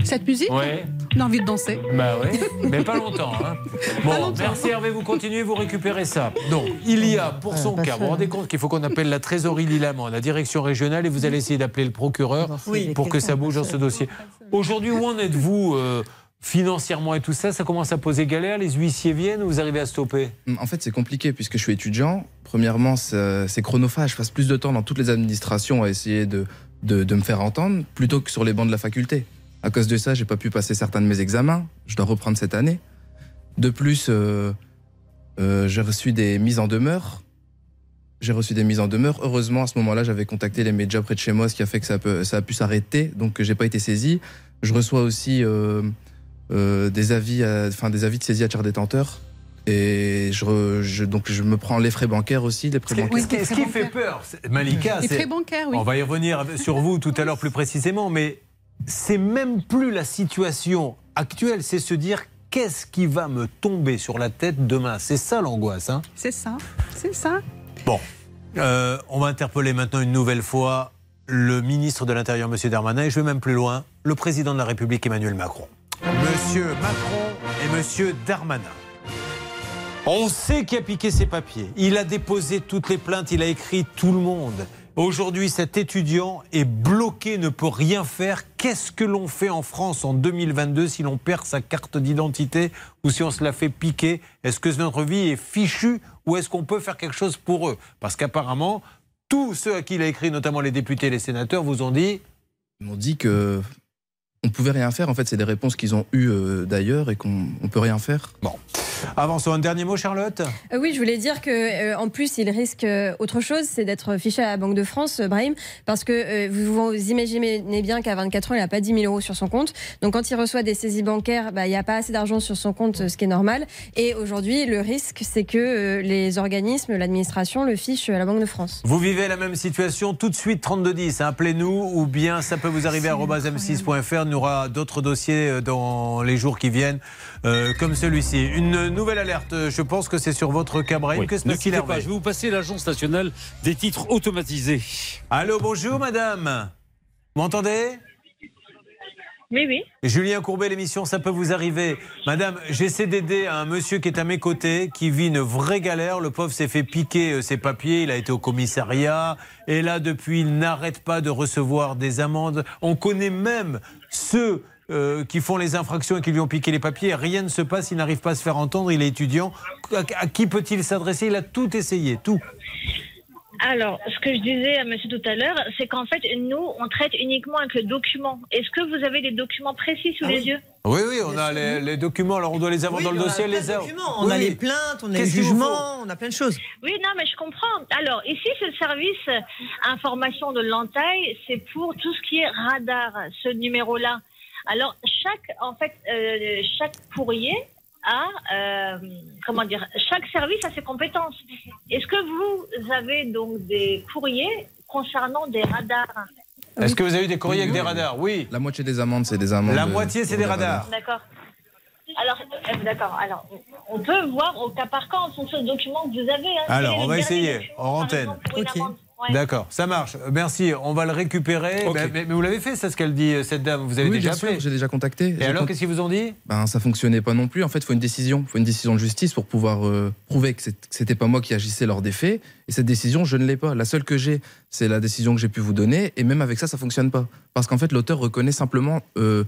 Cette musique Ouais. On a envie de danser. Bah oui, mais pas longtemps. hein. Bon, merci Hervé, vous continuez, vous récupérez ça. Donc, il y a pour son cas, vous vous rendez compte qu'il faut qu'on appelle la trésorerie Lilamant, la direction régionale, et vous allez essayer d'appeler le procureur Oui. pour que ça bouge dans ce dossier. Aujourd'hui, où en êtes-vous euh, financièrement et tout ça Ça commence à poser galère, les huissiers viennent ou vous arrivez à stopper En fait, c'est compliqué puisque je suis étudiant. Premièrement, c'est chronophage. Je passe plus de temps dans toutes les administrations à essayer de, de, de me faire entendre plutôt que sur les bancs de la faculté. À cause de ça, j'ai pas pu passer certains de mes examens. Je dois reprendre cette année. De plus, euh, euh, j'ai reçu des mises en demeure. J'ai reçu des mises en demeure. Heureusement, à ce moment-là, j'avais contacté les médias près de chez moi, ce qui a fait que ça, peut- ça a pu s'arrêter. Donc, j'ai pas été saisi. Je reçois aussi euh, euh, des avis, enfin des avis de saisie à tiers détenteur. Et je, re- je- donc je me prends les frais bancaires aussi, les frais Ce bancaires. qui, ce qui fait peur, c'est- Malika, Les frais bancaires, oui. On va y revenir sur vous tout à l'heure plus précisément, mais c'est même plus la situation actuelle, c'est se dire qu'est-ce qui va me tomber sur la tête demain. C'est ça l'angoisse. Hein C'est ça, c'est ça. bon, euh, on va interpeller maintenant une nouvelle fois le ministre de l'Intérieur, M. Darmanin, et je vais même plus loin, le président de la République, Emmanuel Macron. Monsieur Macron et Monsieur Darmanin. On sait qui a piqué ses papiers. Il a déposé toutes les plaintes, il a écrit tout le monde. Aujourd'hui, cet étudiant est bloqué, ne peut rien faire. Qu'est-ce que l'on fait en France en 2022 si l'on perd sa carte d'identité ou si on se la fait piquer? Est-ce que notre vie est fichue ou est-ce qu'on peut faire quelque chose pour eux? Parce qu'apparemment, tous ceux à qui il a écrit, notamment les députés et les sénateurs, vous ont dit Ils m'ont dit que on pouvait rien faire. En fait, c'est des réponses qu'ils ont eues euh, d'ailleurs et qu'on on peut rien faire. Bon. Avançons. Un dernier mot, Charlotte Euh, oui, je voulais dire que euh, en plus, il risque euh, autre chose, c'est d'être fiché à la Banque de France, euh, Brahim, parce que euh, vous, vous imaginez bien qu'à 24 ans, il n'a pas 10 000 euros sur son compte. Donc, quand il reçoit des saisies bancaires, bah, il n'y a pas assez d'argent sur son compte, ce qui est normal. Et aujourd'hui, le risque, c'est que euh, les organismes, l'administration, le fichent à la Banque de France. Vous vivez la même situation tout de suite 3210. hein, Appelez-nous ou bien ça peut vous arriver à m6.fr. Il y aura d'autres dossiers dans les jours qui viennent euh, comme celui-ci. Une nouvelle alerte. Je pense que c'est sur votre Brahim. Oui. Que se Ne passe-t-il, quittez pas, Hervé je vais vous passer l'Agence nationale des titres automatisés. Allô, bonjour madame. Vous m'entendez? Oui, oui. Julien Courbet, l'émission Ça peut vous arriver. Madame, j'essaie d'aider un monsieur qui est à mes côtés, qui vit une vraie galère. Le pauvre s'est fait piquer euh, ses papiers, il a été au commissariat. Et là, depuis, il n'arrête pas de recevoir des amendes. On connaît même ceux euh, qui font les infractions et qui lui ont piqué les papiers. Rien ne se passe, il n'arrive pas à se faire entendre, il est étudiant. À, à qui peut-il s'adresser? Il a tout essayé, tout. Alors, ce que je disais à monsieur tout à l'heure, c'est qu'en fait, nous, on traite uniquement avec le document. Est-ce que vous avez des documents précis sous les yeux? Oui, oui, on a les, les documents, alors on doit les avoir Oui, dans le dossier, les a. documents. On a les plaintes, on a les jugements, on a plein de choses. Oui, non, mais je comprends. Alors, ici, c'est le service information de l'entaille, c'est pour tout ce qui est radar, ce numéro-là. Alors, chaque, en fait, euh, chaque courrier a, euh, comment dire, chaque service a ses compétences. Est-ce que vous avez donc des courriers concernant des radars Est-ce que vous avez eu des courriers avec des radars Oui. La moitié des amendes, c'est des amendes. La moitié, c'est des radars. D'accord. Alors, euh, d'accord. Alors, on peut voir au cas par cas en fonction des documents que vous avez. hein. Alors, on va essayer, document, en par antenne. exemple, pour une amende Ouais. D'accord, ça marche. Merci, on va le récupérer. Mais, mais- mais vous l'avez fait, c'est ce qu'elle dit, euh, cette dame. Vous avez Oui, déjà appelé. j'ai déjà contacté. Et alors, con- qu'est-ce qu'ils vous ont dit? Ben, ça fonctionnait pas non plus. En fait, il faut une décision. Il faut une décision de justice pour pouvoir euh, prouver que c'était pas moi qui agissais lors des faits. Et cette décision, je ne l'ai pas. La seule que j'ai, c'est la décision que j'ai pu vous donner. Et même avec ça, ça fonctionne pas. Parce qu'en fait, l'auteur reconnaît simplement, euh,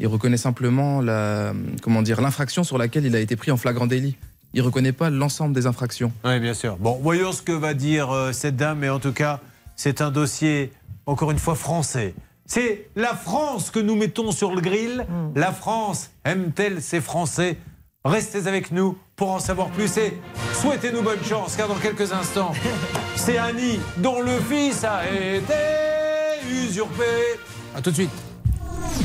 il reconnaît simplement la, comment dire, l'infraction sur laquelle il a été pris en flagrant délit. Il reconnaît pas l'ensemble des infractions. Oui, bien sûr. Bon, voyons ce que va dire euh, cette dame, mais en tout cas, c'est un dossier, encore une fois, français. C'est la France que nous mettons sur le grill. La France aime-t-elle ses Français? Restez avec nous pour en savoir plus et souhaitez-nous bonne chance, car dans quelques instants, c'est Annie dont le fils a été usurpé. A tout de suite.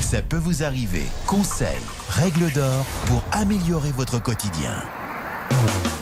Ça peut vous arriver. Conseils, règles d'or pour améliorer votre quotidien. RTL.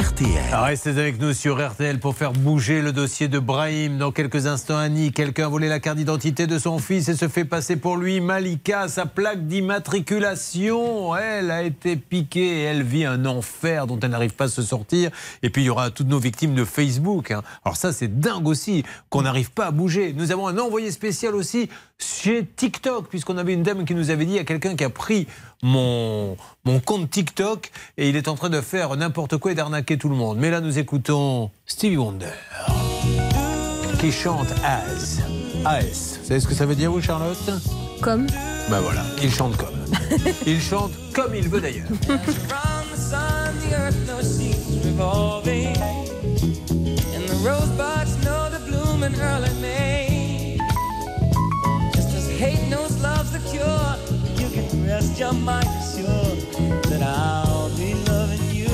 RTL. Restez avec nous sur RTL pour faire bouger le dossier de Brahim. Dans quelques instants, Annie, quelqu'un a volé la carte d'identité de son fils et se fait passer pour lui. Malika, sa plaque d'immatriculation, elle a été piquée elle vit un enfer dont elle n'arrive pas à se sortir. Et puis il y aura toutes nos victimes de Facebook. hein. Alors ça, c'est dingue aussi qu'on n'arrive pas à bouger. Nous avons un envoyé spécial aussi chez TikTok, puisqu'on avait une dame qui nous avait dit a quelqu'un qui a pris mon, mon compte TikTok et il est en train de faire n'importe quoi et d'arnaquer tout le monde. Mais là, nous écoutons Stevie Wonder qui chante As. As. Vous savez ce que ça veut dire, vous, Charlotte? Comme Ben voilà, il chante comme. Il chante comme il veut d'ailleurs. just my sure that I'll be loving you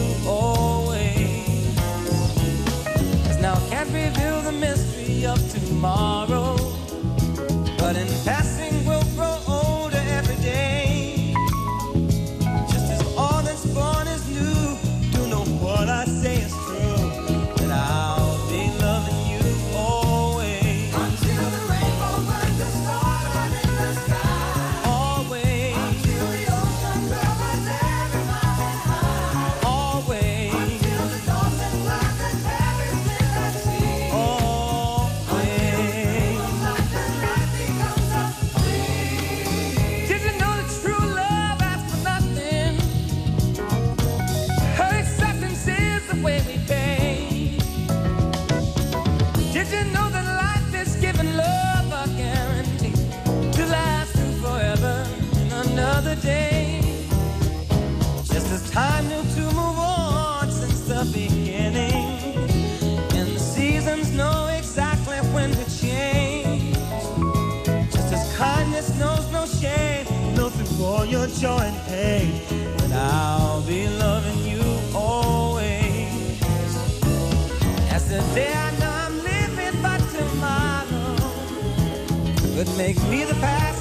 now I can't reveal the mystery of tomorrow. Another day? Just as time knew to move on since the beginning, and the seasons know exactly when to change. Just as kindness knows no shame, through all your joy and pain, that I'll be loving you always. As the day I know I'm living, but tomorrow could make me the past,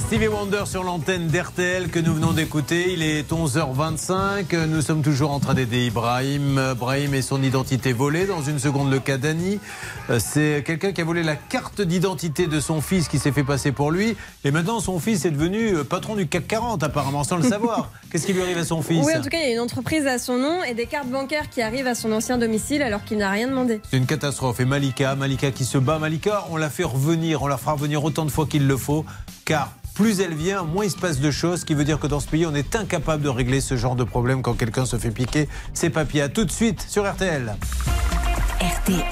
Stevie Wonder sur l'antenne d'RTL que nous venons d'écouter. Il est 11h25. Nous sommes toujours en train d'aider Ibrahim. Ibrahim et son identité volée. Dans une seconde, le cas d'Annie. Euh, C'est quelqu'un qui a volé la carte d'identité de son fils qui s'est fait passer pour lui. Et maintenant, son fils est devenu euh, patron du CAC 40, apparemment, sans le savoir. Qu'est-ce qui lui arrive à son fils Oui, en tout cas, il y a une entreprise à son nom et des cartes bancaires qui arrivent à son ancien domicile alors qu'il n'a rien demandé. C'est une catastrophe. Et Malika, Malika qui se bat. Malika, on la fait revenir, on la fera revenir autant de fois qu'il le faut, car plus elle vient, moins il se passe de choses, ce qui veut dire que dans ce pays, on est incapable de régler ce genre de problème quand quelqu'un se fait piquer ses papiers. À tout de suite sur RTL. RTL.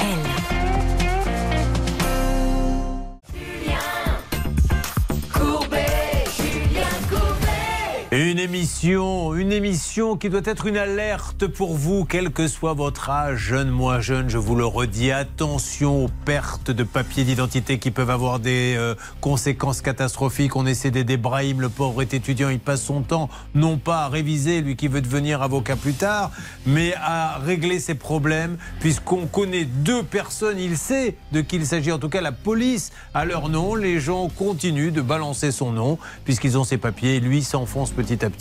Une une émission qui doit être une alerte pour vous, quel que soit votre âge, jeune, moins jeune, je vous le redis, attention aux pertes de papiers d'identité qui peuvent avoir des euh, conséquences catastrophiques. On essaie d'aider Brahim, le pauvre est étudiant, il passe son temps non pas à réviser, lui qui veut devenir avocat plus tard, mais à régler ses problèmes, puisqu'on connaît deux personnes, il sait de qui il s'agit, en tout cas la police a leur nom, les gens continuent de balancer son nom, puisqu'ils ont ses papiers, lui s'enfonce petit à petit.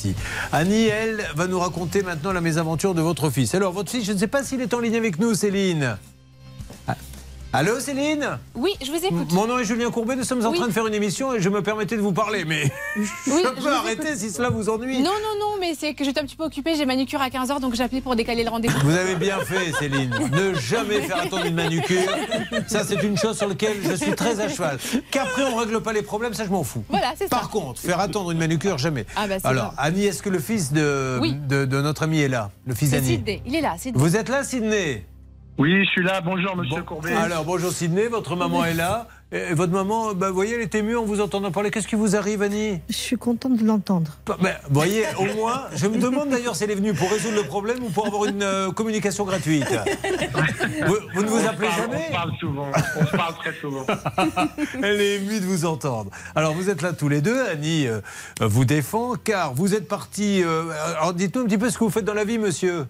Annie, elle, va nous raconter maintenant la mésaventure de votre fils. Alors, votre fils, je ne sais pas s'il est en ligne avec nous, Céline. Allô, Céline Oui, je vous écoute. Mon nom est Julien Courbet, nous sommes en Oui. train de faire une émission et je me permettais de vous parler, mais Oui, je peux arrêter si cela vous ennuie. Non, non, non, mais c'est que j'étais un petit peu occupée. J'ai manucure à 15h, donc j'ai appelé pour décaler le rendez-vous. Vous avez bien fait, Céline. Ne jamais faire attendre une manucure. Ça, c'est une chose sur laquelle je suis très à cheval. Qu'après, on règle pas les problèmes, ça, je m'en fous. Voilà, c'est ça. Par contre, faire attendre une manucure, jamais. Ah bah, Alors. Annie, est-ce que le fils de, Oui. de, de notre ami est là? Le fils d'Annie Sydney. Il est là, Sydney. Vous êtes là, Sydney Oui, je suis là. Bonjour, monsieur Courbet. Alors, bonjour Sydney, votre maman est là. Et votre maman, bah, vous voyez, elle est émue en vous entendant parler. Qu'est-ce qui vous arrive, Annie? Je suis contente de l'entendre. Bah, bah, vous voyez, au moins, je me demande d'ailleurs si elle est venue pour résoudre le problème ou pour avoir une euh, communication gratuite. Vous, vous ne vous On appelez parle- jamais? On se parle souvent. On se parle très souvent. Elle est émue de vous entendre. Alors, vous êtes là tous les deux. Annie euh, vous défend car vous êtes parti. euh, alors, dites-nous un petit peu ce que vous faites dans la vie, monsieur.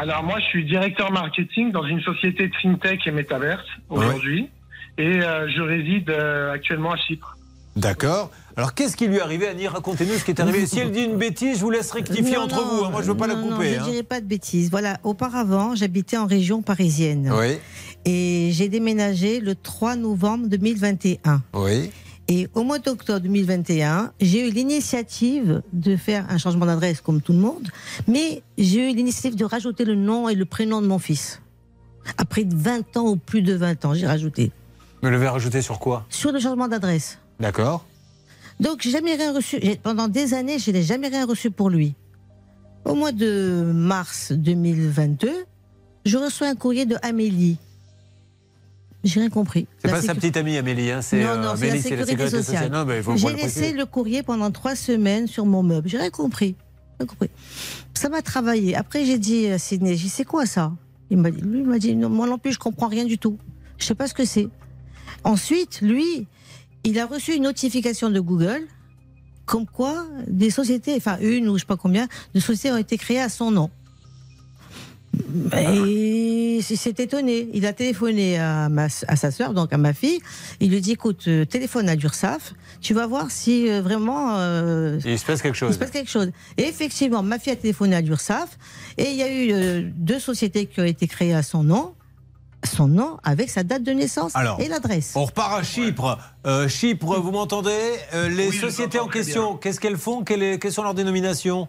Alors moi, je suis directeur marketing dans une société de fintech et metaverse aujourd'hui, et euh, je réside euh, actuellement à Chypre. D'accord. Alors, qu'est-ce qui lui est arrivé, Annie? Racontez-nous ce qui est arrivé. Si elle dit une bêtise, je vous laisse rectifier Non, entre non, vous. hein. Moi, je ne veux pas la non, couper. je hein. dirais pas de bêtises. Voilà, auparavant, j'habitais en région parisienne. Oui. Et j'ai déménagé le 3 novembre 2021. Oui. Et au mois d'octobre 2021, j'ai eu l'initiative de faire un changement d'adresse comme tout le monde, mais j'ai eu l'initiative de rajouter le nom et le prénom de mon fils. Après 20 ans ou plus de 20 ans, j'ai rajouté. Me l'avez rajouté sur quoi? Sur le changement d'adresse. D'accord. Donc, j'ai jamais rien reçu. Pendant des années, je n'ai jamais rien reçu pour lui. Au mois de mars 2022, je reçois un courrier de Amélie. J'ai rien compris. C'est La pas sa petite amie Amélie, hein, c'est non, euh, non, c'est la Amélie, c'est sécurité, sociale. Faut J'ai laissé le courrier pendant trois semaines sur mon meuble. J'ai rien compris. Rien compris. Ça m'a travaillé. Après, j'ai dit à Sidney, j'ai dit, c'est quoi ça? Il m'a dit, Lui, il m'a dit, non, moi non plus, je comprends rien du tout. Je sais pas ce que c'est. Ensuite, lui, il a reçu une notification de Google comme quoi des sociétés, enfin une ou je sais pas combien, de sociétés ont été créées à son nom. Et il s'est étonné. Il a téléphoné à, ma, à sa sœur, donc à ma fille. Il lui dit écoute, euh, téléphone à l'URSSAF, tu vas voir si euh, vraiment. euh, Il se passe quelque il chose. se passe quelque chose. Et effectivement, ma fille a téléphoné à l'URSSAF et il y a eu euh, deux sociétés qui ont été créées à son nom, son nom avec sa date de naissance Alors, et l'adresse. On repart à Chypre. Euh, Chypre, vous m'entendez? Euh, Les Oui, sociétés en question, qu'est-ce qu'elles font? Quelles, sont leurs dénominations?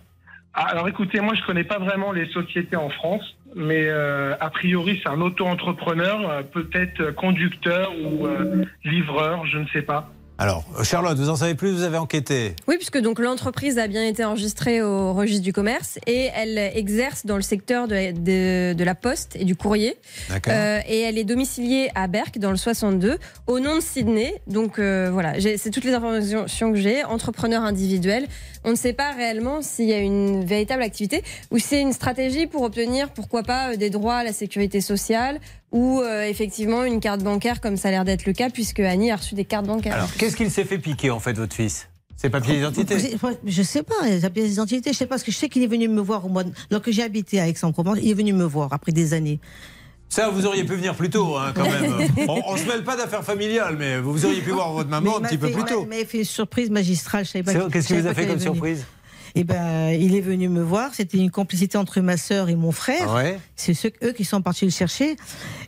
Alors écoutez, moi je connais pas vraiment les sociétés en France, mais euh, a priori c'est un auto-entrepreneur, euh, peut-être euh, conducteur ou euh, livreur, je ne sais pas. Alors, Charlotte, vous en savez plus Vous avez enquêté Oui, puisque donc l'entreprise a bien été enregistrée au registre du commerce et elle exerce dans le secteur de, de- de la poste et du courrier. D'accord. Euh, et elle est domiciliée à Berck dans le 62 au nom de Sydney. Donc euh, voilà, j'ai- c'est toutes les informations que j'ai. Entrepreneur individuel. On ne sait pas réellement s'il y a une véritable activité ou si c'est une stratégie pour obtenir, pourquoi pas, euh, des droits à la sécurité sociale ou euh, effectivement une carte bancaire comme ça a l'air d'être le cas puisque Annie a reçu des cartes bancaires. Alors, qu'est-ce qu'il s'est fait piquer, en fait, votre fils? Ses papiers d'identité? Je sais pas, les papiers d'identité, je sais pas, parce que je sais qu'il est venu me voir au mois de- lorsque j'ai habité à Aix-en-Provence, il est venu me voir après des années. Ça, vous auriez pu venir plus tôt, hein, quand même. on, on se mêle pas d'affaires familiales, mais vous, vous auriez pu voir votre maman Mais un petit peu plus tôt. Il m'avait fait une surprise magistrale. je savais pas Qu'est-ce je qu'il vous a fait comme surprise Eh ben, il est venu me voir. C'était une complicité entre ma sœur et mon frère. Ouais. C'est ceux, eux qui sont partis le chercher.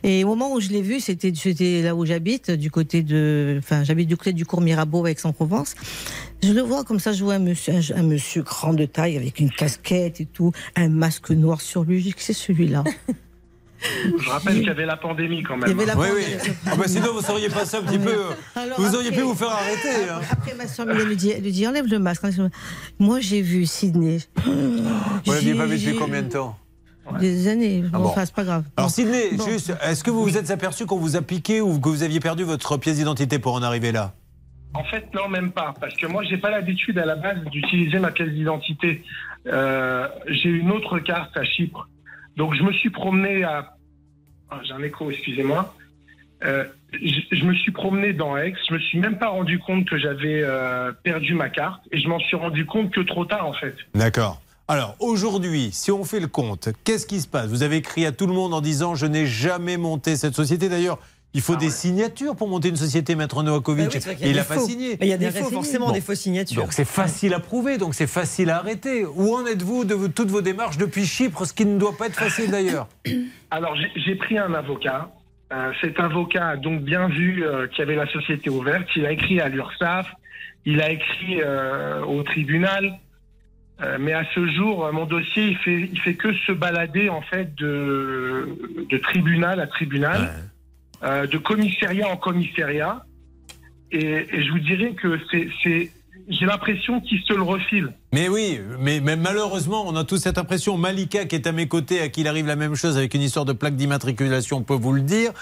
Et au moment où je l'ai vu, c'était, là où j'habite, du côté de, enfin, j'habite du côté du cours Mirabeau, Aix-en-Provence. Je le vois comme ça, je vois un monsieur, un, un monsieur grand de taille avec une casquette et tout, un masque noir sur lui. Je dis que c'est celui-là? Je rappelle qu'il y avait la pandémie quand même. Il y avait la Oui, pandémie. oui. Ah bah sinon, vous seriez passé un petit peu. Alors vous auriez après- pu vous faire arrêter. hein. Après, ma soeur lui dit, lui dit, enlève le masque. enlève le masque. Moi, j'ai vu Sydney. Vous l'aviez pas vu depuis combien de temps Des années. Ah Bon. Enfin, c'est pas grave. Alors, Bon. juste, est-ce que vous vous êtes aperçu qu'on vous a piqué ou que vous aviez perdu votre pièce d'identité pour en arriver là? En fait, non, même pas. Parce que moi, j'ai pas l'habitude à la base d'utiliser ma pièce d'identité. Euh, j'ai une autre carte à Chypre. Donc, je me suis promené à. Ah, j'ai un écho, excusez-moi. Euh, je, me suis promené dans Aix. Je me suis même pas rendu compte que j'avais euh, perdu ma carte. Et je m'en suis rendu compte que trop tard, en fait. D'accord. Alors aujourd'hui, si on fait le compte, qu'est-ce qui se passe? Vous avez écrit à tout le monde en disant je n'ai jamais monté cette société. D'ailleurs, il faut des signatures pour monter une société, Maître Novakovic. Bah oui, Et il n'a pas signé. Mais il y a des faux, forcément, des fausses signatures. Donc c'est facile à prouver, donc c'est facile à arrêter. Où en êtes-vous de toutes vos démarches depuis Chypre, ce qui ne doit pas être facile d'ailleurs Alors, j'ai- pris un avocat. Euh, cet avocat a donc bien vu euh, qu'il y avait la société ouverte. Il a écrit à l'URSSAF, il a écrit euh, au tribunal. Euh, mais à ce jour, euh, mon dossier, il fait, il fait que se balader en fait de, de tribunal à tribunal, euh, de commissariat en commissariat. Et, et je vous dirais que c'est, j'ai l'impression qu'il se le refile. Mais oui, mais, mais malheureusement, on a tous cette impression. Malika, qui est à mes côtés, à qui il arrive la même chose avec une histoire de plaque d'immatriculation, peut vous le dire.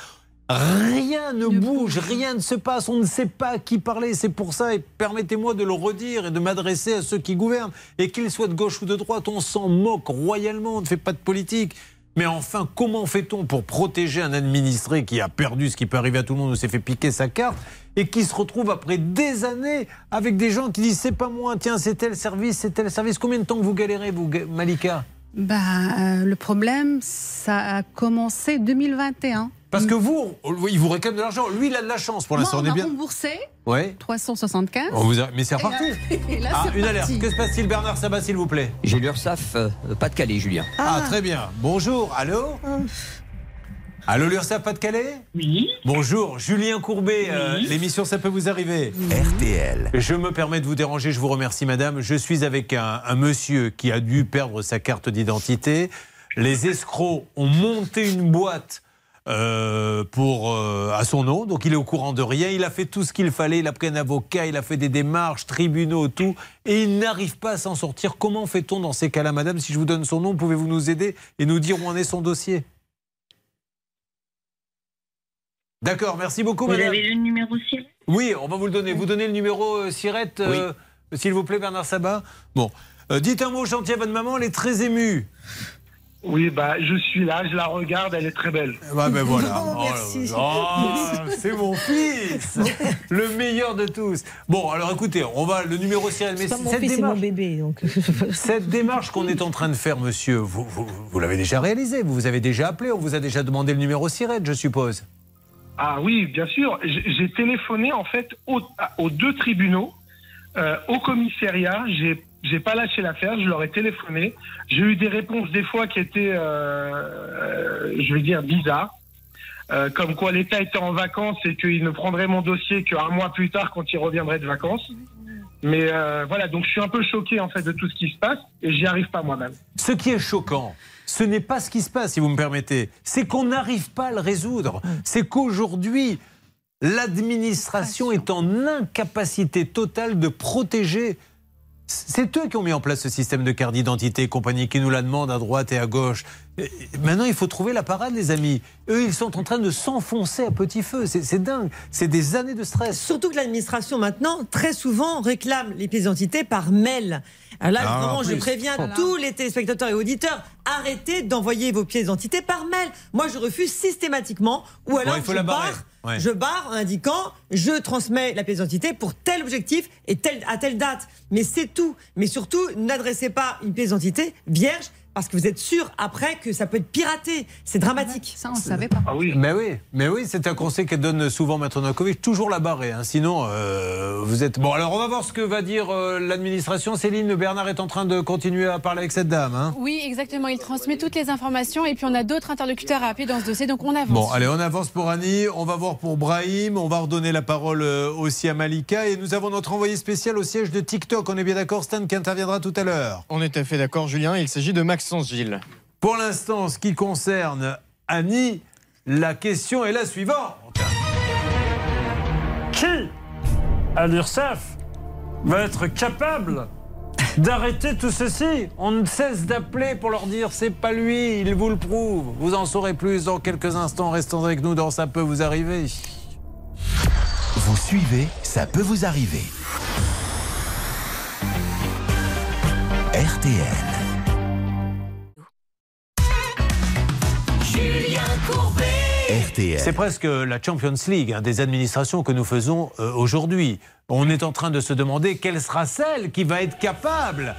Rien ne bouge, rien ne se passe, on ne sait pas à qui parler. C'est pour ça, et permettez-moi de le redire et de m'adresser à ceux qui gouvernent. Et qu'ils soient de gauche ou de droite, on s'en moque royalement, on ne fait pas de politique. Mais enfin, comment fait-on pour protéger un administré qui a perdu ce qui peut arriver à tout le monde, ou s'est fait piquer sa carte, et qui se retrouve après des années avec des gens qui disent c'est pas moi, tiens, c'est tel service, c'est tel service. Combien de temps vous galérez, vous, Malika? Bah, le problème, ça a commencé 2021. Parce que vous, il vous réclame de l'argent. Lui, il a de la chance pour l'instant. on on est bien. remboursé Ouais. 375. On vous a- Mais c'est reparti. Et là, Ah, une alerte. Que se passe-t-il, Bernard Sabat, s'il vous plaît J'ai l'URSSAF, euh, pas de Calais, Julien. Ah, très bien. Bonjour, allô Allô, l'URSSAF Pas-de-Calais Oui. Bonjour, Julien Courbet. euh, L'émission, ça peut vous arriver RTL. Je me permets de vous déranger, je vous remercie, madame. Je suis avec un, un monsieur qui a dû perdre sa carte d'identité. Les escrocs ont monté une boîte. Euh, pour euh, à son nom, donc il est au courant de rien. Il a fait tout ce qu'il fallait. Il a pris un avocat, il a fait des démarches, tribunaux, tout, et il n'arrive pas à s'en sortir. Comment fait-on dans ces cas-là, madame? Si je vous donne son nom, pouvez-vous nous aider et nous dire où en est son dossier? D'accord, merci beaucoup, Vous madame. avez le numéro Siret Oui, on va vous le donner. Vous donnez le numéro euh, Sirette, euh, s'il vous plaît, Bernard Sabat. Bon, Euh, dites un mot gentil à votre maman, elle est très émue. Oui, bah, je suis là, je la regarde, elle est très belle. Ouais, ben voilà. Oh, oh, c'est mon fils, le meilleur de tous. Bon, alors écoutez, on va le numéro Sirette. Mais C'est pas mon cette fils, c'est mon démarche, bébé. Donc. cette démarche qu'on est en train de faire, monsieur, vous, vous, vous l'avez déjà réalisée. Vous vous avez déjà appelé. On vous a déjà demandé le numéro Sirette, je suppose. Ah oui, bien sûr. J'ai j'ai téléphoné en fait aux, aux deux tribunaux, euh, au commissariat. J'ai j'ai pas lâché l'affaire. Je leur ai téléphoné. J'ai eu des réponses des fois qui étaient, euh, euh, je vais dire, bizarres. Euh, comme quoi l'État était en vacances et qu'il ne prendrait mon dossier qu'un mois plus tard quand il reviendrait de vacances. Mais euh, voilà, donc je suis un peu choqué en fait de tout ce qui se passe et j'y arrive pas moi-même. Ce qui est choquant, ce n'est pas ce qui se passe, si vous me permettez, c'est qu'on n'arrive pas à le résoudre. C'est qu'aujourd'hui, l'administration est en incapacité totale de protéger. C'est eux qui ont mis en place ce système de carte d'identité et compagnie, qui nous la demandent à droite et à gauche. Maintenant, il faut trouver la parade, les amis. Eux, ils sont en train de s'enfoncer à petit feu. C'est dingue. C'est des années de stress. Surtout que l'administration maintenant, très souvent, réclame les pièces d'identité par mail. Alors là, Ah, vraiment, en je préviens Voilà. tous les téléspectateurs et auditeurs, arrêtez d'envoyer vos pièces d'identité par mail. Moi, je refuse systématiquement. Ou alors, il faut je, la barrer. barre, Je barre en indiquant, je transmets la pièce d'identité pour tel objectif et tel, à telle date. Mais c'est tout. Mais surtout, n'adressez pas une pièce d'identité vierge Parce que vous êtes sûr après que ça peut être piraté. C'est dramatique. Ça, on ne savait pas. Ah oui. Mais oui, mais oui, c'est un conseil qu'elle donne souvent Maître Novakovic, toujours la barrer. hein. Sinon, euh, vous êtes. Bon, alors on va voir ce que va dire euh, l'administration. Céline, Bernard est en train de continuer à parler avec cette dame. hein. Oui, exactement. Il transmet toutes les informations et puis on a d'autres interlocuteurs à appeler dans ce dossier, donc on avance. Bon, allez, on avance pour Annie, on va voir pour Brahim, on va redonner la parole euh, aussi à Malika et nous avons notre envoyé spécial au siège de TikTok. On est bien d'accord, Stan, qui interviendra tout à l'heure. On est tout à fait d'accord, Julien. Il s'agit de Maxence Gilles. Pour l'instant, ce qui concerne Annie, la question est la suivante. Qui, à l'URSSAF, va être capable d'arrêter tout ceci? On ne cesse d'appeler pour leur dire c'est pas lui, il vous le prouve. Vous en saurez plus dans quelques instants. Restons avec nous dans Ça peut vous arriver. Vous suivez, ça peut vous arriver. RTL. C'est presque la Champions League hein, des administrations que nous faisons euh, aujourd'hui. On est en train de se demander quelle sera celle qui va être capable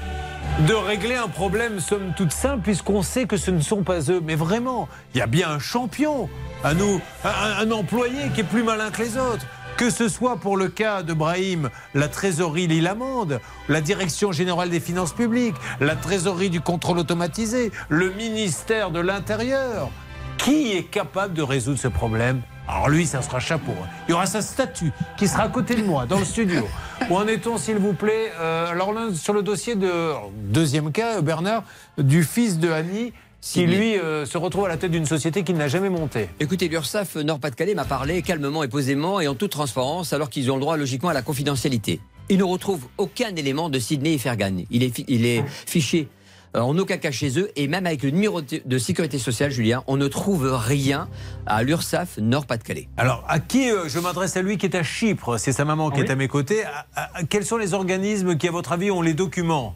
de régler un problème somme toute simple puisqu'on sait que ce ne sont pas eux. Mais vraiment, il y a bien un champion à nous, un, un employé qui est plus malin que les autres. Que ce soit pour le cas de Brahim, la trésorerie Lille-Amande, la direction générale des finances publiques, la trésorerie du contrôle automatisé, le ministère de l'Intérieur. Qui est capable de résoudre ce problème? Alors lui, ça sera chapeau. Il y aura sa statue qui sera à côté de moi, dans le studio. Où en est-on, s'il vous plaît Euh, Alors là, sur le dossier de... Deuxième cas, Bernard, du fils de Annie, qui lui euh, se retrouve à la tête d'une société qu'il n'a jamais montée. Écoutez, l'URSSAF Nord-Pas-de-Calais m'a parlé calmement et posément et en toute transparence, alors qu'ils ont le droit logiquement à la confidentialité. Ils ne retrouvent aucun élément de Sidney Fergan. Il est, il est fiché en aucun cas chez eux et même avec le numéro de sécurité sociale, Julien, on ne trouve rien à l'URSSAF Nord-Pas-de-Calais. Alors, à qui euh, je m'adresse à lui qui est à Chypre C'est sa maman qui est à mes côtés. À- à- à- quels sont les organismes qui, à votre avis, ont les documents?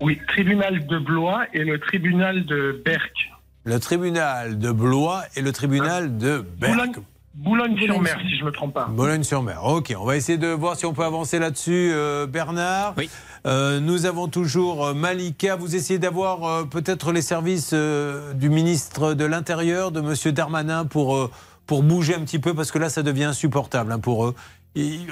Oui, tribunal de Blois et le tribunal de Berck. Le tribunal de Blois et le tribunal de Berck. Boulogne- Boulogne-sur-Mer, si je ne me trompe pas. Boulogne-sur-Mer. Ok, on va essayer de voir si on peut avancer là-dessus, euh, Bernard. Oui. Euh, nous avons toujours euh, Malika. Vous essayez d'avoir euh, peut-être les services du ministre de l'Intérieur, de Monsieur Darmanin, pour, pour bouger un petit peu, parce que là, ça devient insupportable hein, pour eux.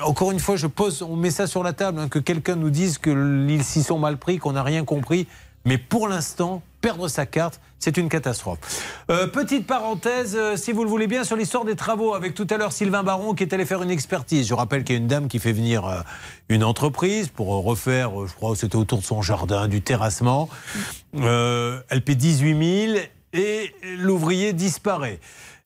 Encore une fois, je pose, on met ça sur la table, hein, que quelqu'un nous dise qu'ils s'y sont mal pris, qu'on n'a rien compris. Mais pour l'instant, perdre sa carte, c'est une catastrophe. Euh, petite parenthèse, euh, si vous le voulez bien, sur l'histoire des travaux, avec tout à l'heure Sylvain Baron qui est allé faire une expertise. Je rappelle qu'il y a une dame qui fait venir euh, une entreprise pour refaire, je crois c'était autour de son jardin, du terrassement. Elle paie 18 000 et l'ouvrier disparaît.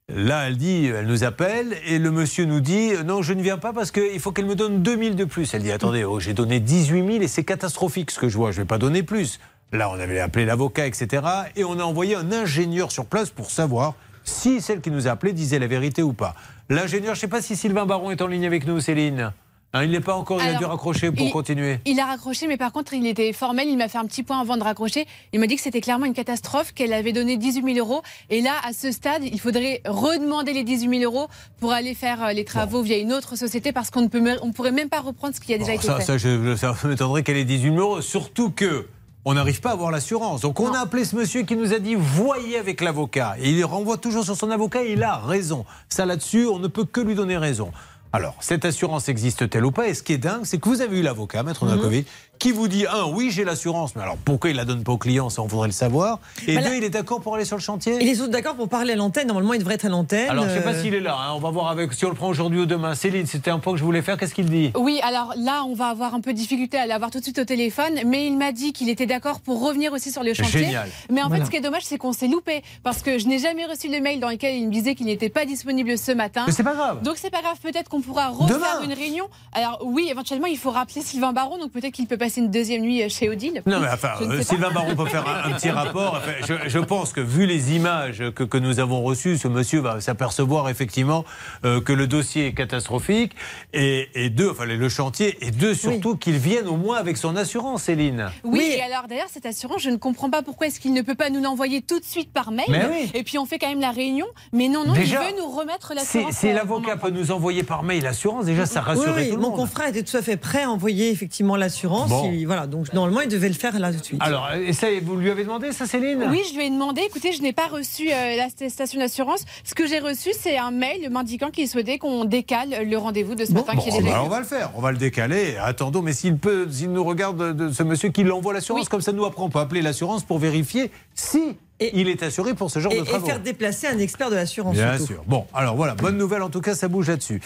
Là, elle dit, elle nous appelle et le monsieur nous dit non, je ne viens pas parce qu'il faut qu'elle me donne 2000 de plus. Elle dit attendez, oh, j'ai donné 18 000 et c'est catastrophique ce que je vois, je ne vais pas donner plus. Là, on avait appelé l'avocat, etc. Et on a envoyé un ingénieur sur place pour savoir si celle qui nous a appelé disait la vérité ou pas. L'ingénieur, je ne sais pas si Sylvain Baron est en ligne avec nous, Céline. Hein, il n'est pas encore, il a dû raccrocher pour il- continuer. Il a raccroché, mais par contre, il était formel. Il m'a fait un petit point avant de raccrocher. Il m'a dit que c'était clairement une catastrophe, qu'elle avait donné 18 000 euros. Et là, à ce stade, il faudrait redemander les 18 000 euros pour aller faire euh, les travaux via une autre société parce qu'on ne peut, on pourrait même pas reprendre ce qui a déjà été ça, fait. ça, je, ça m'étonnerait qu'elle ait 18 000 euros. Surtout que on n'arrive pas à avoir l'assurance. Donc on a appelé ce monsieur qui nous a dit voyez avec l'avocat. Et il renvoie toujours sur son avocat et il a raison. Ça là-dessus, on ne peut que lui donner raison. Alors, cette assurance existe-t-elle ou pas? Et ce qui est dingue, c'est que vous avez eu l'avocat, Maître Mhm. Nakovic, qui vous dit un, oui, j'ai l'assurance, mais alors pourquoi il la donne pas au client Ça, on voudrait le savoir. Et Bah là- deux, il est d'accord pour aller sur le chantier? Et les autres d'accord pour parler à l'antenne. Normalement, il devrait être à l'antenne. Alors, je ne sais pas euh, s'il est là. hein. On va voir avec si on le prend aujourd'hui ou demain. Céline, c'était un point que je voulais faire. Qu'est-ce qu'il dit? Oui, alors là, on va avoir un peu de difficulté à l'avoir tout de suite au téléphone, mais il m'a dit qu'il était d'accord pour revenir aussi sur le chantier. Génial. Mais en Voilà. fait, ce qui est dommage, c'est qu'on s'est loupé parce que je n'ai jamais reçu le mail dans lequel il me disait qu'il n'était pas disponible ce matin. Mais c'est pas grave. Donc c'est pas grave. Peut-être qu'on pourra refaire Demain. une réunion. Alors oui, éventuellement, il faut rappeler Sylvain Baron. Donc peut-être qu'il peut passer une deuxième nuit chez Odile. Non, mais enfin, euh. Sylvain Baron peut faire un, un petit rapport. Enfin, je, je pense que vu les images que, que nous avons reçues, ce monsieur va s'apercevoir effectivement euh, que le dossier est catastrophique. Et, et deux, enfin, le chantier, et deux, surtout qu'il vienne au moins avec son assurance, Céline. Oui, et alors d'ailleurs, cette assurance, je ne comprends pas pourquoi est-ce qu'il ne peut pas nous l'envoyer tout de suite par mail. Mais oui. Et puis on fait quand même la réunion. Mais non, non, Déjà, il veut nous remettre l'assurance. si euh, l'avocat peut nous envoyer par mail l'assurance. Déjà, ça oui, tout le mon monde. confrère était tout à fait prêt à envoyer effectivement l'assurance. Bon. Il- Voilà, donc normalement il devait le faire là tout de suite. Alors, et ça, vous lui avez demandé ça, Céline? Oui, je lui ai demandé. Écoutez, je n'ai pas reçu euh, l'attestation d'assurance. Ce que j'ai reçu, c'est un mail m'indiquant qu'il souhaitait qu'on décale le rendez-vous de ce matin Bon, qui est bah, on va le faire, on va le décaler. Attendons, mais s'il peut, s'il nous regarde de ce monsieur qui l'envoie l'assurance, comme ça nous après on peut appeler l'assurance pour vérifier si il est assuré pour ce genre Et, de et travaux. faire déplacer un expert de l'assurance. Bien surtout. sûr. Bon, alors voilà, bonne nouvelle en tout cas, ça bouge là-dessus.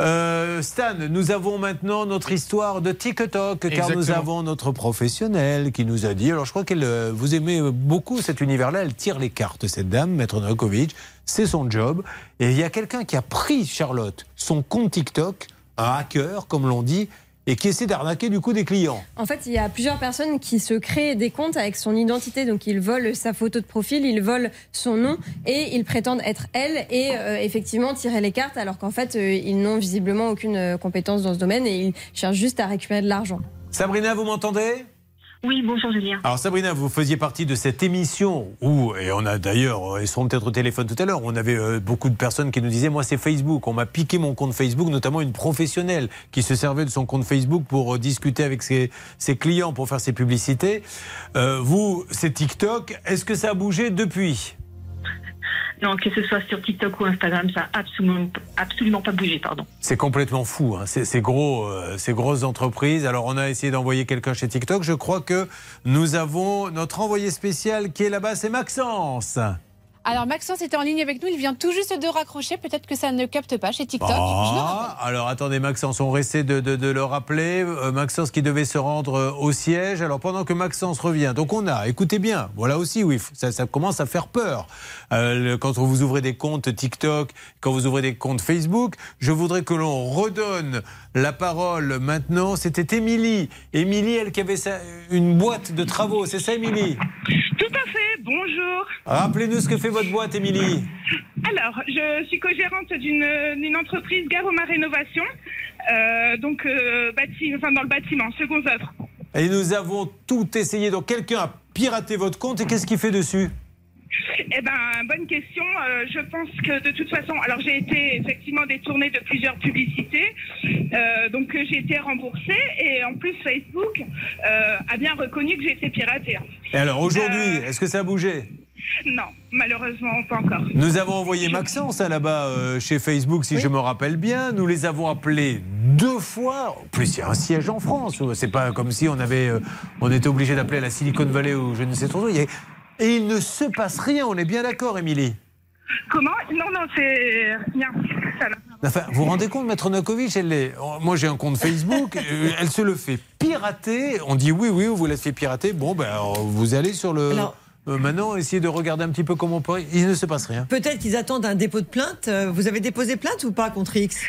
Euh, Stan, nous avons maintenant notre histoire de TikTok, car nous avons notre professionnel qui nous a dit, alors je crois qu'elle, euh, vous aimez beaucoup cet univers-là, elle tire les cartes, cette dame, Maître Novakovic, c'est son job. Et il y a quelqu'un qui a pris, Charlotte, son compte TikTok, un hacker, comme l'on dit, et qui essaie d'arnaquer du coup des clients. En fait, il y a plusieurs personnes qui se créent des comptes avec son identité. Donc, ils volent sa photo de profil, ils volent son nom et ils prétendent être elle et euh, effectivement tirer les cartes alors qu'en fait, euh, ils n'ont visiblement aucune euh, compétence dans ce domaine et ils cherchent juste à récupérer de l'argent. Sabrina, vous m'entendez? Oui, bonjour Julien. Alors Sabrina, vous faisiez partie de cette émission où, et on a d'ailleurs, ils seront peut-être au téléphone tout à l'heure, on avait euh, beaucoup de personnes qui nous disaient, moi c'est Facebook, on m'a piqué mon compte Facebook, notamment une professionnelle qui se servait de son compte Facebook pour euh, discuter avec ses, ses clients, pour faire ses publicités. Euh, vous, c'est TikTok, est-ce que ça a bougé depuis? Non, que ce soit sur TikTok ou Instagram, ça a absolument, absolument pas bougé, pardon. C'est complètement fou, hein. gros, euh, ces grosses entreprises. Alors on a essayé d'envoyer quelqu'un chez TikTok, je crois que nous avons notre envoyé spécial qui est là-bas, c'est Maxence. Alors Maxence était en ligne avec nous, il vient tout juste de raccrocher. Peut-être que ça ne capte pas chez TikTok. Je Ah, alors attendez, Maxence, on restait de, de- de le rappeler. Euh, Maxence qui devait se rendre euh, au siège. Alors pendant que Maxence revient, donc on a, écoutez bien, voilà aussi, oui, ça, ça commence à faire peur. Euh, le- quand vous ouvrez des comptes TikTok, quand vous ouvrez des comptes Facebook, je voudrais que l'on redonne la parole maintenant. C'était Émilie. Émilie, elle qui avait sa- une boîte de travaux, c'est ça Émilie? Tout à fait, bonjour. Rappelez-nous ce que fait votre boîte, Émilie. Alors, je suis co-gérante d'une entreprise Garoma Rénovation, euh, donc euh, bâti- enfin, dans le bâtiment, second œuvre. Et nous avons tout essayé. Donc quelqu'un a piraté votre compte et qu'est-ce qu'il fait dessus? Eh ben, bonne question. Euh, je pense que de toute façon, alors j'ai été effectivement détournée de plusieurs publicités, euh, donc j'ai été remboursée et en plus Facebook euh, a bien reconnu que j'ai été piratée. Et alors aujourd'hui, est-ce que ça a bougé? Non, malheureusement pas encore. Nous avons envoyé Maxence hein, là-bas euh, chez Facebook, si je me rappelle bien. Nous les avons appelés deux fois. En plus, il y a un siège en France. C'est pas comme si on avait, euh, on était obligé d'appeler à la Silicon Valley ou je ne sais trop. Il y a- Et il ne se passe rien. On est bien d'accord, Émilie. Comment? Non, non, c'est rien. Enfin, vous vous rendez compte, Maître Novakovic, elle est... moi j'ai un compte Facebook, euh, elle se le fait pirater. On dit oui, oui, vous la fait pirater. Bon, ben, vous allez sur le. Euh, maintenant, essayez de regarder un petit peu comment on peut. Il ne se passe rien. Peut-être qu'ils attendent un dépôt de plainte. Euh, Vous avez déposé plainte ou pas contre X?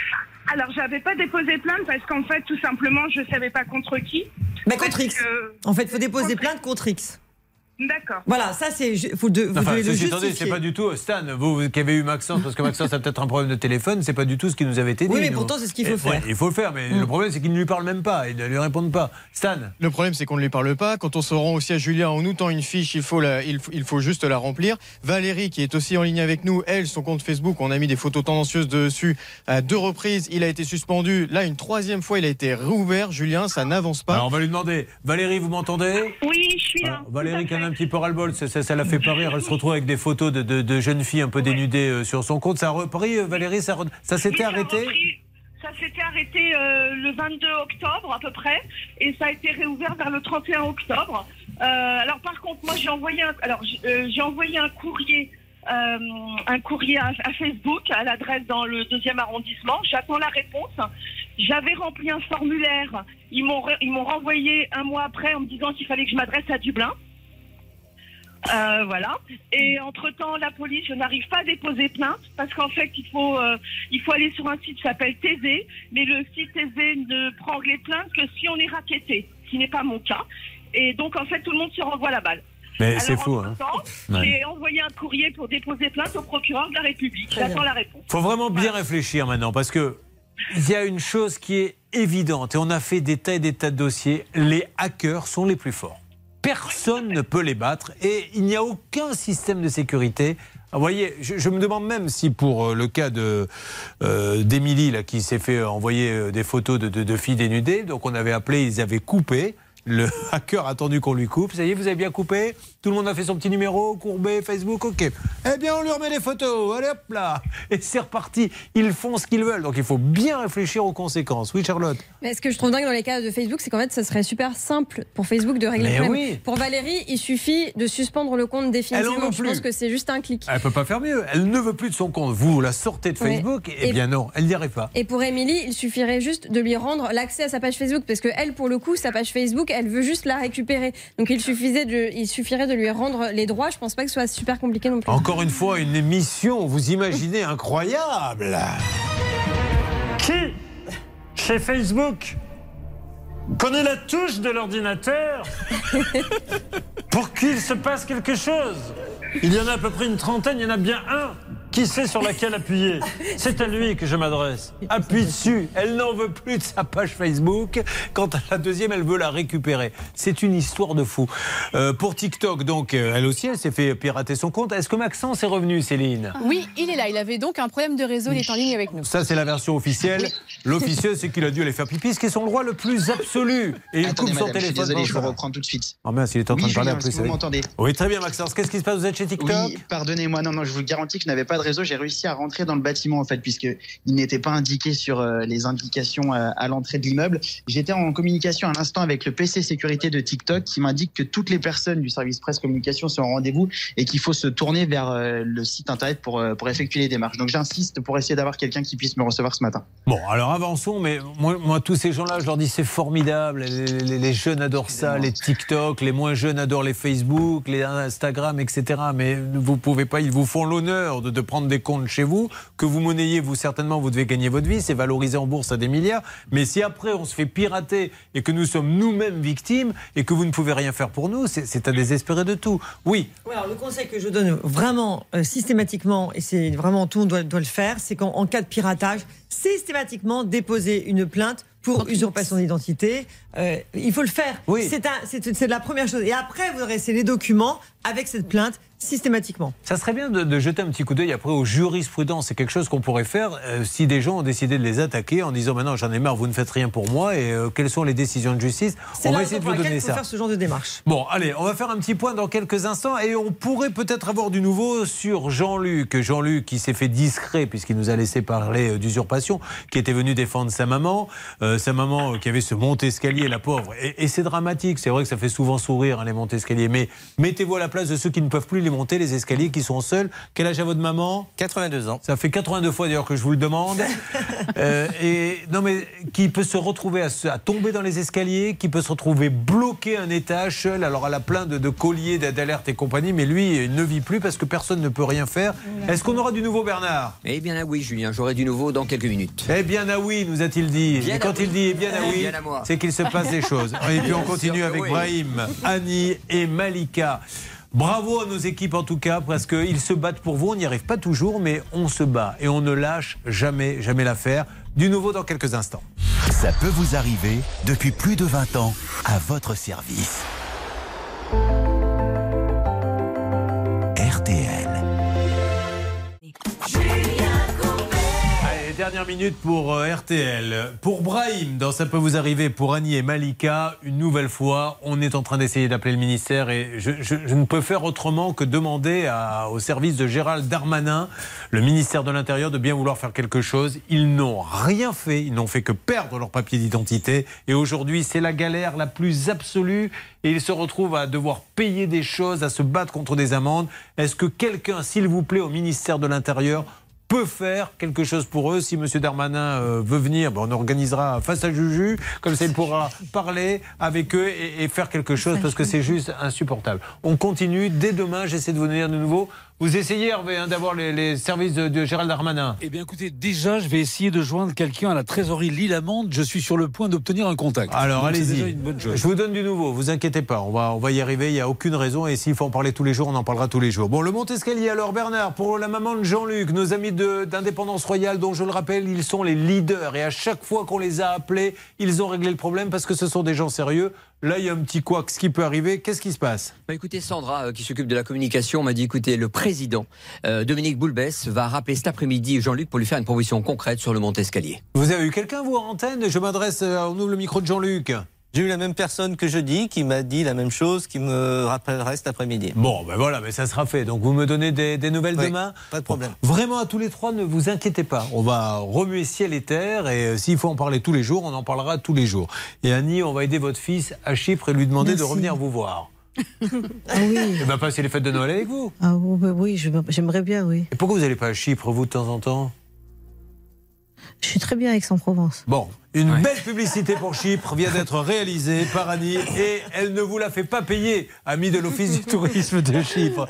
Alors, j'avais pas déposé plainte parce qu'en fait, tout simplement, je savais pas contre qui. Mais contre X. En fait, il faut déposer plainte contre X. D'accord. Voilà, ça c'est. Vous, de- vous Enfin, devez le justifier. c'est pas du tout Stan, vous, vous qui avez eu Maxence, parce que Maxence a peut-être un problème de téléphone, c'est pas du tout ce qui nous avait été dit. Oui, mais pourtant, c'est ce qu'il faut Et- faire. ouais, il faut le faire, mais Mm. le problème, c'est qu'il ne lui parle même pas, ils ne lui répondent pas. Stan Le problème, c'est qu'on ne lui parle pas. Quand on se rend aussi à Julien, on nous tend une fiche, il faut, la- il, faut- il faut juste la remplir. Valérie, qui est aussi en ligne avec nous, elle, son compte Facebook, on a mis des photos tendancieuses dessus à deux reprises. Il a été suspendu. Là, une troisième fois, il a été réouvert. Julien, ça n'avance pas. Alors on va lui demander, Valérie, vous m'entendez? Oui, je suis là. Alors, Valérie en un petit peu ras-le-bol, ça, ça, ça la fait pas rire. Elle se retrouve avec des photos de, de- de jeunes filles un peu dénudées euh, sur son compte. Ça a repris, euh, Valérie Ça, s'était arrêté? Ça s'était arrêté euh, le 22 octobre à peu près et ça a été réouvert vers le 31 octobre. Euh, alors par contre, moi j'ai envoyé un, alors j'ai envoyé un courrier. euh, un courrier à, à Facebook à l'adresse dans le deuxième arrondissement. J'attends la réponse. J'avais rempli un formulaire. Ils m'ont re- ils m'ont renvoyé un mois après en me disant qu'il fallait que je m'adresse à Dublin. Euh, voilà. Et entre-temps, la police, je n'arrive pas à déposer plainte parce qu'en fait, il faut, euh, il faut aller sur un site qui s'appelle Thésée, mais le site Thésée ne prend les plaintes que si on est raquetté, ce qui n'est pas mon cas. Et donc, en fait, tout le monde se renvoie la balle. Mais c'est fou, hein. Ouais. J'ai envoyé un courrier pour déposer plainte au procureur de la République. J'attends la réponse. faut vraiment bien réfléchir maintenant parce que il y a une chose qui est évidente et on a fait des tas et des tas de dossiers. Les hackers sont les plus forts. Personne ne peut les battre et il n'y a aucun système de sécurité Vous voyez, je, me demande même si pour euh, le cas de euh, d'Émilie là qui s'est fait envoyer euh, des photos de, de- de filles dénudées, donc on avait appelé, ils avaient coupé. Le hacker a attendu qu'on lui coupe. Ça y est, vous avez bien coupé? Tout le monde a fait son petit numéro, courbé, Facebook, ok. Eh bien, on lui remet les photos. Allez hop là Et c'est reparti. Ils font ce qu'ils veulent. Donc il faut bien réfléchir aux conséquences. Oui, Charlotte Mais ce que je trouve dingue dans les cas de Facebook, c'est qu'en fait, ça serait super simple pour Facebook de régler le problème. oui. Pour Valérie, il suffit de suspendre le compte Elle en définitivement. veut Je plus. pense que c'est juste un clic. Elle peut pas faire mieux. Elle ne veut plus de son compte. Vous la sortez de. Facebook Eh Et- bien non, elle n'y arrive pas. Et pour Émilie, il suffirait juste de lui rendre l'accès à sa page Facebook parce que elle, pour le coup, sa page Facebook, elle veut juste la récupérer. Donc il suffisait de, il suffirait de lui rendre les droits. Je pense pas que ce soit super compliqué non plus. Encore une fois, une émission, vous imaginez, incroyable. Qui, chez Facebook, connaît la touche de l'ordinateur pour qu'il se passe quelque chose? Il y en a à peu près une trentaine, il y en a bien un qui sait sur laquelle appuyer. C'est à lui que je m'adresse. Appuie dessus. Elle n'en veut plus de sa page Facebook. Quant à la deuxième, elle veut la récupérer. C'est une histoire de fou. Euh, pour TikTok, donc, euh, elle aussi, elle s'est fait pirater son compte. Est-ce que Maxence est revenu, Céline Oui, il est là. Il avait donc un problème de réseau. Il est en ligne avec nous. Ça, c'est la version officielle. L'officieux, c'est qu'il a dû aller faire pipi, ce qui est son droit le plus absolu. Et il Attendez, coupe son madame, je suis téléphone. désolé, je vous le reprends tout de suite. Oh mince, il est en train Oui, de parler Julien, en plus. est-ce que vous m'entendez Oui, très bien, Maxence. Qu'est-ce qui se passe Vous êtes chez TikTok Oui, pardonnez-moi, non, non, je vous garantis que je n'avais pas de réseau. J'ai réussi à rentrer dans le bâtiment, en fait, puisqu'il n'était pas indiqué sur euh, les indications euh, à l'entrée de l'immeuble. J'étais en communication à l'instant avec le PC sécurité de TikTok qui m'indique que toutes les personnes du service presse communication sont en rendez-vous et qu'il faut se tourner vers euh, le site internet pour, euh, pour effectuer les démarches. Donc j'insiste pour essayer d'avoir quelqu'un qui puisse me recevoir ce matin. Bon, alors avançons, mais moi, moi, tous ces gens-là, je leur dis c'est formidable. Les, les- les jeunes adorent ça, les TikTok, les moins jeunes adorent les Facebook, les Instagram, etc. Mais vous pouvez pas, ils vous font l'honneur de, de prendre des comptes chez vous, que vous monnayez, vous certainement, vous devez gagner votre vie, c'est valorisé en bourse à des milliards. Mais si après on se fait pirater et que nous sommes nous-mêmes victimes et que vous ne pouvez rien faire pour nous, c'est à désespérer de tout. Oui, Ouais, alors le conseil que je donne vraiment euh, systématiquement, et c'est vraiment tout, on doit, doit le faire, c'est qu'en en cas de piratage, systématiquement déposer une plainte pour usurpation d'identité. Euh, il faut le faire. C'est un- C'est c'est la première chose. Et après, vous aurez les documents avec cette plainte systématiquement. Ça serait bien de, de jeter un petit coup d'œil après aux jurisprudences. C'est quelque chose qu'on pourrait faire euh, si des gens ont décidé de les attaquer en disant maintenant j'en ai marre, vous ne faites rien pour moi et euh, quelles sont les décisions de justice? On va essayer de vous donner ça. faire ce genre de démarche. Bon, allez, on va faire un petit point dans quelques instants et on pourrait peut-être avoir du nouveau sur Jean-Luc. Jean-Luc qui s'est fait discret puisqu'il nous a laissé parler euh, d'usurpation, qui était venu défendre sa maman, Euh, sa maman qui avait ce monte-escalier, la pauvre. Et, et c'est dramatique, c'est vrai que ça fait souvent sourire hein, les monte-escaliers, mais mettez-vous à la place de ceux qui ne peuvent plus les monter, les escaliers, qui sont seuls. Quel âge a votre maman? 82 ans. Ça fait 82 fois d'ailleurs que je vous le demande. Euh, et non mais qui peut se retrouver à, se- à tomber dans les escaliers, qui peut se retrouver bloqué un étage seul. Alors elle a plein de, de colliers, d'alerte et compagnie, mais lui il ne vit plus parce que personne ne peut rien faire. Est-ce qu'on aura du nouveau Bernard? Eh bien ah oui, Julien, j'aurai du nouveau dans quelques minutes. Eh bien ah oui, nous a-t-il dit. Bien et quand il dit eh bien ah oui, c'est qu'il se passe des choses. Et puis on continue avec oui. Brahim, Annie et Malika. Bravo à nos équipes en tout cas, parce qu'ils se battent pour vous. On n'y arrive pas toujours, mais on se bat et on ne lâche jamais, jamais l'affaire. Du nouveau dans quelques instants. Ça peut vous arriver depuis plus de 20 ans à votre service. Dernière minute pour euh, RTL. Pour Brahim, dans Ça peut vous arriver, pour Annie et Malika, une nouvelle fois, on est en train d'essayer d'appeler le ministère et je, ne peux faire autrement que demander au service de Gérald Darmanin, le ministère de l'Intérieur, de bien vouloir faire quelque chose. Ils n'ont rien fait, ils n'ont fait que perdre leur papier d'identité et aujourd'hui, c'est la galère la plus absolue et ils se retrouvent à devoir payer des choses, à se battre contre des amendes. Est-ce que quelqu'un, s'il vous plaît, au ministère de l'Intérieur, peut faire quelque chose pour eux. Si M. Darmanin euh, veut venir, ben, on organisera face à Juju, comme ça il pourra parler avec eux et, et faire quelque chose parce que c'est juste insupportable. On continue. Dès demain, j'essaie de vous venir de nouveau. Vous essayez, Hervé, hein, d'avoir les, les services de, de Gérald Darmanin. Eh bien, écoutez, déjà, je vais essayer de joindre quelqu'un à la trésorerie Lille-Amande. Je suis sur le point d'obtenir un contact. Alors allez-y. Je vous donne du nouveau, vous inquiétez pas, on va, on va y arriver, il n'y a aucune raison et s'il faut en parler tous les jours, on en parlera tous les jours. Bon, le Montescalier, alors Bernard, pour la maman de Jean-Luc, nos amis d'Indépendance Royale, dont je le rappelle, ils sont les leaders et à chaque fois qu'on les a appelés, ils ont réglé le problème parce que ce sont des gens sérieux. Là, il y a un petit couac, ce qui peut arriver. Qu'est-ce qui se passe? Bah, écoutez, Sandra, euh, qui s'occupe de la communication, m'a dit écoutez, le président euh, Dominique Boulbès va rappeler cet après-midi Jean-Luc pour lui faire une proposition concrète sur le monte-escalier. Vous avez eu quelqu'un, vous, en antenne Je m'adresse, euh, on ouvre le micro de Jean-Luc. J'ai eu la même personne que jeudi qui m'a dit la même chose, qui me rappellerait cet après-midi. Bon, ben voilà, mais ça sera fait. Donc vous me donnez des, des nouvelles Oui, demain Pas de problème. Vraiment à tous les trois, ne vous inquiétez pas. On va remuer ciel et terre et euh, s'il faut en parler tous les jours, on en parlera tous les jours. Et Annie, on va aider votre fils à Chypre et lui demander de revenir vous voir. Ah oui. Et ben passer les fêtes de Noël avec vous. Ah oui, j'aimerais bien, oui. Et pourquoi vous n'allez pas à Chypre, vous, de temps en temps? Je suis très bien avec Aix-en-Provence. Bon, une belle publicité pour Chypre vient d'être réalisée par Annie et elle ne vous la fait pas payer, amis de l'Office du tourisme de Chypre.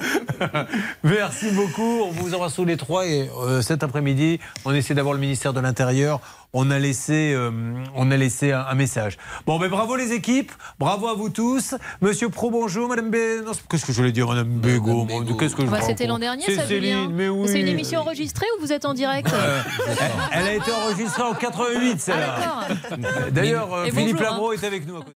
Merci beaucoup, on vous embrasse tous les trois et euh, cet après-midi, on essaie d'avoir le ministère de l'Intérieur. On a laissé, euh, on a laissé un, un message. Bon, mais bravo les équipes, bravo à vous tous. Monsieur Pro, bonjour. Madame B. Qu'est-ce que je voulais dire, Madame Bégaud Qu'est-ce que je Bah, C'était l'an dernier, C'est ça, Julien. Céline, mais oui. C'est une émission enregistrée ou vous êtes en direct Euh, elle, a été enregistrée en 88, celle-là. Ah. D'ailleurs, euh, Philippe hein. Labro est avec nous. à côté.